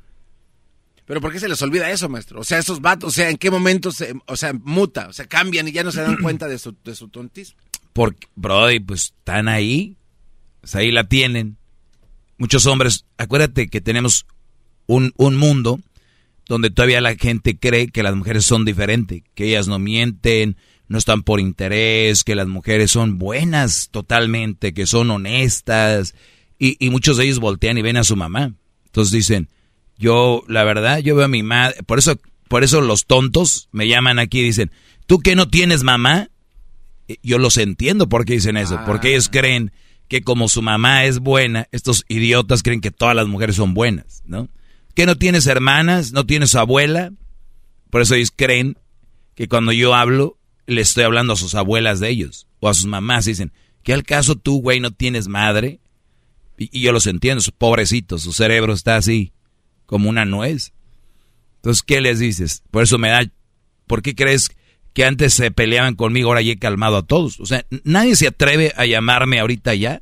pero ¿por qué se les olvida eso, maestro? O sea, esos vatos, o sea, ¿en qué momento se, o sea, muta, o sea, cambian y ya no se dan cuenta de su, de su tontismo? Porque, Brody, pues están ahí, pues ahí la tienen. Muchos hombres, acuérdate que tenemos un, un mundo donde todavía la gente cree que las mujeres son diferentes, que ellas no mienten, no están por interés, que las mujeres son buenas totalmente, que son honestas, y, y muchos de ellos voltean y ven a su mamá. Entonces dicen, yo, la verdad, yo veo a mi madre, por eso, por eso los tontos me llaman aquí y dicen, ¿tú que no tienes mamá? Yo los entiendo por qué dicen eso, porque ellos ah. creen que como su mamá es buena, estos idiotas creen que todas las mujeres son buenas, ¿no? ¿Que no tienes hermanas? ¿No tienes abuela? Por eso ellos creen que cuando yo hablo, le estoy hablando a sus abuelas de ellos, o a sus mamás, dicen, ¿qué al caso tú, güey, no tienes madre? Y, y yo los entiendo, pobrecitos, su cerebro está así como una nuez. Entonces, ¿qué les dices? Por eso me da... ¿Por qué crees que antes se peleaban conmigo, ahora ya he calmado a todos? O sea, nadie se atreve a llamarme ahorita ya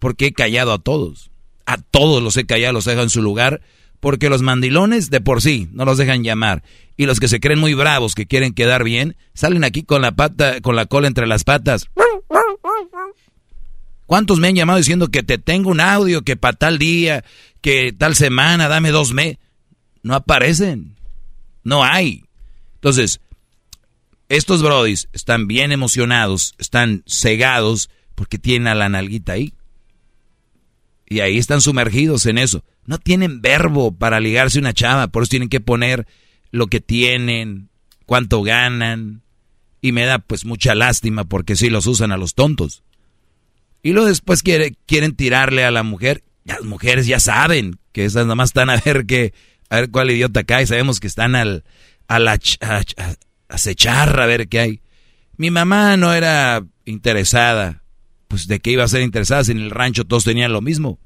porque he callado a todos. A todos los he callado, los he dejado en su lugar, porque los mandilones de por sí no los dejan llamar. Y los que se creen muy bravos, que quieren quedar bien, salen aquí con la pata, con la cola entre las patas. ¿Cuántos me han llamado diciendo que te tengo un audio, que para tal día, que tal semana, dame dos meses? No aparecen. No hay. Entonces, estos brodis están bien emocionados, están cegados porque tienen a la nalguita ahí. Y ahí están sumergidos en eso. No tienen verbo para ligarse una chava, por eso tienen que poner lo que tienen, cuánto ganan. Y me da pues mucha lástima porque sí los usan a los tontos. Y luego después quieren tirarle a la mujer. Las mujeres ya saben que esas nada más están a ver que, a ver cuál idiota cae. Sabemos que están al, a la a, a acechar a ver qué hay. Mi mamá no era interesada. Pues de qué iba a ser interesada si en el rancho todos tenían lo mismo.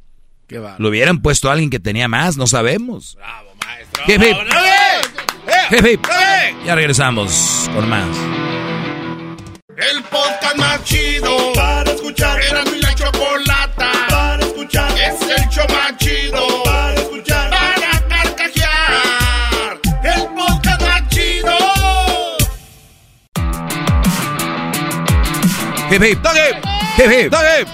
Qué. Lo hubieran puesto a alguien que tenía más, no sabemos. Bravo, maestro. Hip, hip. ¡Bravo! Hip, hip. Ya regresamos con más. El podcast más chido para escuchar. Era mi la chocolata para escuchar. Es el show más chido para escuchar. Para carcajear. El podcast más chido. Hip, hip. Hip, hip.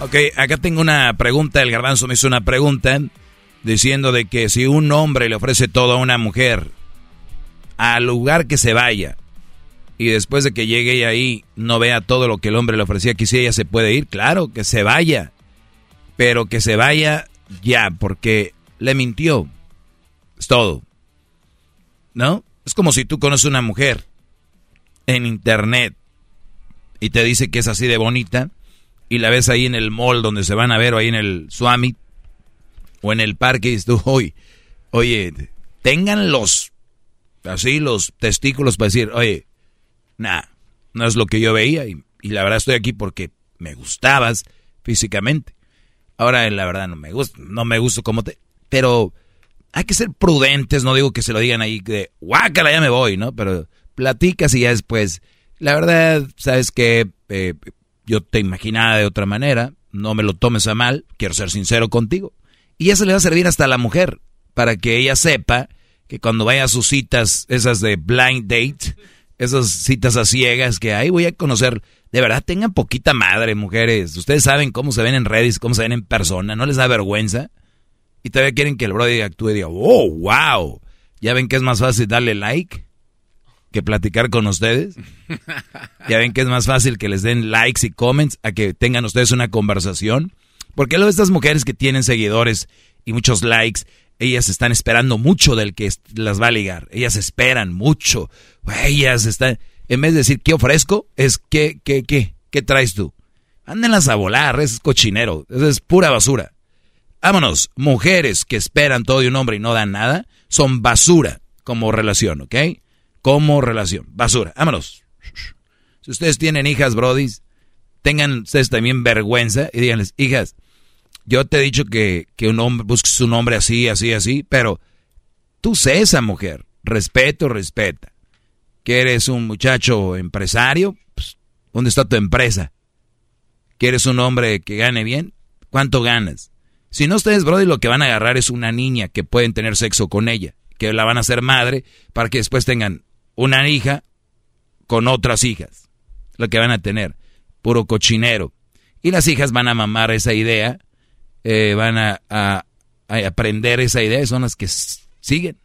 Ok, acá tengo una pregunta. El garbanzo me hizo una pregunta diciendo de que si un hombre le ofrece todo a una mujer, al lugar que se vaya, y después de que llegue ella ahí no vea todo lo que el hombre le ofrecía, que si ella se puede ir, claro, que se vaya. Pero que se vaya ya, porque le mintió. Es todo. ¿No? Es como si tú conoces una mujer en internet y te dice que es así de bonita y la ves ahí en el mall donde se van a ver o ahí en el Swami o en el parque y dices tú, oye, oye, tengan los, así los testículos para decir, oye, nah, no es lo que yo veía y, y la verdad estoy aquí porque me gustabas físicamente. Ahora la verdad no me gusta, no me gusta como te, pero hay que ser prudentes, no digo que se lo digan ahí de guácala ya me voy, ¿no? Pero platicas y ya después, la verdad, sabes que eh, yo te imaginaba de otra manera, no me lo tomes a mal, quiero ser sincero contigo. Y eso le va a servir hasta a la mujer, para que ella sepa que cuando vaya a sus citas, esas de blind date, esas citas a ciegas que ahí voy a conocer, de verdad tengan poquita madre, mujeres. Ustedes saben cómo se ven en redes, cómo se ven en persona, ¿no les da vergüenza? Y todavía quieren que el brother actúe y diga, oh, wow. ¿Ya ven que es más fácil darle like que platicar con ustedes? ¿Ya ven que es más fácil que les den likes y comments a que tengan ustedes una conversación? Porque luego estas mujeres que tienen seguidores y muchos likes, ellas están esperando mucho del que las va a ligar. Ellas esperan mucho. Ellas están... En vez de decir, ¿qué ofrezco? Es, ¿qué, qué, qué? ¿Qué traes tú? Ándenlas a volar, es cochinero. Es pura basura. Vámonos, mujeres que esperan todo de un hombre y no dan nada, son basura como relación, ¿ok? Como relación, basura. Vámonos. Si ustedes tienen hijas, brodis, tengan ustedes también vergüenza y díganles, hijas, yo te he dicho que, que un hombre, busques un hombre así, así, así, pero tú sé esa mujer, respeto, respeta. Que eres un muchacho empresario, pues, ¿dónde está tu empresa? ¿Que eres un hombre que gane bien? ¿Cuánto ganas? Si no ustedes, Brody, lo que van a agarrar es una niña que pueden tener sexo con ella, que la van a hacer madre para que después tengan una hija con otras hijas. Lo que van a tener, puro cochinero. Y las hijas van a mamar esa idea, eh, van a, a, a, aprender esa idea, son las que siguen.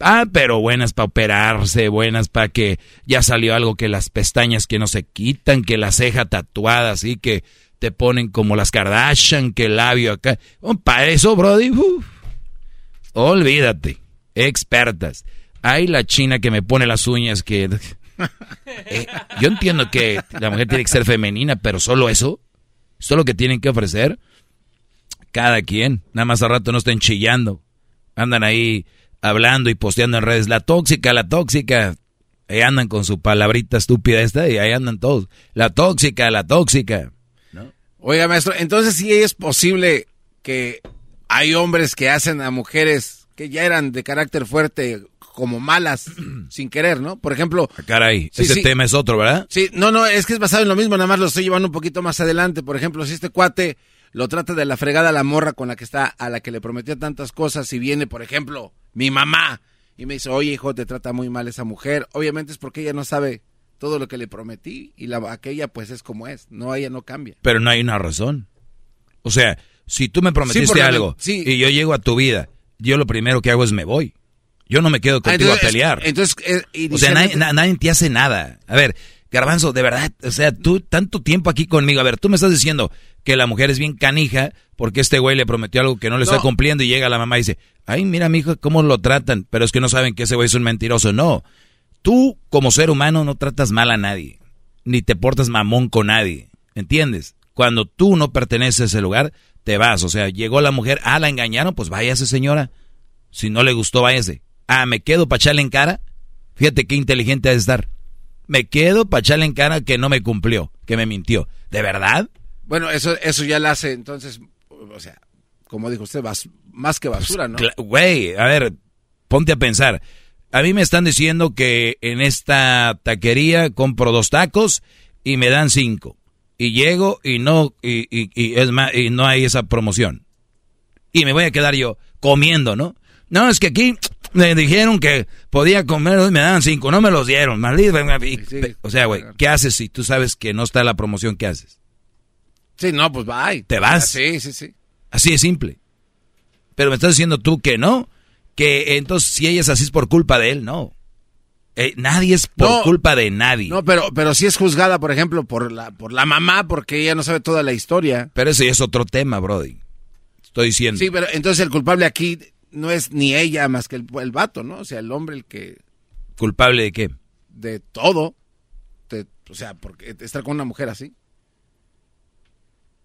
Ah, pero buenas para operarse, buenas para que ya salió algo que las pestañas que no se quitan, que la ceja tatuada, así que te ponen como las Kardashian, que el labio acá. Oh, para eso, Brody, uf. olvídate. Expertas. Hay la china que me pone las uñas que... Eh, yo entiendo que la mujer tiene que ser femenina, pero solo eso. Solo lo que tienen que ofrecer. Cada quien. Nada más a rato no estén chillando. Andan ahí hablando y posteando en redes. La tóxica, la tóxica. Ahí andan con su palabrita estúpida esta y ahí andan todos. La tóxica, la tóxica. Oiga, maestro, entonces sí es posible que hay hombres que hacen a mujeres que ya eran de carácter fuerte como malas sin querer, ¿no? Por ejemplo... Ah, Caray, Sí, ese sí. tema es otro, ¿verdad? Sí, no, no, es que es basado en lo mismo, nada más lo estoy llevando un poquito más adelante. Por ejemplo, si este cuate lo trata de la fregada a la morra con la que está, a la que le prometió tantas cosas y viene, por ejemplo, mi mamá y me dice, oye hijo, te trata muy mal esa mujer, obviamente es porque ella no sabe todo lo que le prometí y la aquella pues es como es, no, ella no cambia. Pero no hay una razón. O sea, si tú me prometiste algo sí. y yo llego a tu vida, yo lo primero que hago es me voy. Yo no me quedo Ah, contigo entonces, a pelear. Entonces, eh, o sea, nadie te hace nada. A ver, Garbanzo, de verdad, o sea, tú tanto tiempo aquí conmigo. A ver, tú me estás diciendo que la mujer es bien canija porque este güey le prometió algo que no le está cumpliendo y llega la mamá y dice, ay, mira, mi hijo, cómo lo tratan. Pero es que no saben que ese güey es un mentiroso. No, tú como ser humano no tratas mal a nadie, ni te portas mamón con nadie, ¿entiendes? Cuando tú no perteneces a ese lugar, te vas. O sea, llegó la mujer, ah, la engañaron, pues váyase señora. Si no le gustó, váyase. Ah, me quedo para echarle en cara. Fíjate qué inteligente ha de estar. Me quedo para echarle en cara que no me cumplió, que me mintió. ¿De verdad? Bueno, eso, eso ya la hace, entonces, o sea, como dijo usted, bas- más que basura, ¿no? Güey, a ver, ponte a pensar. A mí me están diciendo que en esta taquería compro dos tacos y me dan cinco. Y llego y no, y, y- y es más, y no hay esa promoción. Y me voy a quedar yo comiendo, ¿no? No, es que aquí me dijeron que podía comer y me daban cinco, no me los dieron, maldito. O sea, güey, ¿qué haces si tú sabes que no está la promoción? ¿Qué haces? Sí, no, pues bye. ¿Te vas? Sí, sí, sí. Así de simple. Pero me estás diciendo tú que no, que entonces si ella es así es por culpa de él, no. Eh, nadie es por No. culpa de nadie. No, pero, pero sí es juzgada, por ejemplo, por la, por la mamá, porque ella no sabe toda la historia. Pero ese es otro tema, Brody. Estoy diciendo. Sí, pero entonces el culpable aquí no es ni ella más que el, el vato, ¿no? O sea, el hombre el que ¿Culpable de qué? de todo, de- o sea, porque estar con una mujer así,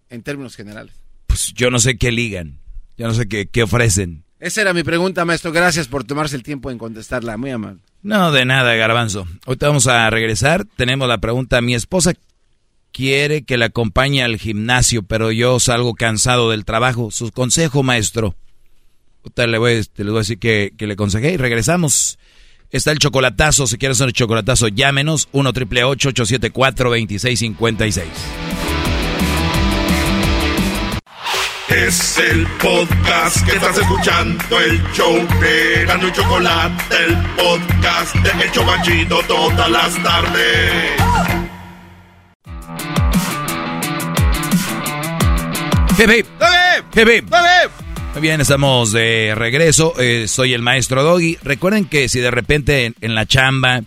en términos generales. Pues yo no sé qué ligan. Yo no sé qué, qué ofrecen. Esa era mi pregunta, maestro. Gracias por tomarse el tiempo en contestarla. Muy amable. No, de nada, garbanzo. Ahorita vamos a regresar. Tenemos la pregunta. Mi esposa quiere que la acompañe al gimnasio, pero yo salgo cansado del trabajo. Su consejo, maestro. Le voy, te le voy a decir que, que le aconsejé y regresamos. Está el chocolatazo. Si quieres un chocolatazo, llámenos. 1 triple 874 2656 Es el podcast que estás escuchando, el show de Gano y Chocolate, el podcast de El Chocachito todas las tardes. Hip, hip. Hip, hip. Muy bien, estamos de regreso. Eh, soy el maestro Doggy. Recuerden que si de repente en, la chamba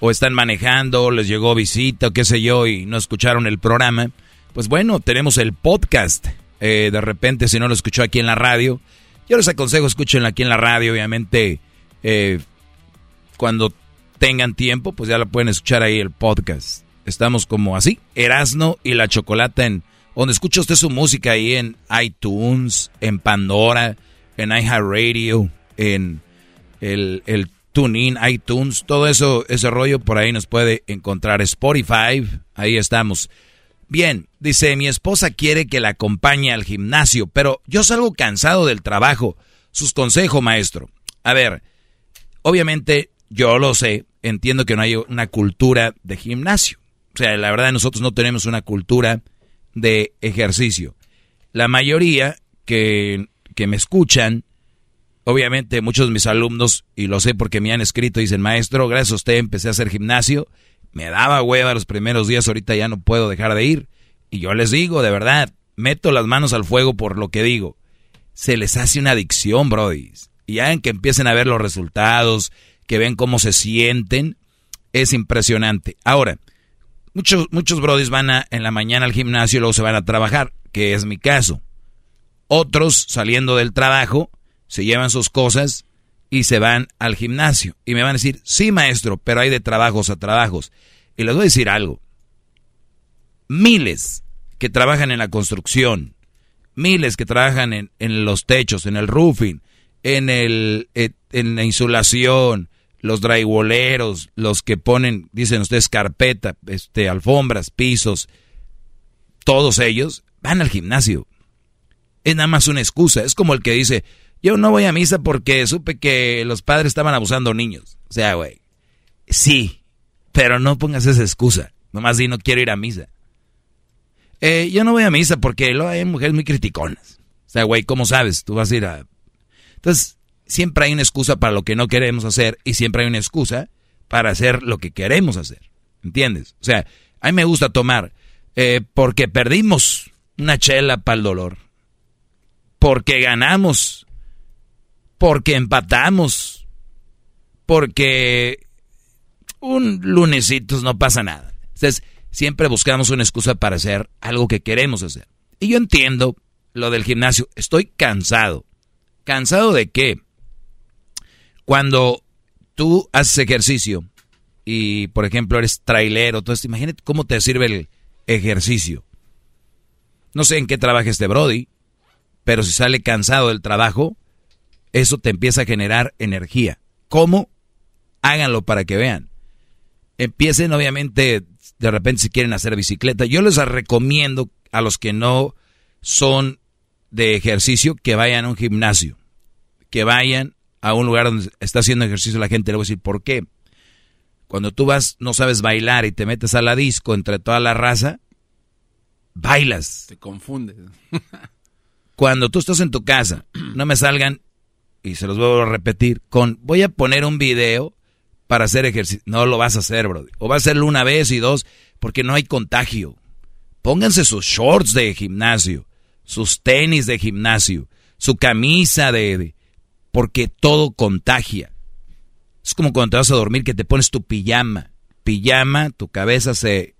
o están manejando, les llegó visita o qué sé yo y no escucharon el programa, pues bueno, tenemos el podcast. Eh, de repente, si no lo escuchó aquí en la radio, yo les aconsejo escúchenlo aquí en la radio. Obviamente, eh, cuando tengan tiempo, pues ya lo pueden escuchar ahí el podcast. Estamos como así, Erasno y la Chocolata en donde escucha usted su música ahí en iTunes, en Pandora, en iHeartRadio, en el, el TuneIn, iTunes, todo eso, ese rollo por ahí nos puede encontrar. Spotify, ahí estamos. Bien, dice, mi esposa quiere que la acompañe al gimnasio, pero yo salgo cansado del trabajo. Sus consejos, maestro. A ver, obviamente yo lo sé, entiendo que no hay una cultura de gimnasio. O sea, la verdad nosotros no tenemos una cultura de ejercicio. La mayoría que, que me escuchan, obviamente muchos de mis alumnos, y lo sé porque me han escrito, dicen, maestro, gracias a usted empecé a hacer gimnasio, me daba hueva los primeros días, ahorita ya no puedo dejar de ir. Y yo les digo, de verdad, meto las manos al fuego por lo que digo. Se les hace una adicción, Brody. Y ya en que empiecen a ver los resultados, que ven cómo se sienten, es impresionante. Ahora, muchos, muchos brodis van a, en la mañana al gimnasio y luego se van a trabajar, que es mi caso. Otros, saliendo del trabajo, se llevan sus cosas y se van al gimnasio. Y me van a decir, sí, maestro, pero hay de trabajos a trabajos. Y les voy a decir algo. Miles que trabajan en la construcción, miles que trabajan en, en los techos, en el roofing, en, el, eh, en la insulación, los drywalleros, los que ponen, dicen ustedes, carpeta, este, alfombras, pisos, todos ellos van al gimnasio. Es nada más una excusa. Es como el que dice, Yo no voy a misa porque supe que los padres estaban abusando niños. O sea, güey, sí, pero no pongas esa excusa. Nomás di no quiero ir a misa. Eh, yo no voy a misa porque luego hay mujeres muy criticonas. O sea, güey, ¿cómo sabes? Tú vas a ir a... Entonces, siempre hay una excusa para lo que no queremos hacer y siempre hay una excusa para hacer lo que queremos hacer. ¿Entiendes? O sea, a mí me gusta tomar eh, porque perdimos una chela para el dolor. Porque ganamos. Porque empatamos. Porque un lunesitos no pasa nada. Entonces, siempre buscamos una excusa para hacer algo que queremos hacer. Y yo entiendo lo del gimnasio. Estoy cansado. ¿Cansado de qué? Cuando tú haces ejercicio y, por ejemplo, eres trailero, entonces imagínate cómo te sirve el ejercicio. No sé en qué trabaja este Brody, pero si sale cansado del trabajo, eso te empieza a generar energía. ¿Cómo? Háganlo para que vean. Empiecen, obviamente, de repente si quieren hacer bicicleta. Yo les recomiendo a los que no son de ejercicio que vayan a un gimnasio, que vayan a un lugar donde está haciendo ejercicio la gente. Le voy a decir, ¿por qué? Cuando tú vas, no sabes bailar y te metes a la disco entre toda la raza, bailas. Te confundes. Cuando tú estás en tu casa, no me salgan, y se los voy a repetir, con voy a poner un video para hacer ejercicio. No lo vas a hacer, bro. O vas a hacerlo una vez y dos, porque no hay contagio. Pónganse sus shorts de gimnasio, sus tenis de gimnasio, su camisa de, de porque todo contagia. Es como cuando te vas a dormir que te pones tu pijama. Pijama, tu cabeza se...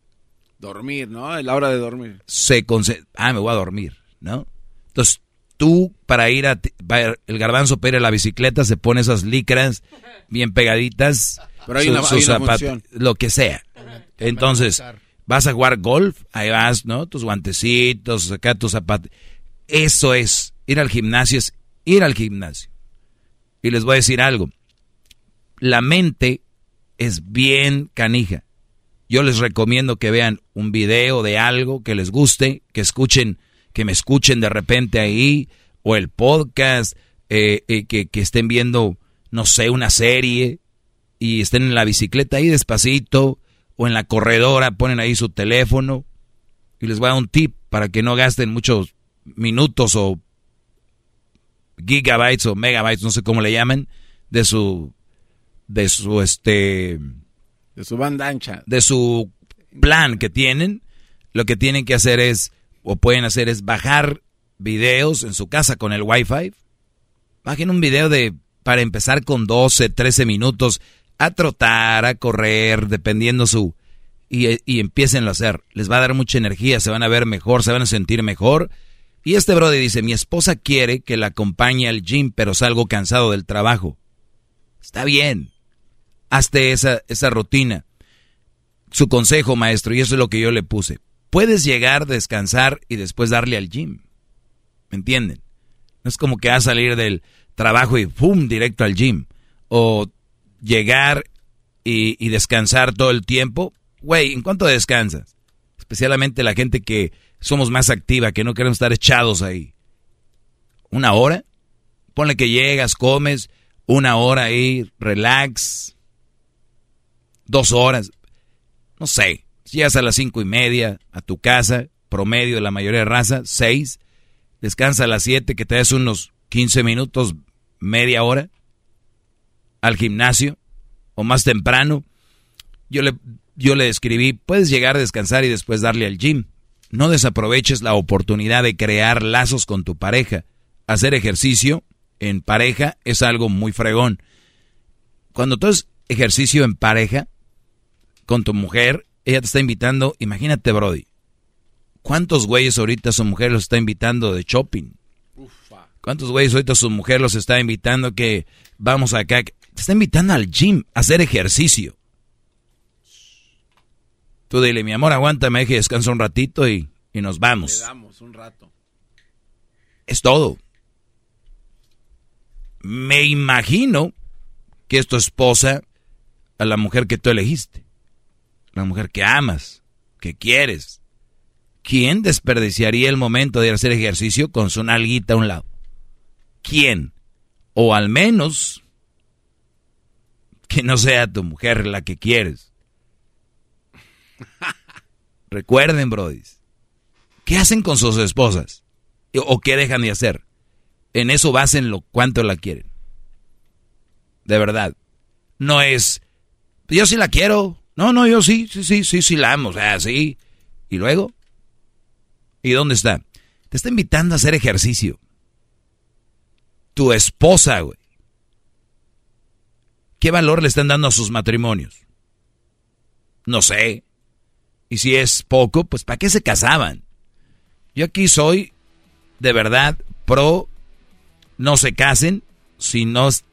Dormir, ¿no? Es la hora de dormir. Se Ah, me voy a dormir, ¿no? Entonces, tú para ir a... El garbanzo para ir a la bicicleta se pone esas licras bien pegaditas. Pero hay una, hay una Lo que sea. Entonces, vas a jugar golf, ahí vas, ¿no? Tus guantecitos, acá tus zapatos. Eso es, ir al gimnasio es ir al gimnasio. Y les voy a decir algo la mente es bien canija. Yo les recomiendo que vean un video de algo que les guste, que escuchen, que me escuchen de repente ahí, o el podcast, eh, eh, que, que estén viendo, no sé, una serie, y estén en la bicicleta ahí despacito, o en la corredora, ponen ahí su teléfono, y les voy a dar un tip para que no gasten muchos minutos o gigabytes o megabytes, no sé cómo le llamen, de su de su este de su banda ancha, de su plan que tienen, lo que tienen que hacer es o pueden hacer es bajar videos en su casa con el Wi-Fi. Bajen un video de para empezar con 12, 13 minutos a trotar, a correr, dependiendo su y, y empiecen a hacer. Les va a dar mucha energía, se van a ver mejor, se van a sentir mejor. Y este brother dice, mi esposa quiere que la acompañe al gym, pero salgo cansado del trabajo. Está bien, hazte esa, esa rutina. Su consejo, maestro, y eso es lo que yo le puse. Puedes llegar, descansar y después darle al gym. ¿Me entienden? No es como que vas a salir del trabajo y ¡pum! directo al gym. O llegar y, y descansar todo el tiempo. Güey, ¿en cuánto descansas? Especialmente la gente que somos más activa, que no queremos estar echados ahí. ¿Una hora? Ponle que llegas, comes, una hora ahí, relax, dos horas, no sé, llegas a las cinco y media a tu casa, promedio de la mayoría de raza, seis, descansa a las siete, que te des unos 15 minutos, media hora, al gimnasio, o más temprano. Yo le, yo le escribí, puedes llegar a descansar y después darle al gym. No desaproveches la oportunidad de crear lazos con tu pareja. Hacer ejercicio en pareja es algo muy fregón. Cuando tú haces ejercicio en pareja, con tu mujer, ella te está invitando, imagínate, Brody. ¿Cuántos güeyes ahorita su mujer los está invitando de shopping? ¿Cuántos güeyes ahorita su mujer los está invitando que vamos acá? Te está invitando al gym a hacer ejercicio. Tú dile, mi amor, aguántame, deje descansa un ratito y, y nos vamos. Le damos un rato. Es todo. Me imagino que es tu esposa a la mujer que tú elegiste la mujer que amas, que quieres. ¿Quién desperdiciaría el momento de hacer ejercicio con su nalguita a un lado? ¿Quién? O al menos que no sea tu mujer la que quieres. Recuerden, Brody. ¿Qué hacen con sus esposas? ¿O qué dejan de hacer? En eso basen lo cuánto la quieren. De verdad. No es, yo sí la quiero. No, no, yo sí, sí, sí, sí, sí la amo. O sea, sí. ¿Y luego? ¿Y dónde está? Te está invitando a hacer ejercicio. Tu esposa, güey. ¿Qué valor le están dando a sus matrimonios? No sé. Y si es poco, pues ¿para qué se casaban? Yo aquí soy, de verdad, pro, no se casen si no es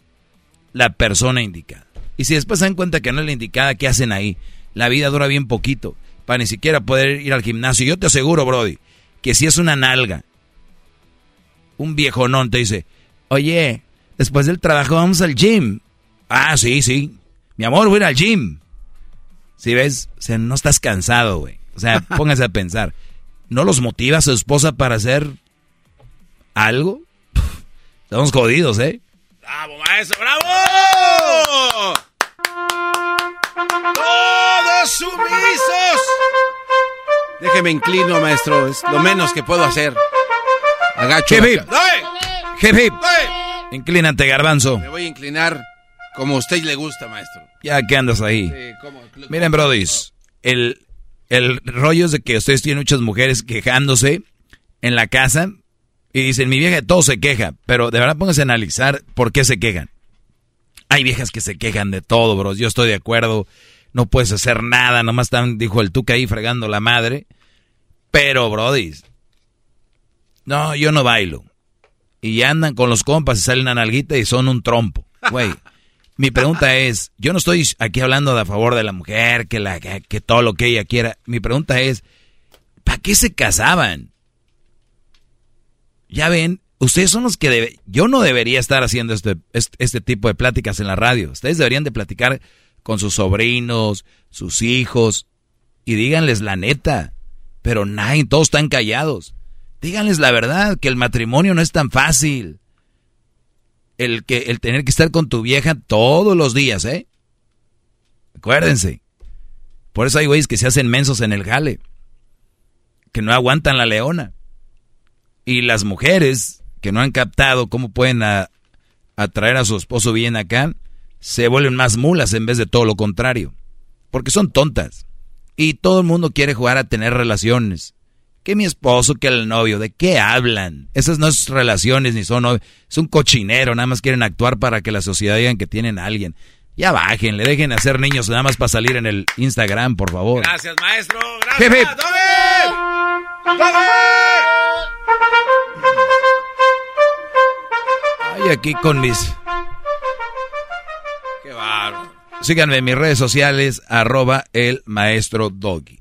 la persona indicada. Y si después se dan cuenta que no es la indicada, ¿qué hacen ahí? La vida dura bien poquito, para ni siquiera poder ir al gimnasio. Yo te aseguro, Brody, que si es una nalga, un viejonón te dice, oye, después del trabajo vamos al gym. Ah, sí, sí. Mi amor, voy a ir al gym. Si ves, o sea, no estás cansado, güey. O sea, póngase a pensar. ¿No los motiva a su esposa para hacer algo? Estamos jodidos, ¿eh? ¡Bravo, maestro! ¡Bravo! ¡Todos sumisos! Déjeme inclino, maestro. Es lo menos que puedo hacer. Agacho. Hip, hip. la- Hip, hip. Inclínate, garbanzo. Me voy a inclinar como a usted le gusta, maestro. Ya que andas ahí. Sí, ¿cómo? Miren, brodis, el, el rollo es de que ustedes tienen muchas mujeres quejándose en la casa y dicen, mi vieja de todo se queja, pero de verdad pónganse a analizar por qué se quejan. Hay viejas que se quejan de todo, bros, yo estoy de acuerdo, no puedes hacer nada, nomás están, dijo el tuca ahí fregando la madre, pero, brodis, no, yo no bailo. Y ya andan con los compas y salen a nalguita y son un trompo, güey. Mi pregunta es, yo no estoy aquí hablando de a favor de la mujer, que, la, que, que todo lo que ella quiera. Mi pregunta es, ¿para qué se casaban? Ya ven, ustedes son los que debe, yo no debería estar haciendo este, este, este tipo de pláticas en la radio. Ustedes deberían de platicar con sus sobrinos, sus hijos, y díganles la neta. Pero nadie, todos están callados. Díganles la verdad, que el matrimonio no es tan fácil el que el tener que estar con tu vieja todos los días, ¿eh? Acuérdense. Por eso hay güeyes que se hacen mensos en el jale. Que no aguantan la leona. Y las mujeres que no han captado cómo pueden atraer a su esposo bien acá, se vuelven más mulas en vez de todo lo contrario. Porque son tontas. Y todo el mundo quiere jugar a tener relaciones. Que mi esposo, que el novio, ¿de qué hablan? Esas no son relaciones ni son novios. Es un cochinero, nada más quieren actuar para que la sociedad digan que tienen a alguien. Ya bajen, le dejen hacer niños nada más para salir en el Instagram, por favor. Gracias, maestro. Hip, Gracias. hip. ¡Dame! Ay, aquí con mis... ¡Qué bárbaro! Síganme en mis redes sociales, arroba el maestro doggy.